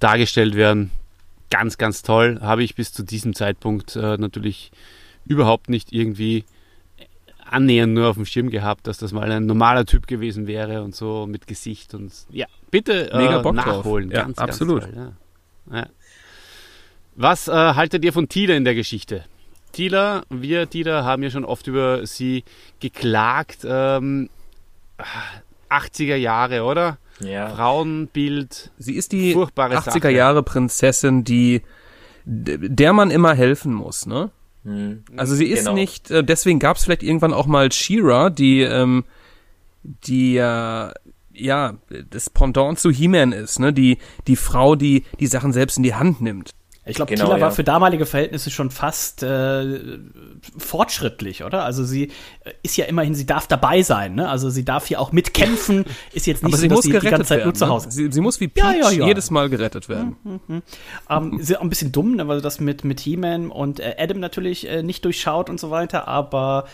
dargestellt werden. Ganz, ganz toll. Habe ich bis zu diesem Zeitpunkt äh, natürlich überhaupt nicht irgendwie annähernd nur auf dem Schirm gehabt, dass das mal ein normaler Typ gewesen wäre und so mit Gesicht und ja, bitte äh, Mega Bock nachholen. Ja, ganz, absolut. Ganz toll, ja. Ja. Was äh, haltet ihr von Tila in der Geschichte? Tila, wir Tila haben ja schon oft über sie geklagt. Ähm, 80er Jahre, oder? Ja. Frauenbild. Sie ist die Furchtbare 80er Sache. Jahre Prinzessin, die der man immer helfen muss, ne? Hm. Also sie ist Genau. nicht, äh, deswegen gab es vielleicht irgendwann auch mal She-Ra, die, ähm, die äh, ja das Pendant zu He-Man ist, ne? Die, die Frau, die die Sachen selbst in die Hand nimmt. Ich glaube, Genau, Tila ja. war für damalige Verhältnisse schon fast äh, fortschrittlich, oder? Also sie äh, ist ja immerhin, sie darf dabei sein, ne? Also sie darf hier auch mitkämpfen, ist jetzt nicht Aber so, sie dass muss sie die gerettet ganze Zeit werden. nur zu ne? Hause ist. Sie, sie muss wie Peach ja, ja. jedes Mal gerettet werden. Ähm, ist ja auch ein bisschen dumm, ne, weil das mit, mit He-Man und äh, Adam natürlich äh, nicht durchschaut und so weiter, aber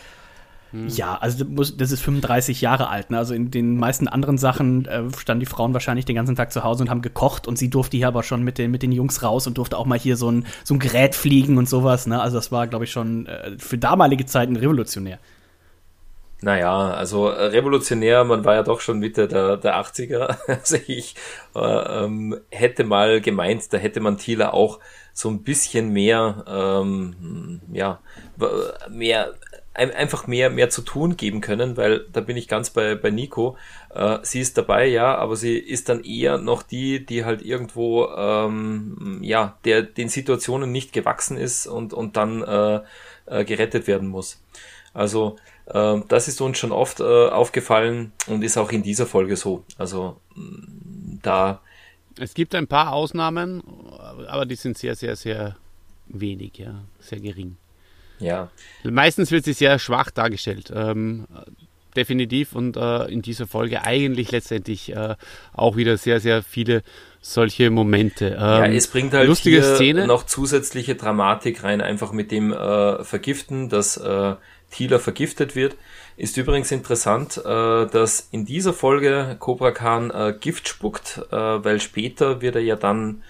ja, also das, ist 35 Jahre alt. Ne? Also in den meisten anderen Sachen äh, standen die Frauen wahrscheinlich den ganzen Tag zu Hause und haben gekocht und sie durfte hier aber schon mit den, mit den Jungs raus und durfte auch mal hier so ein, so ein Gerät fliegen und sowas. Ne? Also das war, glaube ich, schon äh, für damalige Zeiten revolutionär. Naja, also äh, revolutionär, man war ja doch schon Mitte der, der 80er. Also ich äh, ähm, hätte mal gemeint, da hätte man Thieler auch so ein bisschen mehr, ähm, ja, w- mehr, ein- einfach mehr, mehr zu tun geben können, weil da bin ich ganz bei, bei Nico. Äh, sie ist dabei, ja, aber sie ist dann eher noch die, die halt irgendwo, ähm, ja, der den Situationen nicht gewachsen ist und, und dann äh, äh, gerettet werden muss. Also ähm, das ist uns schon oft äh, aufgefallen und ist auch in dieser Folge so. Also mh, da, Es gibt ein paar Ausnahmen, aber die sind sehr, sehr, sehr wenig, ja, sehr gering. Ja, Meistens wird sie sehr schwach dargestellt. Ähm, definitiv und äh, in dieser Folge eigentlich letztendlich äh, auch wieder sehr, sehr viele solche Momente. Ähm, ja, es bringt halt lustige hier Szene. noch zusätzliche Dramatik rein, einfach mit dem äh, Vergiften, dass äh, Thieler vergiftet wird. Ist übrigens interessant, äh, dass in dieser Folge Cobra Khan äh, Gift spuckt, äh, weil später wird er ja dann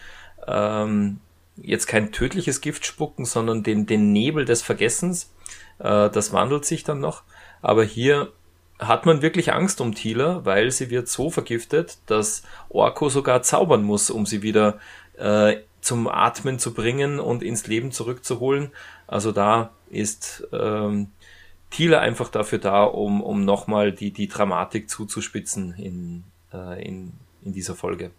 ähm, jetzt kein tödliches Gift spucken, sondern den, den Nebel des Vergessens. Äh, das wandelt sich dann noch. Aber hier hat man wirklich Angst um Thieler, weil sie wird so vergiftet, dass Orko sogar zaubern muss, um sie wieder äh, zum Atmen zu bringen und ins Leben zurückzuholen. Also da ist ähm, Thieler einfach dafür da, um, um nochmal die, die Dramatik zuzuspitzen in, äh, in, in dieser Folge.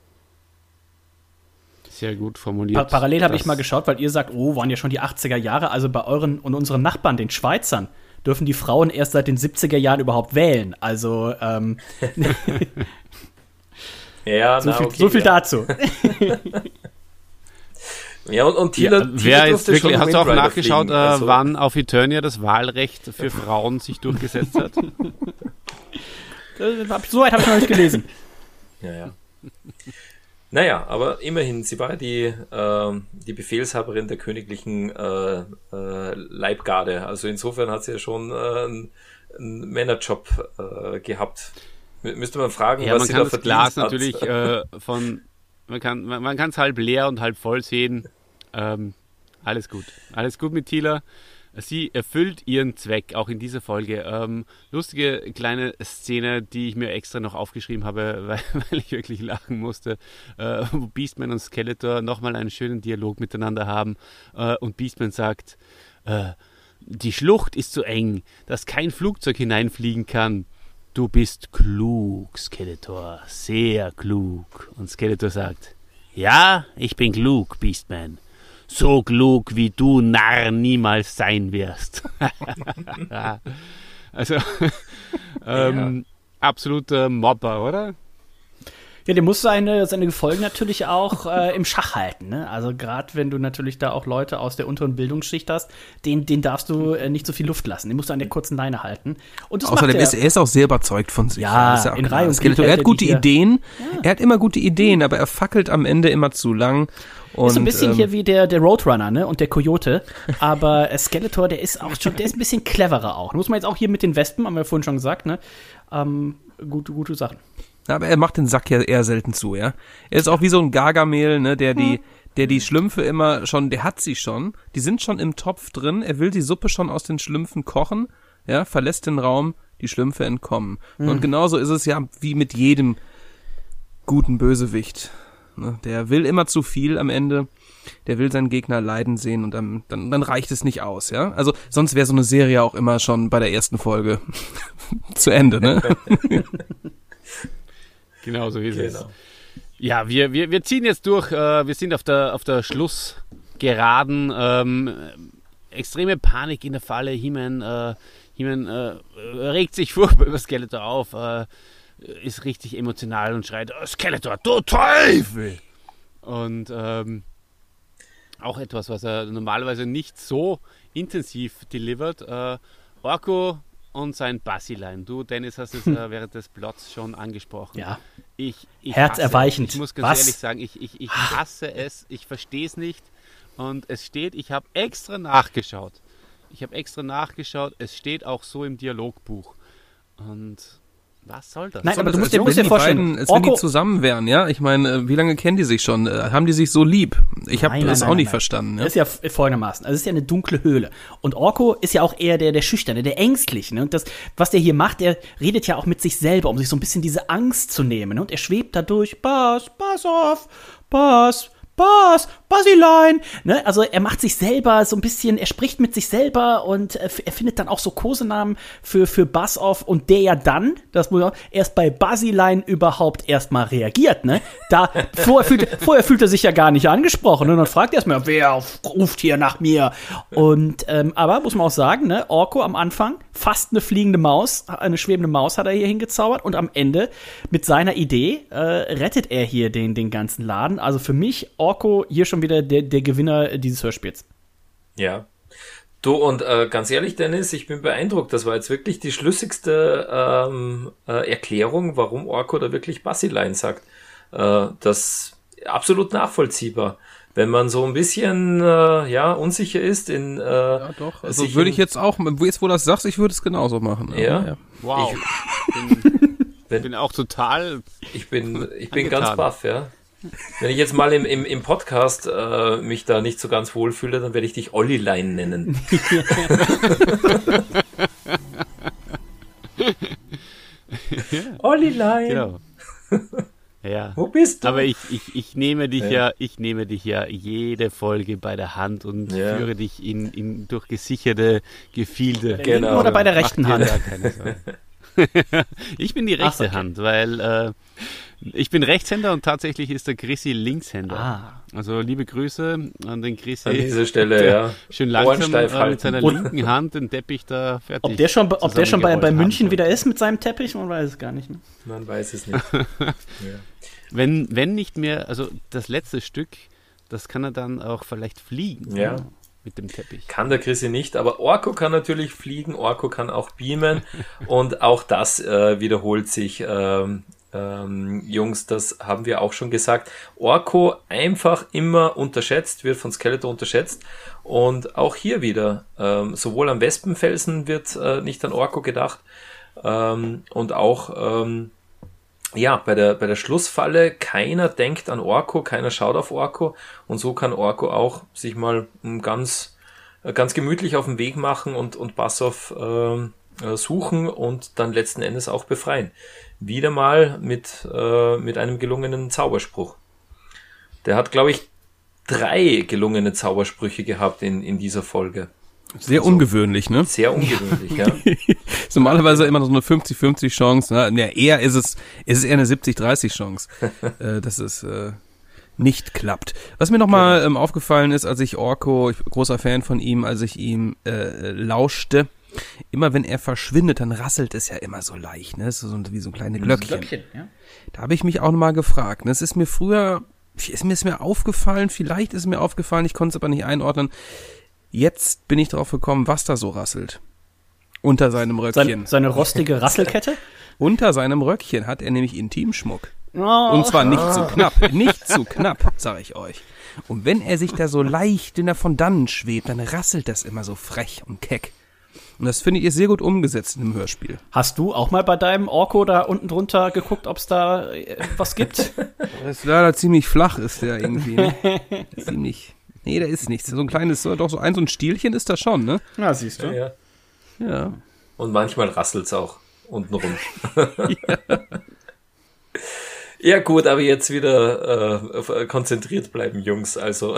Sehr gut formuliert. Pa parallel habe ich Das- mal geschaut, weil ihr sagt, oh, waren ja schon die 80er Jahre. Also bei euren und unseren Nachbarn, den Schweizern, dürfen die Frauen erst seit den 70er Jahren überhaupt wählen. Also ähm, Ja, so, na, viel, okay, so viel ja. dazu. Ja, und, und Thieler, Ja, wer jetzt durfte wirklich, hast du auch nachgeschaut, fliegen, äh, also- wann auf Eternia das Wahlrecht für Frauen sich durchgesetzt hat? Hab- so weit habe ich noch nicht gelesen. Ja, ja. Naja, aber immerhin, sie war die, ähm, die Befehlshaberin der königlichen äh, äh, Leibgarde. Also insofern hat sie ja schon äh, einen, einen Männerjob äh, gehabt. Mü- Müsste man fragen, Ja, was man sie kann da das verdient Glas hat. natürlich äh, von, man kann man, man kann es halb leer und halb voll sehen. Ähm, alles gut. Alles gut mit Tila. Sie erfüllt ihren Zweck, auch in dieser Folge. Ähm, lustige kleine Szene, die ich mir extra noch aufgeschrieben habe, weil, weil ich wirklich lachen musste, äh, wo Beastman und Skeletor nochmal einen schönen Dialog miteinander haben äh, und Beastman sagt, äh, die Schlucht ist so eng, dass kein Flugzeug hineinfliegen kann. Du bist klug, Skeletor, sehr klug. Und Skeletor sagt, ja, ich bin klug, Beastman. So klug, wie du Narr niemals sein wirst. also, ähm, absoluter Mobber, oder? Ja, der muss seine, seine Gefolge natürlich auch äh, im Schach halten. Ne? Also gerade wenn du natürlich da auch Leute aus der unteren Bildungsschicht hast, den, den darfst du äh, nicht so viel Luft lassen. Den musst du an der kurzen Leine halten. Und das Außerdem macht ist er. er ist auch sehr überzeugt von sich. Ja, auch in. Reihe und Skeletor, Er hat gute. Ideen. Er hat immer gute Ideen, aber er fackelt am Ende immer zu lang. Und, ist so ein bisschen ähm, hier wie der, der Roadrunner, ne? Und der Coyote. Aber äh, Skeletor, der ist auch schon, der ist ein bisschen cleverer auch. Muss man jetzt auch hier mit den Wespen, haben wir vorhin schon gesagt, ne? Ähm, gute, gute Sachen. Aber er macht den Sack ja eher selten zu, ja. Er ist auch wie so ein Gargamel, ne, der die, der die Schlümpfe immer schon, der hat sie schon, die sind schon im Topf drin, er will die Suppe schon aus den Schlümpfen kochen, ja, verlässt den Raum, die Schlümpfe entkommen. Und genauso ist es ja wie mit jedem guten Bösewicht. Ne? Der will immer zu viel am Ende. der will seinen Gegner leiden sehen und dann, dann, dann reicht es nicht aus, ja. Also sonst wäre so eine Serie auch immer schon bei der ersten Folge zu Ende, ne? Genau so ist es. Genau. Ja, wir, wir, wir ziehen jetzt durch. Äh, wir sind auf der, auf der Schlussgeraden. Ähm, extreme Panik in der Falle. He-Man äh, He-Man, äh, regt sich furchtbar über Skeletor auf. Äh, ist richtig emotional und schreit: "Oh, Skeletor, du Teufel! Und ähm, auch etwas, was er normalerweise nicht so intensiv delivert. Äh, Orko und sein Bassilein. Du, Dennis, hast es äh, während des Plots schon angesprochen. Ja. Ich, ich Herzerweichend. hasse. Ich muss ganz Was? ehrlich sagen, ich, ich, ich hasse es. Ich verstehe es nicht. Und es steht, ich habe extra nachgeschaut. Ich habe extra nachgeschaut. Es steht auch so im Dialogbuch. Und was soll das? Nein, So, aber du als musst dir, musst dir die vorstellen, beiden, als wenn die Orko- zusammen wären, ja. Ich meine, äh, wie lange kennen die sich schon? Äh, Haben die sich so lieb? Ich habe das nein, auch nein, nicht nein. verstanden. Ja? Das ist ja folgendermaßen. Also es ist ja eine dunkle Höhle. Und Orko ist ja auch eher der, der Schüchterne, der Ängstliche. Ne? Und das, was der hier macht, der redet ja auch mit sich selber, um sich so ein bisschen diese Angst zu nehmen. Ne? Und er schwebt da durch. Pass, pass auf, pass, pass, Basilein. Ne? Also er macht sich selber so ein bisschen, er spricht mit sich selber und äh, er findet dann auch so Kosenamen für, für Bassoff und der ja dann, das muss man erst bei Basilein überhaupt erstmal reagiert, ne? Da, vorher fühlt, vorher fühlt er sich ja gar nicht angesprochen, ne? Und dann fragt er erstmal, wer ruft hier nach mir? Und, ähm, aber muss man auch sagen, ne? Orko am Anfang, fast eine fliegende Maus, eine schwebende Maus hat er hier hingezaubert und am Ende mit seiner Idee äh, rettet er hier den, den ganzen Laden. Also für mich, Orko hier schon wieder der, der Gewinner dieses Hörspiels. Ja. Du, und äh, ganz ehrlich, Dennis, ich bin beeindruckt. Das war jetzt wirklich die schlüssigste ähm, äh, Erklärung, warum Orko da wirklich Bassilein sagt. Äh, das absolut nachvollziehbar. Wenn man so ein bisschen äh, ja unsicher ist in äh, Ja, doch. Also würde ich jetzt auch, jetzt wo du das sagst, ich würde es genauso machen. Aber, Ja. wow. Ich- bin, Wenn- bin auch total. Ich bin, ich bin ganz baff, ja. Wenn ich jetzt mal im, im, im Podcast äh, mich da nicht so ganz wohl fühle, dann werde ich dich Olli-Lein nennen. Olli-Lein, Genau. Ja. wo bist du? Aber ich, ich, ich nehme dich ja. ich nehme dich ja jede Folge bei der Hand und Ja. führe dich in, in durch gesicherte Gefilde. Genau. Oder bei der rechten Hand. da keine Sorgen. ich bin die rechte Ach so, okay. Hand, weil äh, ich bin Rechtshänder und tatsächlich ist der Chrissy Linkshänder. Ah. Also liebe Grüße an den Chrissy. An dieser Stelle, ja. Schön langsam äh, mit seiner linken Hand den Teppich da fertig. Ob der schon, ob der schon bei, bei München haben wieder ist mit seinem Teppich, man weiß es gar nicht. Ne? Man weiß es nicht. Wenn, wenn nicht mehr, also das letzte Stück, das kann er dann auch vielleicht fliegen. Ja. oder? Mit dem Teppich. Kann der Chrissy nicht, aber Orko kann natürlich fliegen, Orko kann auch beamen und auch das äh, wiederholt sich. Ähm, ähm, Jungs, das haben wir auch schon gesagt. Orko einfach immer unterschätzt, wird von Skeletor unterschätzt und auch hier wieder, ähm, sowohl am Wespenfelsen wird äh, nicht an Orko gedacht ähm, und auch ähm, ja, bei der, bei der Schlussfalle, keiner denkt an Orko, keiner schaut auf Orko und so kann Orko auch sich mal ganz, äh, ganz gemütlich auf den Weg machen und, und Bassoff ähm, äh, suchen und dann letzten Endes auch befreien. Wieder mal mit, äh, mit einem gelungenen Zauberspruch. Der hat, glaube ich, drei gelungene Zaubersprüche gehabt in, in dieser Folge. Sehr ungewöhnlich, ne? Sehr ungewöhnlich, ja. Ist normalerweise immer so eine 50-50 Chance. Ne? Ne, eher ist es, ist es eher eine 70-30 Chance, äh, dass es äh, nicht klappt. Was mir nochmal ähm, aufgefallen ist, als ich Orko, ich bin großer Fan von ihm, als ich ihm äh, lauschte, immer wenn er verschwindet, dann rasselt es ja immer so leicht, ne? So, so wie so ein kleine Glöckchen. ja. Da habe ich mich auch nochmal gefragt. Ne? Es ist mir früher, ist mir, ist mir aufgefallen, vielleicht ist mir aufgefallen, ich konnte es aber nicht einordnen. Jetzt bin ich drauf gekommen, was da so rasselt. Unter seinem Röckchen. Seine, seine rostige Rasselkette. Unter seinem Röckchen hat er nämlich Intimschmuck. Oh, Und zwar nicht zu knapp, nicht zu knapp, sag ich euch. Und wenn er sich da so leicht, wenn er von dannen schwebt, dann rasselt das immer so frech und keck. Und das finde ich ist sehr gut umgesetzt im Hörspiel. Hast du auch mal bei deinem Orko da unten drunter geguckt, ob es da äh, was gibt? Das ist leider ziemlich flach, ist der irgendwie. Ne? ziemlich. Nee, da ist nichts. So ein kleines, so- doch so ein, so ein Stielchen ist da schon, ne? Na, siehst du. ja. Ja. Und manchmal rasselt's auch untenrum. ja. Ja gut, aber jetzt wieder äh, konzentriert bleiben, Jungs. Also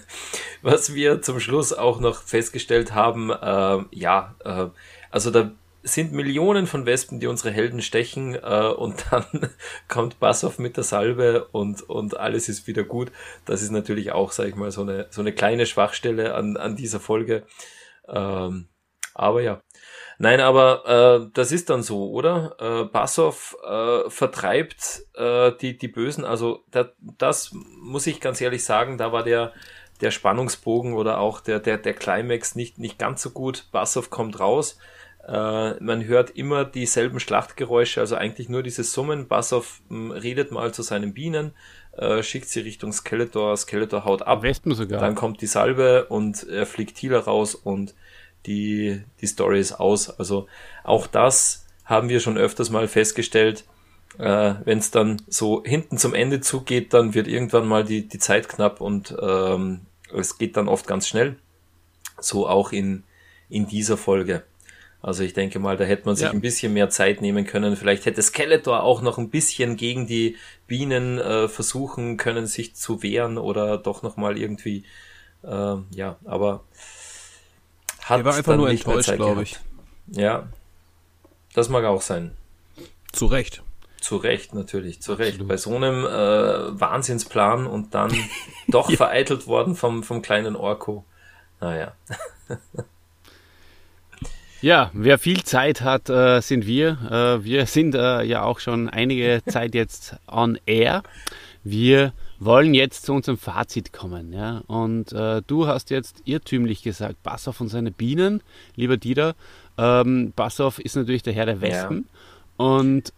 was wir zum Schluss auch noch festgestellt haben, äh, ja, äh, also da sind Millionen von Wespen, die unsere Helden stechen äh, und dann kommt Bassoff mit der Salbe und, und alles ist wieder gut. Das ist natürlich auch, sag ich mal, so eine, so eine kleine Schwachstelle an, an dieser Folge. Ähm, aber ja. Nein, aber äh, das ist dann so, oder? Äh, Bassoff äh, vertreibt äh, die, die Bösen. Also da, das muss ich ganz ehrlich sagen, da war der, der Spannungsbogen oder auch der, der, der Climax nicht, nicht ganz so gut. Bassoff kommt raus. Äh, man hört immer dieselben Schlachtgeräusche, also eigentlich nur dieses Summen. Bassoff hm, redet mal zu seinen Bienen, äh, schickt sie Richtung Skeletor, Skeletor haut ab. Wespen sogar. Dann kommt die Salbe und er fliegt Thieler raus und die, die Story ist aus. Also auch das haben wir schon öfters mal festgestellt. Äh, Wenn es dann so hinten zum Ende zugeht, dann wird irgendwann mal die, die Zeit knapp und ähm, es geht dann oft ganz schnell. So auch in, in dieser Folge. Also ich denke mal, da hätte man sich Ja. ein bisschen mehr Zeit nehmen können. Vielleicht hätte Skeletor auch noch ein bisschen gegen die Bienen äh, versuchen können, sich zu wehren oder doch noch mal irgendwie, äh, ja, aber hat Der war einfach nur enttäuscht, glaube gehabt. Ja, das mag auch sein. Zu Recht. Zu Recht, natürlich, zu Recht. Bei so einem äh, Wahnsinnsplan und dann doch vereitelt worden vom, vom kleinen Orko. Naja. Ja, wer viel Zeit hat, äh, sind wir. Äh, wir sind äh, ja auch schon einige Zeit jetzt on air. Wir wollen jetzt zu unserem Fazit kommen. Ja? Und äh, du hast jetzt irrtümlich gesagt, Bassoff und seine Bienen, lieber Dieter. Ähm, Bassoff ist natürlich der Herr der Wespen. Und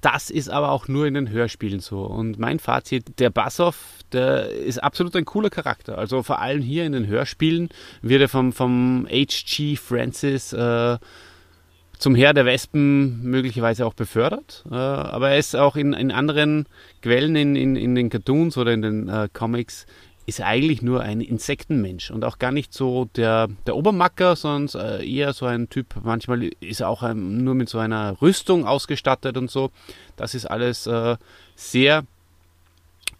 das ist aber auch nur in den Hörspielen so. Und mein Fazit, der Bassoff, der ist absolut ein cooler Charakter. Also vor allem hier in den Hörspielen wird er vom, vom H.G. Francis äh, zum Herr der Wespen möglicherweise auch befördert. Äh, aber er ist auch in, in anderen Quellen, in, in, in den Cartoons oder in den äh, Comics, ist eigentlich nur ein Insektenmensch und auch gar nicht so der, der Obermacker, sondern äh, eher so ein Typ, manchmal ist er auch ähm, nur mit so einer Rüstung ausgestattet und so. Das ist alles äh, sehr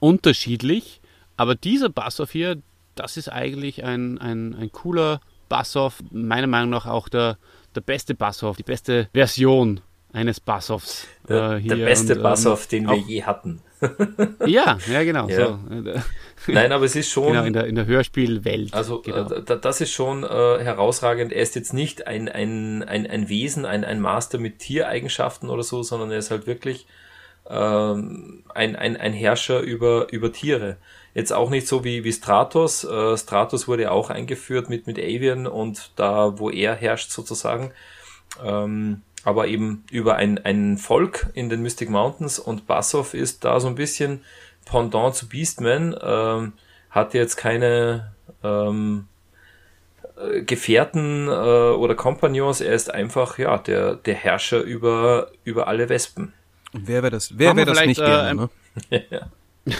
unterschiedlich. Aber dieser Bassoff hier, das ist eigentlich ein, ein, ein cooler Bassoff. Meiner Meinung nach auch der, der beste Bassoff, die beste Version eines Bassoffs. Der, äh, der beste und, ähm, Bassoff, den wir auch- je hatten. Ja, ja, genau. Ja. So. Nein, aber es ist schon. Genau, in der, in der Hörspielwelt. Also genau. äh, da- das ist schon äh, herausragend. Er ist jetzt nicht ein, ein, ein, ein Wesen, ein, ein Master mit Tiereigenschaften oder so, sondern er ist halt wirklich ähm, ein, ein, ein Herrscher über, über Tiere. Jetzt auch nicht so wie, wie Stratos. Äh, Stratos wurde ja auch eingeführt mit, mit Avian und da, wo er herrscht sozusagen. Ähm, aber eben über ein, ein Volk in den Mystic Mountains und Bassoff ist da so ein bisschen Pendant zu Beastman, ähm, hat jetzt keine ähm, äh, Gefährten äh, oder Kompagnons, er ist einfach ja der, der Herrscher über, über alle Wespen. Und wer wäre das, wer wäre das nicht äh, gerne, ne?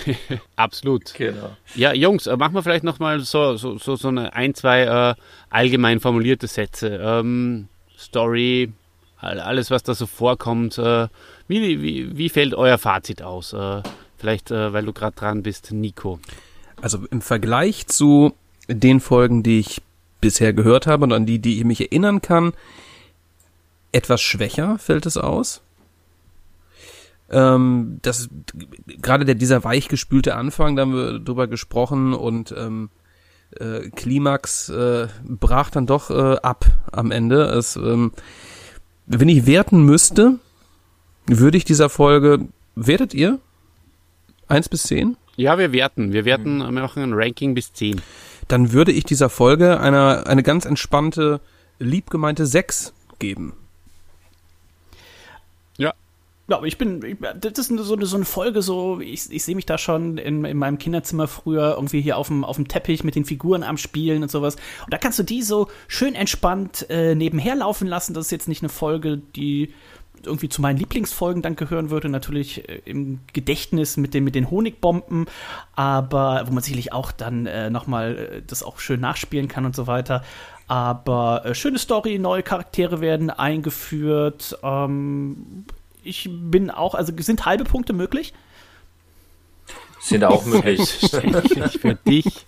Absolut. Genau. Ja, Jungs, äh, machen wir vielleicht nochmal so, so, so, so eine ein, zwei äh, allgemein formulierte Sätze. Ähm, Story, all- alles, was da so vorkommt. Äh, wie, wie, wie fällt euer Fazit aus? Äh, vielleicht, äh, weil du gerade dran bist, Nico. Also im Vergleich zu den Folgen, die ich bisher gehört habe und an die, die ich mich erinnern kann, etwas schwächer fällt es aus. Ähm, das gerade der dieser weichgespülte Anfang, da haben wir drüber gesprochen und ähm, äh, Klimax äh, brach dann doch äh, ab am Ende. Es, ähm, wenn ich werten müsste, würde ich dieser Folge, wertet ihr? Eins bis zehn? Ja, wir werten. Wir werten, wir machen ein Ranking bis 10. dann würde ich dieser Folge eine, eine ganz entspannte, liebgemeinte 6 geben. Ja, aber ich bin, ich, das ist so eine, so eine Folge, so, ich, ich sehe mich da schon in, in meinem Kinderzimmer früher irgendwie hier auf dem, auf dem Teppich mit den Figuren am Spielen und sowas. Und da kannst du die so schön entspannt äh, nebenher laufen lassen. Das ist jetzt nicht eine Folge, die irgendwie zu meinen Lieblingsfolgen dann gehören würde. Natürlich äh, im Gedächtnis mit den, mit den Honigbomben, aber wo man sicherlich auch dann äh, nochmal äh, das auch schön nachspielen kann und so weiter. Aber äh, schöne Story, neue Charaktere werden eingeführt. Ähm, ich bin auch, also sind halbe Punkte möglich. sind auch möglich. Für dich.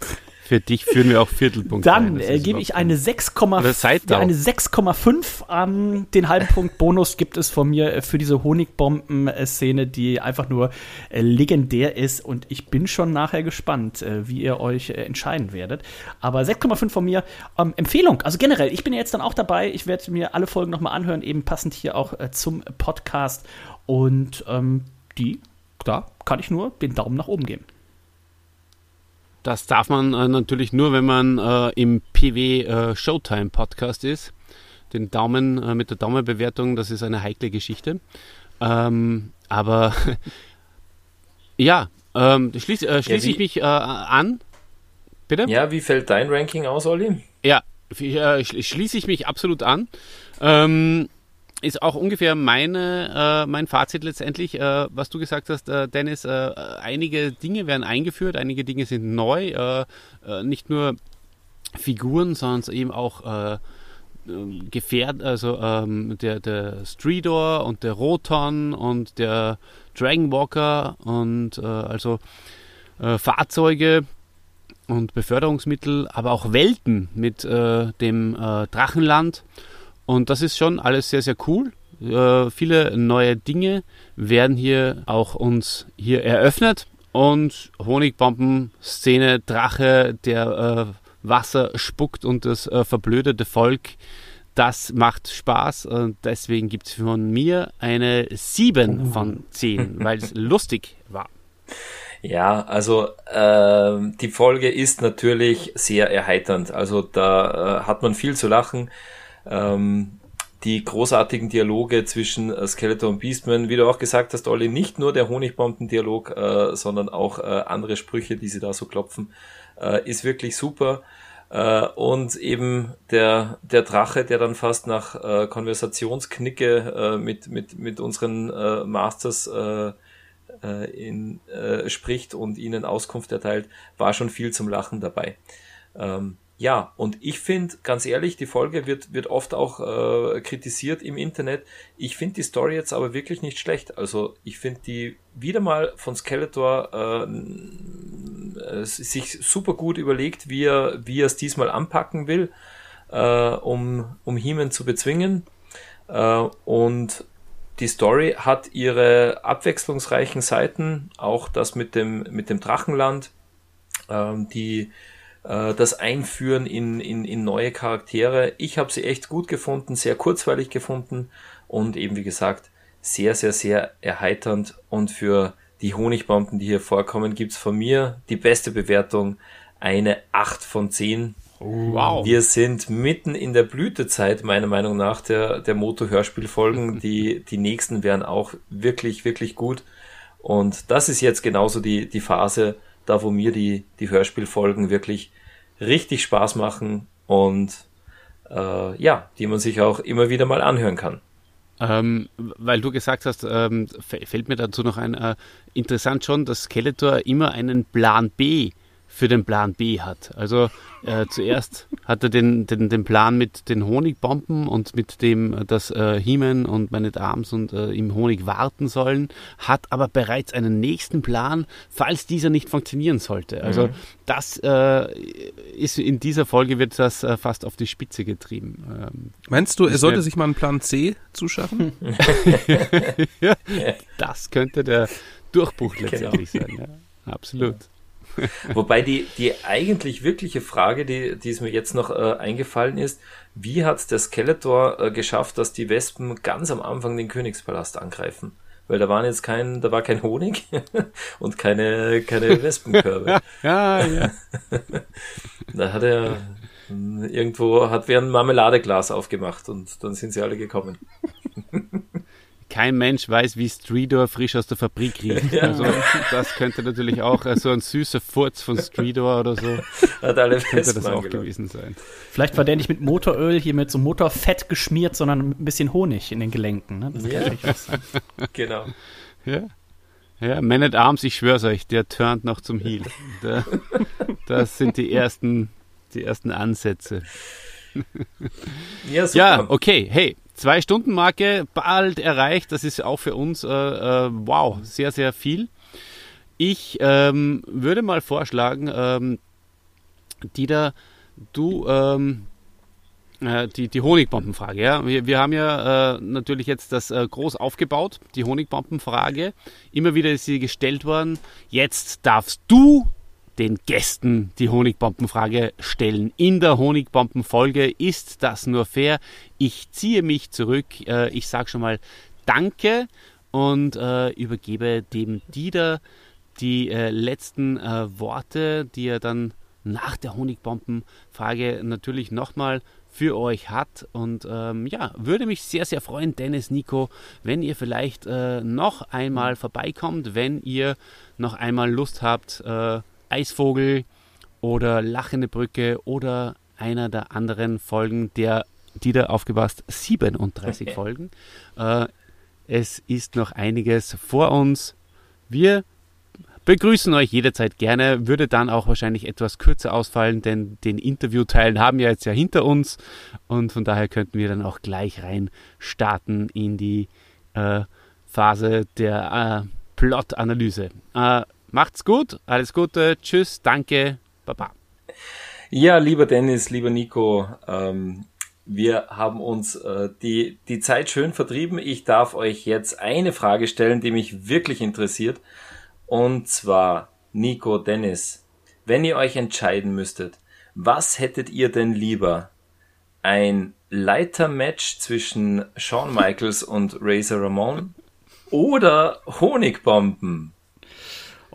Für dich führen wir auch Viertelpunkte. Dann äh, gebe ich eine kein- 6,5 Oder seid ja, auch. eine 6,5 an den halben Punkt Bonus gibt es von mir äh, für diese Honigbomben-Szene, die einfach nur äh, legendär ist und ich bin schon nachher gespannt, äh, wie ihr euch äh, entscheiden werdet. Aber 6,5 von mir. Ähm, Empfehlung, also generell, ich bin ja jetzt dann auch dabei, ich werde mir alle Folgen nochmal anhören, eben passend hier auch äh, zum Podcast und ähm, die, da kann ich nur den Daumen nach oben geben. Das darf man äh, natürlich nur, wenn man äh, im PW äh, Showtime Podcast ist. Den Daumen äh, mit der Daumenbewertung, das ist eine heikle Geschichte. Ähm, aber ja, ähm, schließ, äh, schließe wie- ich mich an. Bitte? Ja, wie fällt dein Ranking aus, Olli? Ja, schl- schließe ich mich absolut an. Ähm, ist auch ungefähr meine, äh, mein Fazit letztendlich, äh, was du gesagt hast, äh, Dennis. Äh, einige Dinge werden eingeführt, einige Dinge sind neu. Äh, äh, nicht nur Figuren, sondern eben auch äh, ähm, Gefährt, also ähm, der, der Streetor und der Roton und der Dragonwalker und also Fahrzeuge und Beförderungsmittel, aber auch Welten mit dem Drachenland. Und das ist schon alles sehr, sehr cool. Äh, viele neue Dinge werden hier auch uns hier eröffnet. Und Honigbomben-Szene, Drache, der äh, Wasser spuckt und das äh, verblödete Volk, das macht Spaß. Und deswegen gibt es von mir eine 7 von 10, weil es lustig war. Ja, also ähm, die Folge ist natürlich sehr erheiternd. Also da äh, hat man viel zu lachen. Ähm, die großartigen Dialoge zwischen äh, Skeletor und Beastman, wie du auch gesagt hast, Olli, nicht nur der Honigbomben-Dialog, äh, sondern auch äh, andere Sprüche, die sie da so klopfen, äh, ist wirklich super. Äh, und eben der, der Drache, der dann fast nach äh, Konversationsknicke mit, mit, mit unseren Masters in, spricht und ihnen Auskunft erteilt, war schon viel zum Lachen dabei. Ähm, ja, und ich finde, ganz ehrlich, die Folge wird, wird oft auch äh, kritisiert im Internet. Ich finde die Story jetzt aber wirklich nicht schlecht. Also ich finde die wieder mal von Skeletor äh, äh, sich super gut überlegt, wie er, wie er es diesmal anpacken will, äh, um, um He-Man zu bezwingen. Äh, und die Story hat ihre abwechslungsreichen Seiten, auch das mit dem, mit dem Drachenland, ähm, die, äh, das Einführen in, in, in neue Charaktere. Ich habe sie echt gut gefunden, sehr kurzweilig gefunden und eben wie gesagt, sehr, sehr, sehr erheiternd und für die Honigbomben, die hier vorkommen, gibt's von mir die beste Bewertung, eine 8 von 10. Wow. Wir sind mitten in der Blütezeit, meiner Meinung nach, der, der Moto-Hörspielfolgen. Die, die nächsten wären auch wirklich, wirklich gut. Und das ist jetzt genauso die, die Phase, da wo mir die, die Hörspielfolgen wirklich richtig Spaß machen und äh, ja, die man sich auch immer wieder mal anhören kann. Ähm, weil du gesagt hast, ähm, fällt mir dazu noch ein, äh, interessant schon, dass Skeletor immer einen Plan B für den Plan B hat. Also äh, zuerst hat er den, den, den Plan mit den Honigbomben und mit dem, äh, dass äh, He-Man und at Arms und äh, im Honig warten sollen, hat aber bereits einen nächsten Plan, falls dieser nicht funktionieren sollte. Also das äh, ist in dieser Folge wird das äh, fast auf die Spitze getrieben. Ähm, Meinst du, er sollte sich mal einen Plan C zuschaffen? ja, das könnte der Durchbruch letztendlich sein. Ja, absolut. Wobei die, die eigentlich wirkliche Frage, die, die es mir jetzt noch äh, eingefallen ist, wie hat der Skeletor äh, geschafft, dass die Wespen ganz am Anfang den Königspalast angreifen? Weil da waren jetzt kein, da war kein Honig und keine, keine Wespenkörbe. Ja, ja. Da hat er mh, irgendwo, hat wer ein Marmeladeglas aufgemacht und dann sind sie alle gekommen. Kein Mensch weiß, wie Streetor frisch aus der Fabrik riecht. Also, das könnte natürlich auch äh, so ein süßer Furz von Streetor oder so, Hat alle könnte das auch gewesen sein. Vielleicht war der nicht mit Motoröl hier mit so Motorfett geschmiert, sondern ein bisschen Honig in den Gelenken. Ne? Das kann Ja. Genau. Ja. Ja, Man at Arms, ich schwör's euch, der turnt noch zum Heel. Der, das sind die ersten, die ersten Ansätze. Ja, super. Ja, okay, hey, zwei Stunden Marke bald erreicht. Das ist auch für uns, äh, äh, wow, sehr, sehr viel. Ich ähm, würde mal vorschlagen, ähm, Dieter, du ähm, äh, die, die Honigbombenfrage. Ja? Wir, wir haben ja äh, natürlich jetzt das äh, groß aufgebaut, die Honigbombenfrage. Immer wieder ist sie gestellt worden. Jetzt darfst du den Gästen die Honigbombenfrage stellen. In der Honigbombenfolge ist das nur fair. Ich ziehe mich zurück. Äh, ich sage schon mal Danke und äh, übergebe dem Dieter die äh, letzten Worte, die er dann nach der Honigbombenfrage natürlich nochmal für euch hat. Und ähm, ja, würde mich sehr, sehr freuen, Dennis, Nico, wenn ihr vielleicht äh, noch einmal vorbeikommt, wenn ihr noch einmal Lust habt, äh, Eisvogel oder Lachende Brücke oder einer der anderen Folgen der, die da aufgepasst, 37 Folgen. Äh, es ist noch einiges vor uns. Wir begrüßen euch jederzeit gerne, würde dann auch wahrscheinlich etwas kürzer ausfallen, denn den Interviewteil haben wir jetzt ja hinter uns und von daher könnten wir dann auch gleich rein starten in die äh, Phase der äh, Plot-Analyse. Macht's gut, alles Gute, tschüss, danke, baba. Ja, lieber Dennis, lieber Nico, ähm, wir haben uns äh, die, die Zeit schön vertrieben. Ich darf euch jetzt eine Frage stellen, die mich wirklich interessiert. Und zwar, Nico, Dennis, wenn ihr euch entscheiden müsstet, was hättet ihr denn lieber? Ein Leitermatch zwischen Shawn Michaels und Razor Ramon oder Honigbomben?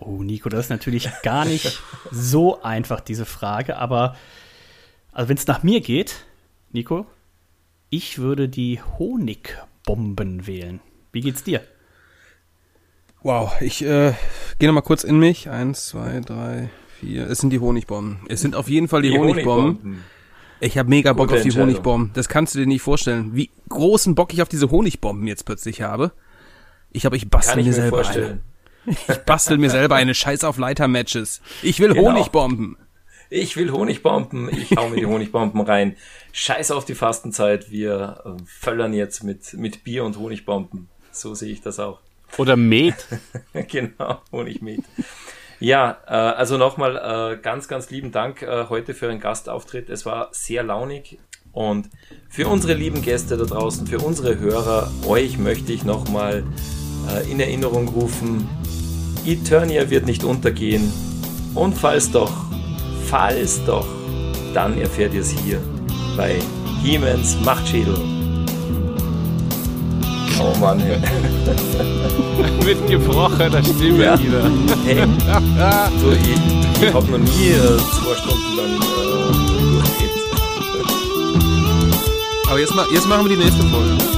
Oh, Nico, das ist natürlich gar nicht so einfach, diese Frage, aber also wenn es nach mir geht, Nico, ich würde die Honigbomben wählen. Wie geht's dir? Wow, ich äh, gehe nochmal kurz in mich. Eins, zwei, drei, vier. Es sind die Honigbomben. Es sind auf jeden Fall die, die Honigbomben. Honigbomben. Ich habe mega Bock Gute auf die Honigbomben. Das kannst du dir nicht vorstellen. Wie großen Bock ich auf diese Honigbomben jetzt plötzlich habe. Ich habe, ich bastel mir, mir selber vorstellen. eine. Ich bastel mir selber eine Scheiß auf Leiter-Matches. Ich will genau. Honigbomben. Ich will Honigbomben. Ich hau mir die Honigbomben rein. Scheiß auf die Fastenzeit. Wir äh, föllern jetzt mit, mit Bier und Honigbomben. So sehe ich das auch. Oder Met. genau, Honigmet. Ja, äh, also nochmal äh, ganz, ganz lieben Dank äh, heute für einen Gastauftritt. Es war sehr launig. Und für unsere lieben Gäste da draußen, für unsere Hörer, euch möchte ich nochmal in Erinnerung rufen, Eternia wird nicht untergehen. Und falls doch, falls doch, dann erfährt ihr es hier bei Hiemens Machtschädel. Oh Mann, ey. Mit gebrochener Stimme ja. wieder. Hey, so, ich, ich hab noch nie äh, zwei Stunden lang äh, durchgeht. Aber jetzt, jetzt machen wir die nächste Folge.